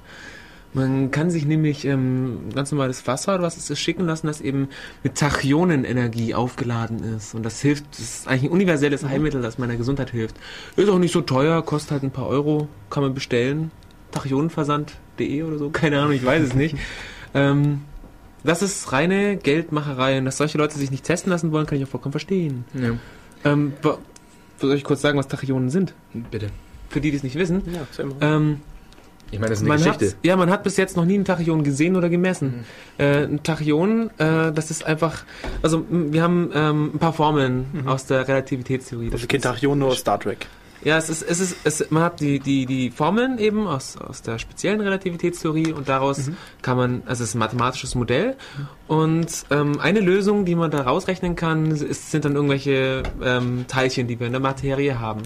Speaker 1: Man kann sich nämlich ähm, ganz normales Wasser oder was es ist schicken lassen, das eben mit Tachyonenenergie aufgeladen ist. Und das hilft, das ist eigentlich ein universelles Heilmittel, das meiner Gesundheit hilft. Ist auch nicht so teuer, kostet halt ein paar Euro, kann man bestellen. Tachyonenversand.de oder so, keine Ahnung, ich weiß es nicht. ähm, das ist reine Geldmacherei und dass solche Leute sich nicht testen lassen wollen, kann ich auch vollkommen verstehen.
Speaker 2: Ja,
Speaker 1: Ähm, soll ich kurz sagen, was Tachyonen sind?
Speaker 2: bitte.
Speaker 1: Für die, die es nicht wissen.
Speaker 3: Ja.
Speaker 1: Ähm,
Speaker 2: Ich meine, das ist eine
Speaker 1: man
Speaker 2: Geschichte.
Speaker 1: hat, ja, man hat bis jetzt noch nie einen Tachyon gesehen oder gemessen. Äh, ein Tachyon, äh, das ist einfach, also wir haben ähm, ein paar Formeln aus der Relativitätstheorie.
Speaker 3: Also
Speaker 1: Das
Speaker 3: kennt
Speaker 1: ist-
Speaker 3: Tachyon nur aus Star Trek.
Speaker 1: ja, es ist, es ist, es, man hat die, die, die Formeln eben aus, aus der speziellen Relativitätstheorie und daraus kann man, also es ist ein mathematisches Modell und ähm, eine Lösung, die man da rausrechnen kann, ist, sind dann irgendwelche ähm, Teilchen, die wir in der Materie haben,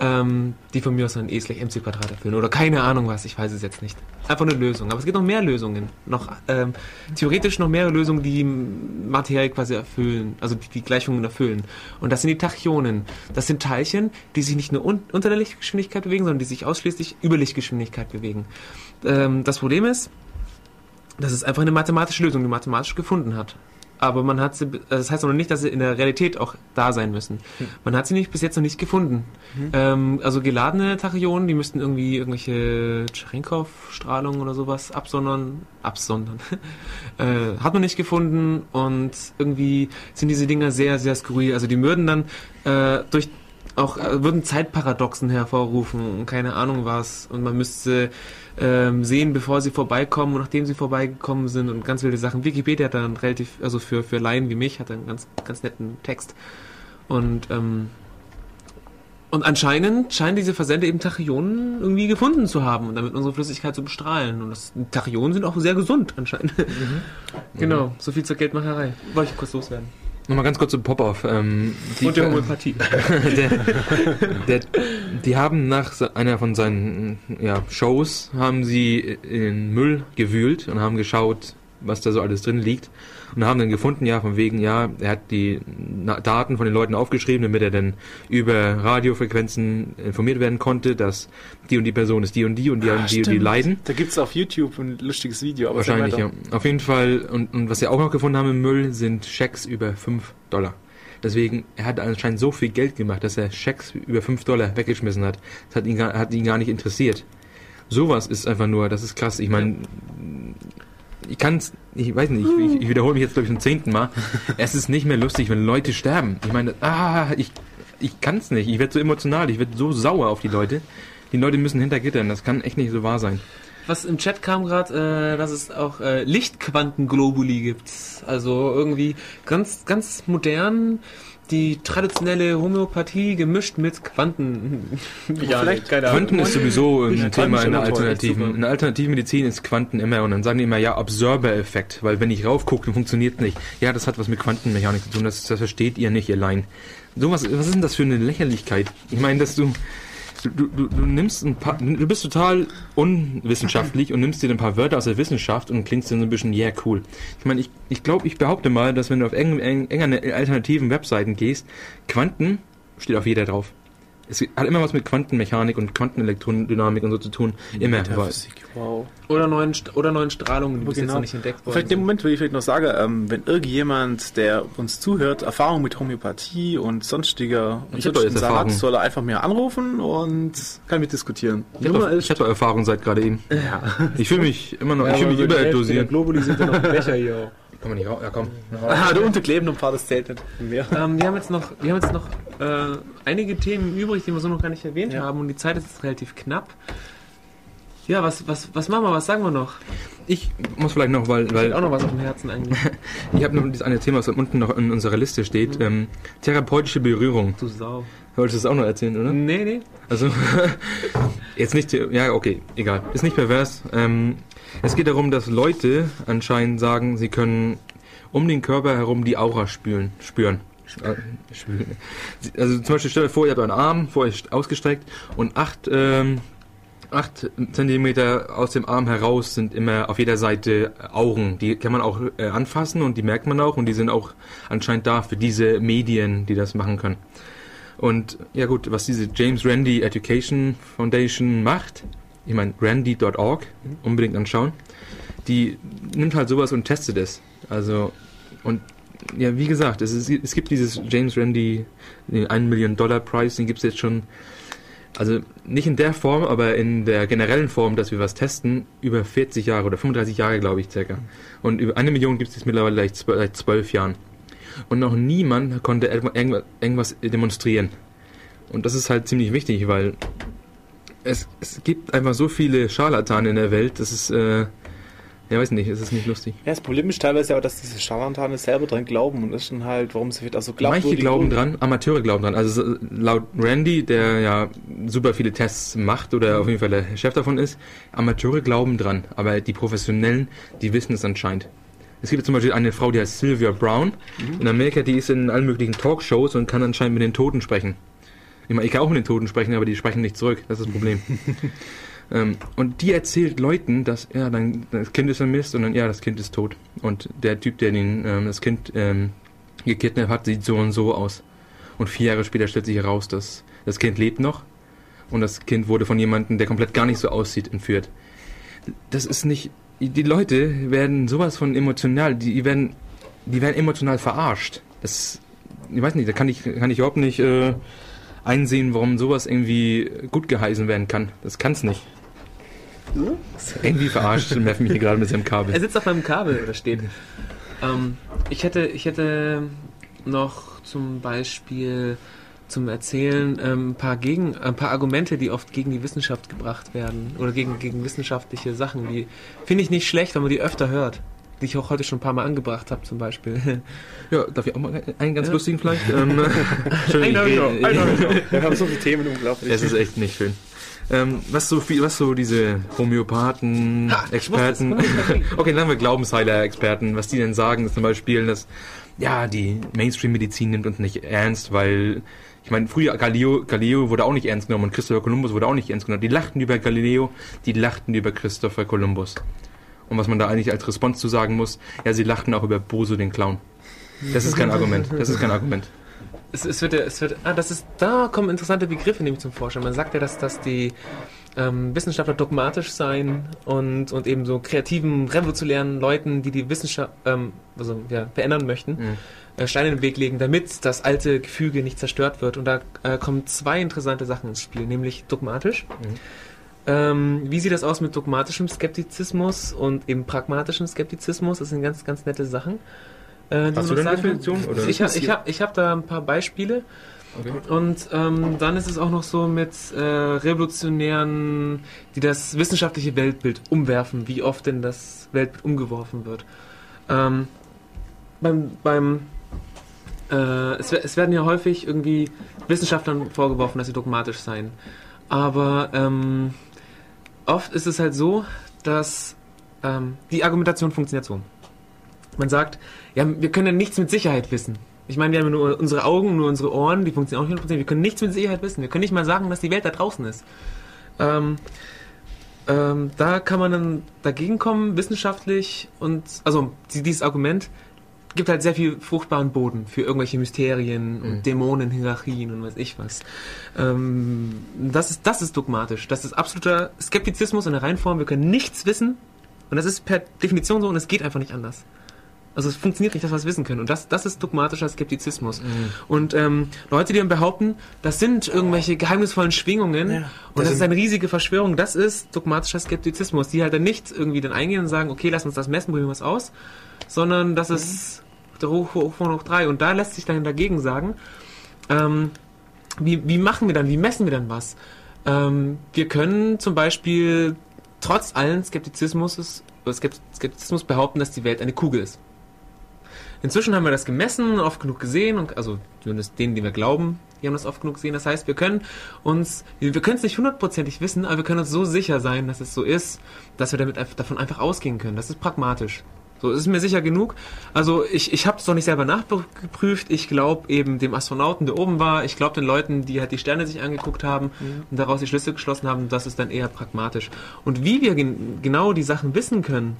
Speaker 1: ähm, die von mir aus dann E gleich mc Quadrat erfüllen oder keine Ahnung was, ich weiß es jetzt nicht. Einfach eine Lösung, aber es gibt noch mehr Lösungen, noch ähm, theoretisch noch mehrere Lösungen, die Materie quasi erfüllen, also die, die Gleichungen erfüllen. Und das sind die Tachyonen. Das sind Teilchen, die sich nicht nur un unter der Lichtgeschwindigkeit bewegen, sondern die sich ausschließlich über Lichtgeschwindigkeit bewegen. Ähm, das Problem ist, das ist einfach eine mathematische Lösung, die mathematisch gefunden hat. Aber man hat sie, also das heißt noch nicht, dass sie in der Realität auch da sein müssen. Hm. Man hat sie nicht bis jetzt noch nicht gefunden. Hm. Ähm, also geladene Tachyonen, die müssten irgendwie irgendwelche Cherenkov-Strahlung oder sowas absondern, absondern. äh, hat man nicht gefunden und irgendwie sind diese Dinger sehr, sehr skurril. Also die würden dann äh, durch auch äh, würden Zeitparadoxen hervorrufen und keine Ahnung was und man müsste ähm, sehen, bevor sie vorbeikommen und nachdem sie vorbeigekommen sind und ganz wilde Sachen. Wikipedia hat dann relativ, also für, für Laien wie mich, hat einen ganz, ganz netten Text. Und, ähm, und anscheinend scheinen diese Versende eben Tachyonen irgendwie gefunden zu haben und damit unsere Flüssigkeit zu bestrahlen. Und das, Tachyonen sind auch sehr gesund anscheinend. Mhm. genau, so viel zur Geldmacherei. Wollte ich kurz loswerden.
Speaker 2: Nochmal ganz kurz zum Pop-Off. Ähm,
Speaker 1: und der Homöopathie.
Speaker 2: der, der, die haben nach einer von seinen ja, Shows, haben sie in Müll gewühlt und haben geschaut, was da so alles drin liegt und haben dann gefunden, ja, von wegen, ja, er hat die Daten von den Leuten aufgeschrieben, damit er dann über Radiofrequenzen informiert werden konnte, dass die und die Person ist die und die und die ah, und die und die leiden.
Speaker 3: Da gibt's auf YouTube ein lustiges Video.
Speaker 2: Aber Wahrscheinlich, ja. Auf jeden Fall, und, und was sie auch noch gefunden haben im Müll, sind Schecks über 5 Dollar. Deswegen, er hat anscheinend so viel Geld gemacht, dass er Schecks über 5 Dollar weggeschmissen hat. Das hat ihn, hat ihn gar nicht interessiert. Sowas ist einfach nur, das ist krass. Ich meine, ich kann es, ich weiß nicht, ich, ich wiederhole mich jetzt glaube ich zum zehnten Mal. es ist nicht mehr lustig, wenn Leute sterben. Ich meine, ah, ich, ich kann es nicht. Ich werde so emotional, ich werde so sauer auf die Leute. Die Leute müssen hinter Gittern. Das kann echt nicht so wahr sein.
Speaker 1: Was im Chat kam gerade, äh, dass es auch äh, Lichtquantenglobuli gibt. Also irgendwie ganz, ganz modern die traditionelle Homöopathie gemischt mit Quanten.
Speaker 2: ja, vielleicht Quanten ist sowieso ein Thema in der Alternativen. In der Alternativmedizin ist Quanten immer und dann sagen die immer, ja, Absorber-Effekt, weil wenn ich raufgucke, dann funktioniert nicht. Ja, das hat was mit Quantenmechanik zu tun, das, das versteht ihr nicht allein. So was, was ist denn das für eine Lächerlichkeit? Ich meine, dass du du, du, du nimmst ein paar, du bist total unwissenschaftlich und nimmst dir ein paar Wörter aus der Wissenschaft und klingst dann so ein bisschen, yeah, cool. Ich meine, ich, ich glaube, ich behaupte mal, dass wenn du auf eng, eng, enger alternativen Webseiten gehst, Quanten steht auf jeder drauf es hat immer was mit Quantenmechanik und Quantenelektrodynamik und so zu tun. Immer.
Speaker 1: Wow. Oder neuen, oder neuen Strahlungen, die bis genau. jetzt noch nicht entdeckt
Speaker 3: wurden. Vielleicht im Moment, will ich vielleicht noch sagen, ähm, wenn irgendjemand, der uns zuhört, Erfahrung mit Homöopathie und sonstiger
Speaker 2: und sonstigen Sachen hat,
Speaker 3: soll er einfach mir anrufen und kann mit diskutieren.
Speaker 2: Ich habe doch, Erfahrung seit gerade eben. Ja. Ich fühle mich immer noch, ja, ich fühle mich überdosiert. Der
Speaker 1: Globuli sind ja noch Becher hier.
Speaker 2: Kann man nicht raus? Ja, komm.
Speaker 3: Ah, du unterkleben und ein paar, das zählt nicht
Speaker 1: mehr. Ähm, wir haben jetzt noch, wir haben jetzt noch äh, einige Themen übrig, die wir so noch gar nicht erwähnt ja. haben und die Zeit ist jetzt relativ knapp. Ja, was, was, was machen wir? Was sagen wir noch?
Speaker 2: Ich muss vielleicht noch, weil. weil
Speaker 1: auch noch was auf dem Herzen eigentlich.
Speaker 2: ich habe noch dieses eine Thema, was unten noch in unserer Liste steht. Mhm. Ähm, therapeutische Berührung.
Speaker 1: Du Sau.
Speaker 2: Wolltest du das auch noch erzählen, oder?
Speaker 1: Nee, nee.
Speaker 2: Also, jetzt nicht. Ja, okay, egal. Ist nicht pervers. Ähm, es geht darum, dass Leute anscheinend sagen, sie können um den Körper herum die Aura spüren. spüren. Also zum Beispiel stell dir vor, ihr habt einen Arm vor euch ausgestreckt und acht, ähm, acht Zentimeter aus dem Arm heraus sind immer auf jeder Seite Augen. Die kann man auch äh, anfassen und die merkt man auch und die sind auch anscheinend da für diese Medien, die das machen können. Und ja gut, was diese James Randi Education Foundation macht, ich meine randy.org, unbedingt anschauen, die nimmt halt sowas und testet es. Also, und ja, wie gesagt, es, ist, es gibt dieses James Randi, den 1 Million Dollar Preis, den gibt es jetzt schon, also nicht in der Form, aber in der generellen Form, dass wir was testen, über 40 Jahre oder 35 Jahre, glaube ich, circa. Und über eine Million gibt es jetzt mittlerweile seit zwölf Jahren. Und noch niemand konnte irgendwas demonstrieren. Und das ist halt ziemlich wichtig, weil es, es gibt einfach so viele Scharlatane in der Welt, das ist, äh, ja, weiß nicht, es ist nicht lustig.
Speaker 3: Ja, das Problem ist teilweise auch, dass diese Scharlatane selber dran glauben und das ist dann halt, warum sie wird also
Speaker 2: glauben. Manche glauben dran, Amateure glauben dran. Also laut Randy, der ja super viele Tests macht oder auf jeden Fall der Chef davon ist, Amateure glauben dran, aber die Professionellen, die wissen es anscheinend. Es gibt zum Beispiel eine Frau, die heißt Sylvia Brown mhm. in Amerika, die ist in allen möglichen Talkshows und kann anscheinend mit den Toten sprechen. Ich, meine, ich kann auch mit den Toten sprechen, aber die sprechen nicht zurück. Das ist das Problem. ähm, und die erzählt Leuten, dass ja, dann, das Kind ist vermisst und dann ja, das Kind ist tot. Und der Typ, der den, ähm, das Kind ähm, gekidnappt hat, sieht so und so aus. Und vier Jahre später stellt sich heraus, dass das Kind lebt noch und das Kind wurde von jemandem, der komplett gar nicht so aussieht, entführt. Das ist nicht. Die Leute werden sowas von emotional, die werden die werden emotional verarscht. Das, ich weiß nicht, da kann ich, kann ich überhaupt nicht äh, einsehen, warum sowas irgendwie gut geheißen werden kann. Das kann es nicht. Hm? Irgendwie verarscht Mev mich hier gerade mit seinem Kabel.
Speaker 1: Er sitzt auf meinem Kabel oder steht. Ähm, ich hätte, ich hätte noch zum Beispiel zum Erzählen ähm, ein paar gegen, ein paar Argumente, die oft gegen die Wissenschaft gebracht werden oder gegen, gegen wissenschaftliche Sachen. Die finde ich nicht schlecht, wenn man die öfter hört die ich auch heute schon ein paar Mal angebracht habe, zum Beispiel.
Speaker 2: Ja, darf ich auch mal einen ganz ja. lustigen vielleicht? ähm,
Speaker 3: Wir haben so viele Themen, unglaublich.
Speaker 2: Es ist echt nicht schön. Ähm, was so viel, was so diese Homöopathen, ha, Experten, okay, dann haben wir Glaubensheiler-Experten, was die denn sagen, zum Beispiel, dass ja die Mainstream-Medizin nimmt uns nicht ernst, weil ich meine, früher Galileo, Galileo wurde auch nicht ernst genommen und Christopher Columbus wurde auch nicht ernst genommen. Die lachten über Galileo, die lachten über Christopher Columbus. Und was man da eigentlich als Response zu sagen muss, ja, sie lachten auch über Boso den Clown. Das ist kein Argument. Das ist kein Argument.
Speaker 1: Es, es, wird, es wird, ah, das ist, da kommen interessante Begriffe nämlich zum Vorschein. Man sagt ja, dass, dass die ähm, Wissenschaftler dogmatisch seien und, und eben so kreativen, revolutionären Leuten, die die Wissenschaft ähm, also, ja, verändern möchten, mhm. äh, Steine in den Weg legen, damit das alte Gefüge nicht zerstört wird. Und da äh, kommen zwei interessante Sachen ins Spiel, nämlich dogmatisch. Mhm ähm, wie sieht das aus mit dogmatischem Skeptizismus und eben pragmatischem Skeptizismus? Das sind ganz, ganz nette Sachen.
Speaker 2: Äh, Hast du eine Definition?
Speaker 1: Oder? Ich, ich habe ich hab da ein paar Beispiele. Okay. Und ähm, dann ist es auch noch so mit äh, Revolutionären, die das wissenschaftliche Weltbild umwerfen, wie oft denn das Weltbild umgeworfen wird. Ähm, beim beim äh, es, es, werden ja häufig irgendwie Wissenschaftlern vorgeworfen, dass sie dogmatisch seien. Aber ähm, oft ist es halt so, dass ähm, die Argumentation funktioniert so. Man sagt, ja, wir können ja nichts mit Sicherheit wissen. Ich meine, wir haben nur unsere Augen, nur unsere Ohren, die funktionieren auch nicht 100%. Wir können nichts mit Sicherheit wissen. Wir können nicht mal sagen, dass die Welt da draußen ist. Ähm, ähm, da kann man dann dagegen kommen, wissenschaftlich und, also dieses Argument, gibt halt sehr viel fruchtbaren Boden für irgendwelche Mysterien und mhm. Dämonen, Hierarchien und weiß ich was. Ähm, das, ist, das ist dogmatisch. Das ist absoluter Skeptizismus in der Reinform. Wir können nichts wissen. Und das ist per Definition so und es geht einfach nicht anders. Also es funktioniert nicht, dass wir es wissen können. Und das, das ist dogmatischer Skeptizismus. Mhm. Und ähm, Leute, die dann behaupten, das sind irgendwelche geheimnisvollen Schwingungen ja, und das ist eine riesige Verschwörung, das ist dogmatischer Skeptizismus. Die halt dann nicht irgendwie dann eingehen und sagen, okay, lass uns das messen, probieren wir es aus, sondern das mhm. ist der hoch, hoch, hoch 3. Und da lässt sich dann dagegen sagen, ähm, wie, wie machen wir dann, wie messen wir dann was? Ähm, wir können zum Beispiel trotz allen Skeptizismus, Skeptizismus behaupten, dass die Welt eine Kugel ist. Inzwischen haben wir das gemessen, oft genug gesehen, und also zumindest denen, die wir glauben, die haben das oft genug gesehen. Das heißt, wir können uns, wir können es nicht hundertprozentig wissen, aber wir können uns so sicher sein, dass es so ist, dass wir damit davon einfach ausgehen können. Das ist pragmatisch. So, ist mir sicher genug. Also ich, ich habe es doch nicht selber nachgeprüft. Ich glaube eben dem Astronauten, der oben war. Ich glaube den Leuten, die halt die Sterne sich angeguckt haben mhm. und daraus die Schlüsse geschlossen haben. Das ist dann eher pragmatisch. Und wie wir gen genau die Sachen wissen können,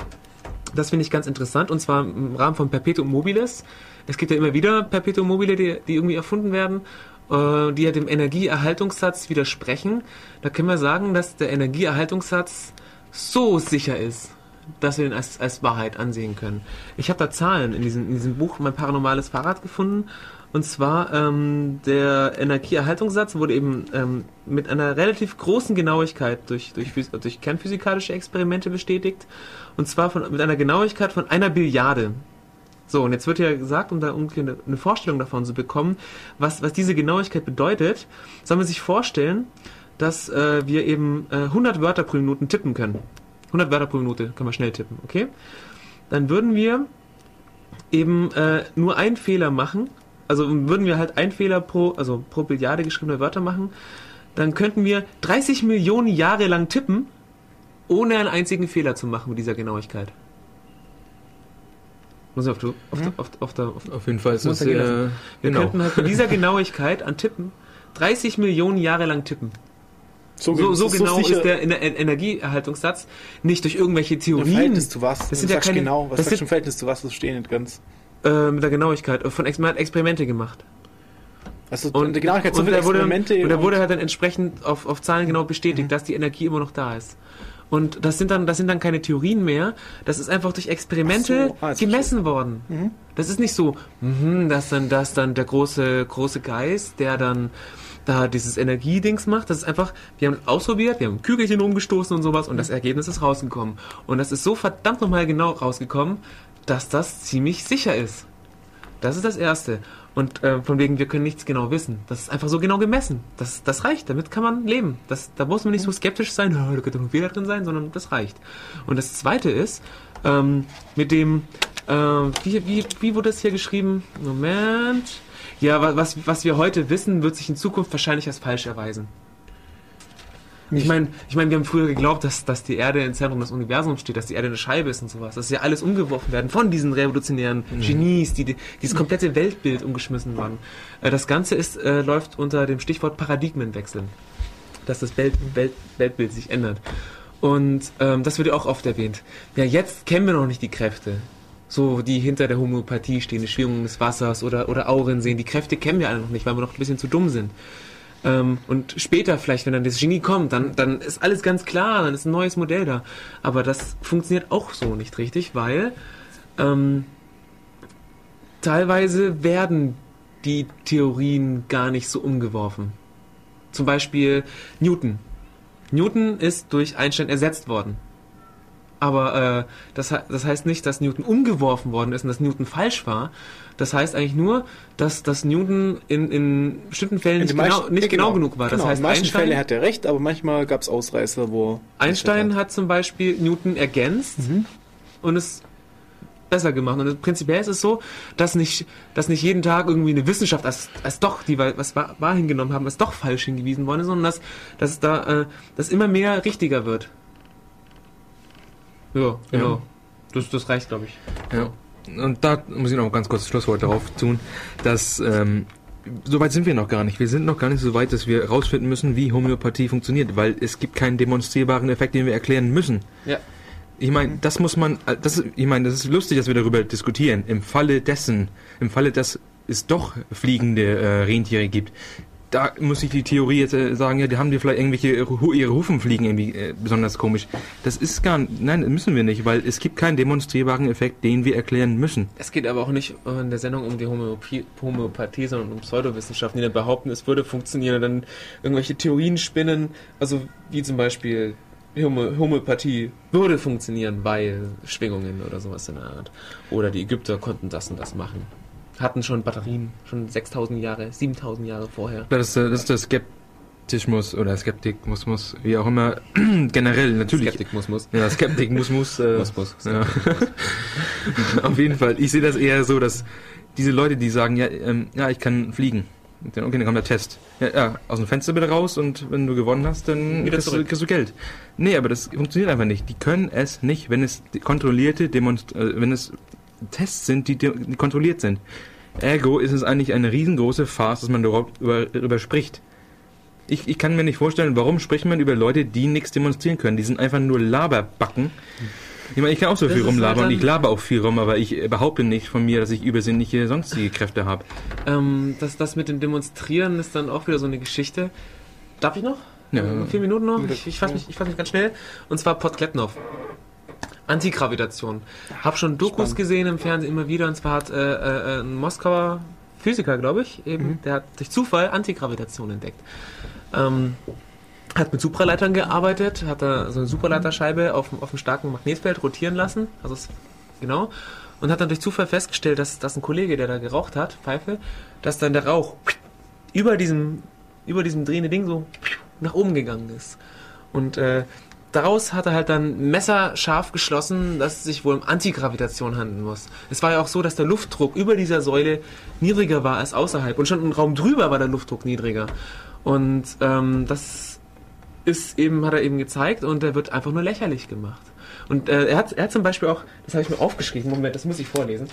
Speaker 1: das finde ich ganz interessant. Und zwar im Rahmen von Perpetuum mobiles. Es gibt ja immer wieder Perpetuum mobile, die, die irgendwie erfunden werden äh, die ja dem Energieerhaltungssatz widersprechen. Da können wir sagen, dass der Energieerhaltungssatz so sicher ist, dass wir ihn als, als Wahrheit ansehen können. Ich habe da Zahlen in diesem, in diesem Buch, mein paranormales Fahrrad, gefunden. Und zwar ähm, der Energieerhaltungssatz wurde eben ähm, mit einer relativ großen Genauigkeit durch, durch, durch kernphysikalische Experimente bestätigt. Und zwar von, mit einer Genauigkeit von einer Billiarde. So, und jetzt wird ja gesagt, um da irgendwie eine, eine Vorstellung davon zu bekommen, was, was diese Genauigkeit bedeutet, soll man sich vorstellen, dass äh, wir eben äh, 100 Wörter pro Minute tippen können. 100 Wörter pro Minute können wir schnell tippen, okay? Dann würden wir eben äh, nur einen Fehler machen, also würden wir halt einen Fehler pro, also pro Billiarde geschriebene Wörter machen, dann könnten wir 30 Millionen Jahre lang tippen, ohne einen einzigen Fehler zu machen mit dieser Genauigkeit. Muss auf, auf, auf, auf, auf, der,
Speaker 2: auf, auf jeden Fall ist das
Speaker 1: sehr, Wir genau. könnten halt mit dieser Genauigkeit an Tippen 30 Millionen Jahre lang tippen. So, so, so genau so ist der Energieerhaltungssatz nicht durch irgendwelche Theorien.
Speaker 3: Verhältnis zu was? Das sind ja keine, genau. Was das sind, Verhältnis zu was? Das steht nicht ganz.
Speaker 1: Äh, mit der Genauigkeit. Von Ex hat Experimente gemacht.
Speaker 3: Also
Speaker 1: und, die Genauigkeit so und, Experimente. Wurde, und da wurde halt dann entsprechend auf, auf Zahlen genau bestätigt, mhm. dass die Energie immer noch da ist. Und das sind dann, das sind dann keine Theorien mehr. Das ist einfach durch Experimente
Speaker 4: so, ah,
Speaker 1: gemessen worden.
Speaker 4: Mhm.
Speaker 1: Das ist nicht so, mhm, dass dann, dass dann der große, große Geist, der dann da dieses Energiedings macht. Das ist einfach, wir haben ausprobiert, wir haben Kügelchen umgestoßen und sowas und das Ergebnis ist rausgekommen. Und das ist so verdammt nochmal genau rausgekommen, dass das ziemlich sicher ist. Das ist das Erste. Und äh, von wegen, wir können nichts genau wissen. Das ist einfach so genau gemessen. Das, das reicht. Damit kann man leben. Das, da muss man nicht so skeptisch sein, oh, da könnte ein Fehler drin sein, sondern das reicht. Und das Zweite ist, ähm, mit dem, äh, wie, wie, wie wurde das hier geschrieben? Moment. Ja, wa- was, was wir heute wissen, wird sich in Zukunft wahrscheinlich als falsch erweisen. Ich meine, ich mein, wir haben früher geglaubt, dass, dass die Erde im Zentrum des Universums steht, dass die Erde eine Scheibe ist und sowas. Dass ja alles umgeworfen werden von diesen revolutionären Genies, die, die dieses komplette Weltbild umgeschmissen waren. Äh, das Ganze ist, äh, läuft unter dem Stichwort Paradigmenwechsel. Dass das Welt, Welt, Weltbild sich ändert. Und ähm, das wird ja auch oft erwähnt. Ja, jetzt kennen wir noch nicht die Kräfte. So, die hinter der Homöopathie stehen, die Schwingungen des Wassers oder, oder Auren sehen. Die Kräfte kennen wir alle noch nicht, weil wir noch ein bisschen zu dumm sind. Ähm, und später vielleicht, wenn dann das Genie kommt, dann, dann ist alles ganz klar, dann ist ein neues Modell da. Aber das funktioniert auch so nicht richtig, weil ähm, teilweise werden die Theorien gar nicht so umgeworfen. Zum Beispiel Newton. Newton ist durch Einstein ersetzt worden. Aber äh, das, das heißt nicht, dass Newton umgeworfen worden ist und dass Newton falsch war. Das heißt eigentlich nur, dass, dass Newton in, in bestimmten Fällen
Speaker 4: In
Speaker 1: nicht, genau, nicht
Speaker 4: ja,
Speaker 1: genau, genug war. Das
Speaker 4: Genau,
Speaker 1: heißt,
Speaker 4: in manchen
Speaker 1: Einstein,
Speaker 4: Fällen hat er recht, aber manchmal gab es Ausreißer, wo...
Speaker 1: Einstein hat zum Beispiel Newton ergänzt
Speaker 4: Mhm.
Speaker 1: und es besser gemacht. Und prinzipiell ist es so, dass nicht, dass nicht jeden Tag irgendwie eine Wissenschaft als, als doch, die wir- was wahr, hingenommen haben, als doch falsch hingewiesen worden ist, sondern dass, dass da äh, dass immer mehr richtiger wird. Ja, genau.
Speaker 2: Ja.
Speaker 1: Das, das reicht, glaube ich.
Speaker 2: Ja. Und da muss ich noch ganz kurz das Schlusswort darauf tun, dass ähm, so weit sind wir noch gar nicht. Wir sind noch gar nicht so weit, dass wir herausfinden müssen, wie Homöopathie funktioniert, weil es gibt keinen demonstrierbaren Effekt, den wir erklären müssen.
Speaker 1: Ja.
Speaker 2: Ich meine, das muss man, äh, das, ist- ich meine, das ist lustig, dass wir darüber diskutieren. Im Falle dessen, im Falle, dass es doch fliegende äh, Rentiere gibt, da muss ich die Theorie jetzt äh, sagen, ja, die haben die vielleicht irgendwelche, ihre Hufen fliegen irgendwie äh, besonders komisch. Das ist gar, nein, müssen wir nicht, weil es gibt keinen demonstrierbaren Effekt, den wir erklären müssen.
Speaker 1: Es geht aber auch nicht in der Sendung um die Homöopathie, Homöopathie sondern um Pseudowissenschaften, die dann behaupten, es würde funktionieren und dann irgendwelche Theorien spinnen, also wie zum Beispiel Homö Homöopathie würde funktionieren, weil Schwingungen oder sowas in der Art. Oder die Ägypter konnten das und das machen. Hatten schon Batterien, schon 6000 Jahre, 7000 Jahre vorher.
Speaker 2: Das ist, äh, das ist der Skeptismus oder Skeptikmusmus, wie auch immer, generell natürlich.
Speaker 1: Skeptikmusmus.
Speaker 2: Ja, Skeptikmusmus. Äh,
Speaker 1: Musmus.
Speaker 2: Ja. Auf jeden Fall. Ich sehe das eher so, dass diese Leute, die sagen, ja, ähm, ja, ich kann fliegen. Okay, dann kommt der Test. Ja, ja, aus dem Fenster bitte raus und wenn du gewonnen hast, dann kriegst du, kriegst du Geld. Nee, aber das funktioniert einfach nicht. Die können es nicht, wenn es kontrollierte Demonst äh, wenn es Tests sind, die, die kontrolliert sind. Ergo ist es eigentlich eine riesengroße Farce, dass man darüber über, darüber spricht. Ich, ich kann mir nicht vorstellen, warum spricht man über Leute, die nichts demonstrieren können. Die sind einfach nur Laberbacken. Ich meine, ich kann auch so
Speaker 1: Das
Speaker 2: viel
Speaker 1: ist halt
Speaker 2: rumlabern und ich laber auch viel rum, aber ich behaupte nicht von mir, dass ich übersinnliche sonstige Kräfte habe.
Speaker 1: Ähm, das, das mit dem Demonstrieren ist dann auch wieder so eine Geschichte. Darf ich noch?
Speaker 2: Ja.
Speaker 1: Vier Minuten noch? Ich, ich fasse mich, ich fass mich ganz schnell. Und zwar Podkletnov. Antigravitation. Hab schon Dokus
Speaker 4: Spannend.
Speaker 1: gesehen im Fernsehen immer wieder. Und zwar hat äh, äh, ein Moskauer Physiker, glaube ich, eben, der hat durch Zufall Antigravitation entdeckt. Ähm, hat mit Supraleitern gearbeitet, hat da so eine Supraleiterscheibe auf, auf einem starken Magnetfeld rotieren lassen. Also es, genau. Und hat dann durch Zufall festgestellt, dass, dass ein Kollege, der da geraucht hat, Pfeife, dass dann der Rauch über diesem, über diesem drehenden Ding so nach oben gegangen ist. Und äh, daraus hat er halt dann messerscharf geschlossen, dass es sich wohl um Antigravitation handeln muss. Es war ja auch so, dass der Luftdruck über dieser Säule niedriger war als außerhalb. Und schon im Raum drüber war der Luftdruck niedriger. Und ähm, das ist eben, hat er eben gezeigt und er wird einfach nur lächerlich gemacht. Und äh, er, hat, er hat zum Beispiel auch, das habe ich mir aufgeschrieben, Moment, das muss ich vorlesen.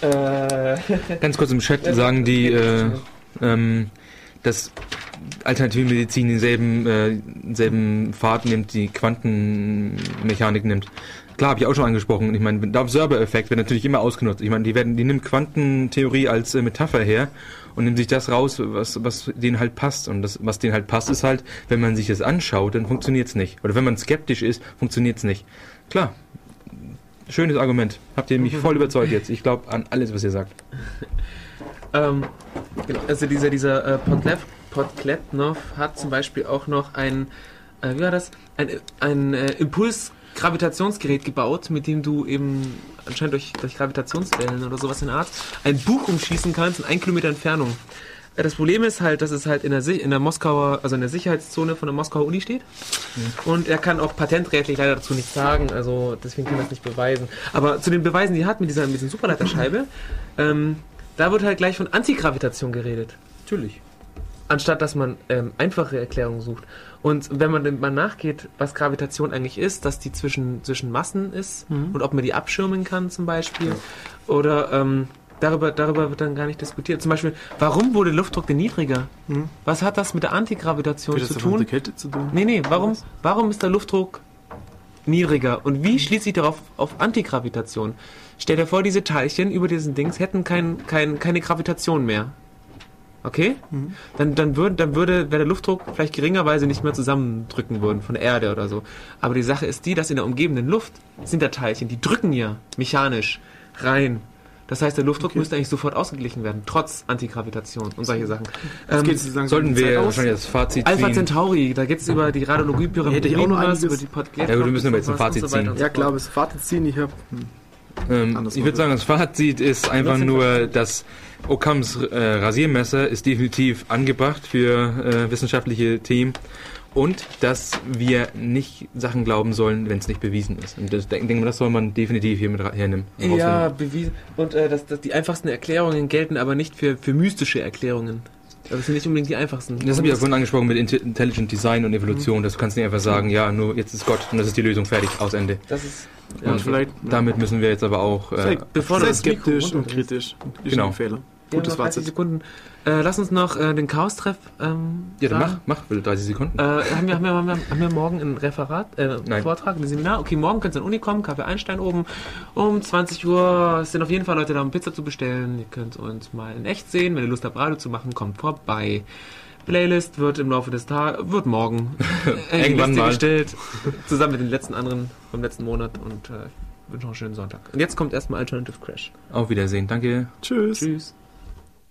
Speaker 1: Äh,
Speaker 2: Ganz kurz im Chat sagen die, äh, ähm, dass alternative Medizin denselben, äh, denselben Pfad nimmt, die Quantenmechanik nimmt. klar, habe ich auch schon angesprochen. Ich meine, der Observer-Effekt wird natürlich immer ausgenutzt. Ich meine, die werden, die nimmt Quantentheorie als äh, Metapher her und nimmt sich das raus, was, was denen halt passt. Und das, was denen halt passt, ist halt, wenn man sich das anschaut, dann funktioniert's nicht. Oder wenn man skeptisch ist, funktioniert's nicht. Klar. Schönes Argument. Habt ihr mich voll überzeugt jetzt. Ich glaube an alles, was ihr sagt.
Speaker 1: Ähm, genau, also dieser, dieser äh, Podlev, Podkletnov hat zum Beispiel auch noch ein, äh, wie war das? Ein, ein äh, Impuls-Gravitationsgerät gebaut, mit dem du eben anscheinend durch, durch Gravitationswellen oder sowas in der Art ein Buch umschießen kannst in ein Kilometer Entfernung. Äh, Das Problem ist halt, dass es halt in der, in der Moskauer, also in der Sicherheitszone von der Moskauer Uni steht. Und er kann auch patentrechtlich leider dazu nichts sagen, also deswegen kann er es nicht beweisen. Aber zu den Beweisen, die er hat mit dieser, mit dieser Superleiterscheibe, ähm, da wird halt gleich von Antigravitation geredet.
Speaker 2: Natürlich.
Speaker 1: Anstatt dass man ähm, einfache Erklärungen sucht. Und wenn man dann mal nachgeht, was Gravitation eigentlich ist, dass die zwischen, zwischen Massen ist und ob man die abschirmen kann zum Beispiel. Oder ähm, darüber, darüber wird dann gar nicht diskutiert. Zum Beispiel, warum wurde Luftdruck denn niedriger?
Speaker 4: Mhm.
Speaker 1: Was hat das mit der Antigravitation zu
Speaker 4: einfach mit
Speaker 1: tun?
Speaker 4: der Kälte zu tun?
Speaker 1: Nee, nee, warum, warum ist der Luftdruck niedriger? Und wie schließt sich darauf auf Antigravitation? Stell dir vor, diese Teilchen über diesen Dings hätten kein, kein, keine Gravitation mehr. Okay? Dann, dann, würd, dann würde, wäre der Luftdruck vielleicht geringer, weil sie nicht mehr zusammendrücken würden von der Erde oder so. Aber die Sache ist die, dass in der umgebenden Luft sind da Teilchen, die drücken ja mechanisch rein. Das heißt, der Luftdruck müsste eigentlich sofort ausgeglichen werden, trotz Antigravitation und solche Sachen.
Speaker 4: Jetzt
Speaker 1: Ähm,
Speaker 4: geht
Speaker 2: Sollten wir
Speaker 4: aus.
Speaker 2: wahrscheinlich das Fazit
Speaker 1: Alpha
Speaker 2: ziehen.
Speaker 1: Centauri, da geht es über die Radiologie-Pyramide,
Speaker 4: Hätte ich auch noch
Speaker 1: was,
Speaker 4: einiges-
Speaker 1: über die Podgate-
Speaker 2: Ja gut, wir müssen aber jetzt ein Fazit
Speaker 1: so
Speaker 2: ziehen.
Speaker 1: und so
Speaker 4: Ja, klar, das Fazit ziehen. Ich habe
Speaker 2: Ähm,
Speaker 4: Anders
Speaker 2: ich würde sagen, das Fazit ist einfach nur, dass Occams äh, Rasiermesser ist definitiv angebracht für äh, wissenschaftliche Themen und dass wir nicht Sachen glauben sollen, wenn es nicht bewiesen ist. Und das denke denk, das soll man definitiv hier mit hernehmen.
Speaker 1: Ja, bewiesen. Und äh, dass, dass die einfachsten Erklärungen gelten aber nicht für, für mystische Erklärungen. Das sind nicht unbedingt die einfachsten.
Speaker 2: Das habe ich ja vorhin angesprochen mit Inte- Intelligent Design und Evolution. Das kannst du nicht einfach sagen, ja, nur jetzt ist Gott und das ist die Lösung fertig, aus Ende.
Speaker 1: Das ist.
Speaker 2: Und
Speaker 1: Ja,
Speaker 4: vielleicht
Speaker 2: damit müssen wir jetzt aber auch... Äh,
Speaker 1: bevor das
Speaker 4: skeptisch und kritisch.
Speaker 2: Genau.
Speaker 4: empfehle.
Speaker 1: Ja,
Speaker 4: Gutes
Speaker 1: noch 30
Speaker 4: Fazit.
Speaker 1: Sekunden. Äh, lass uns noch äh, den Chaos-Treff. Ähm,
Speaker 2: ja, dann
Speaker 1: sagen.
Speaker 2: mach, mach, will 30 Sekunden.
Speaker 1: Äh, haben, wir, haben, wir, haben, wir, haben wir morgen ein Referat, äh,
Speaker 2: Nein.
Speaker 1: Vortrag, ein Seminar? Okay, morgen könnt ihr an die Uni kommen, Kaffee Einstein oben. Um 20 Uhr sind auf jeden Fall Leute da, um Pizza zu bestellen. Ihr könnt uns mal in echt sehen. Wenn ihr Lust habt, Radio zu machen, kommt vorbei. Playlist wird im Laufe des Tages, wird morgen äh,
Speaker 2: Irgendwann mal.
Speaker 1: gestellt. Zusammen mit den letzten anderen vom letzten Monat. Und äh, ich wünsche noch einen schönen Sonntag. Und jetzt kommt erstmal Alternative Crash.
Speaker 2: Auf Wiedersehen, danke.
Speaker 4: Tschüss.
Speaker 1: Tschüss.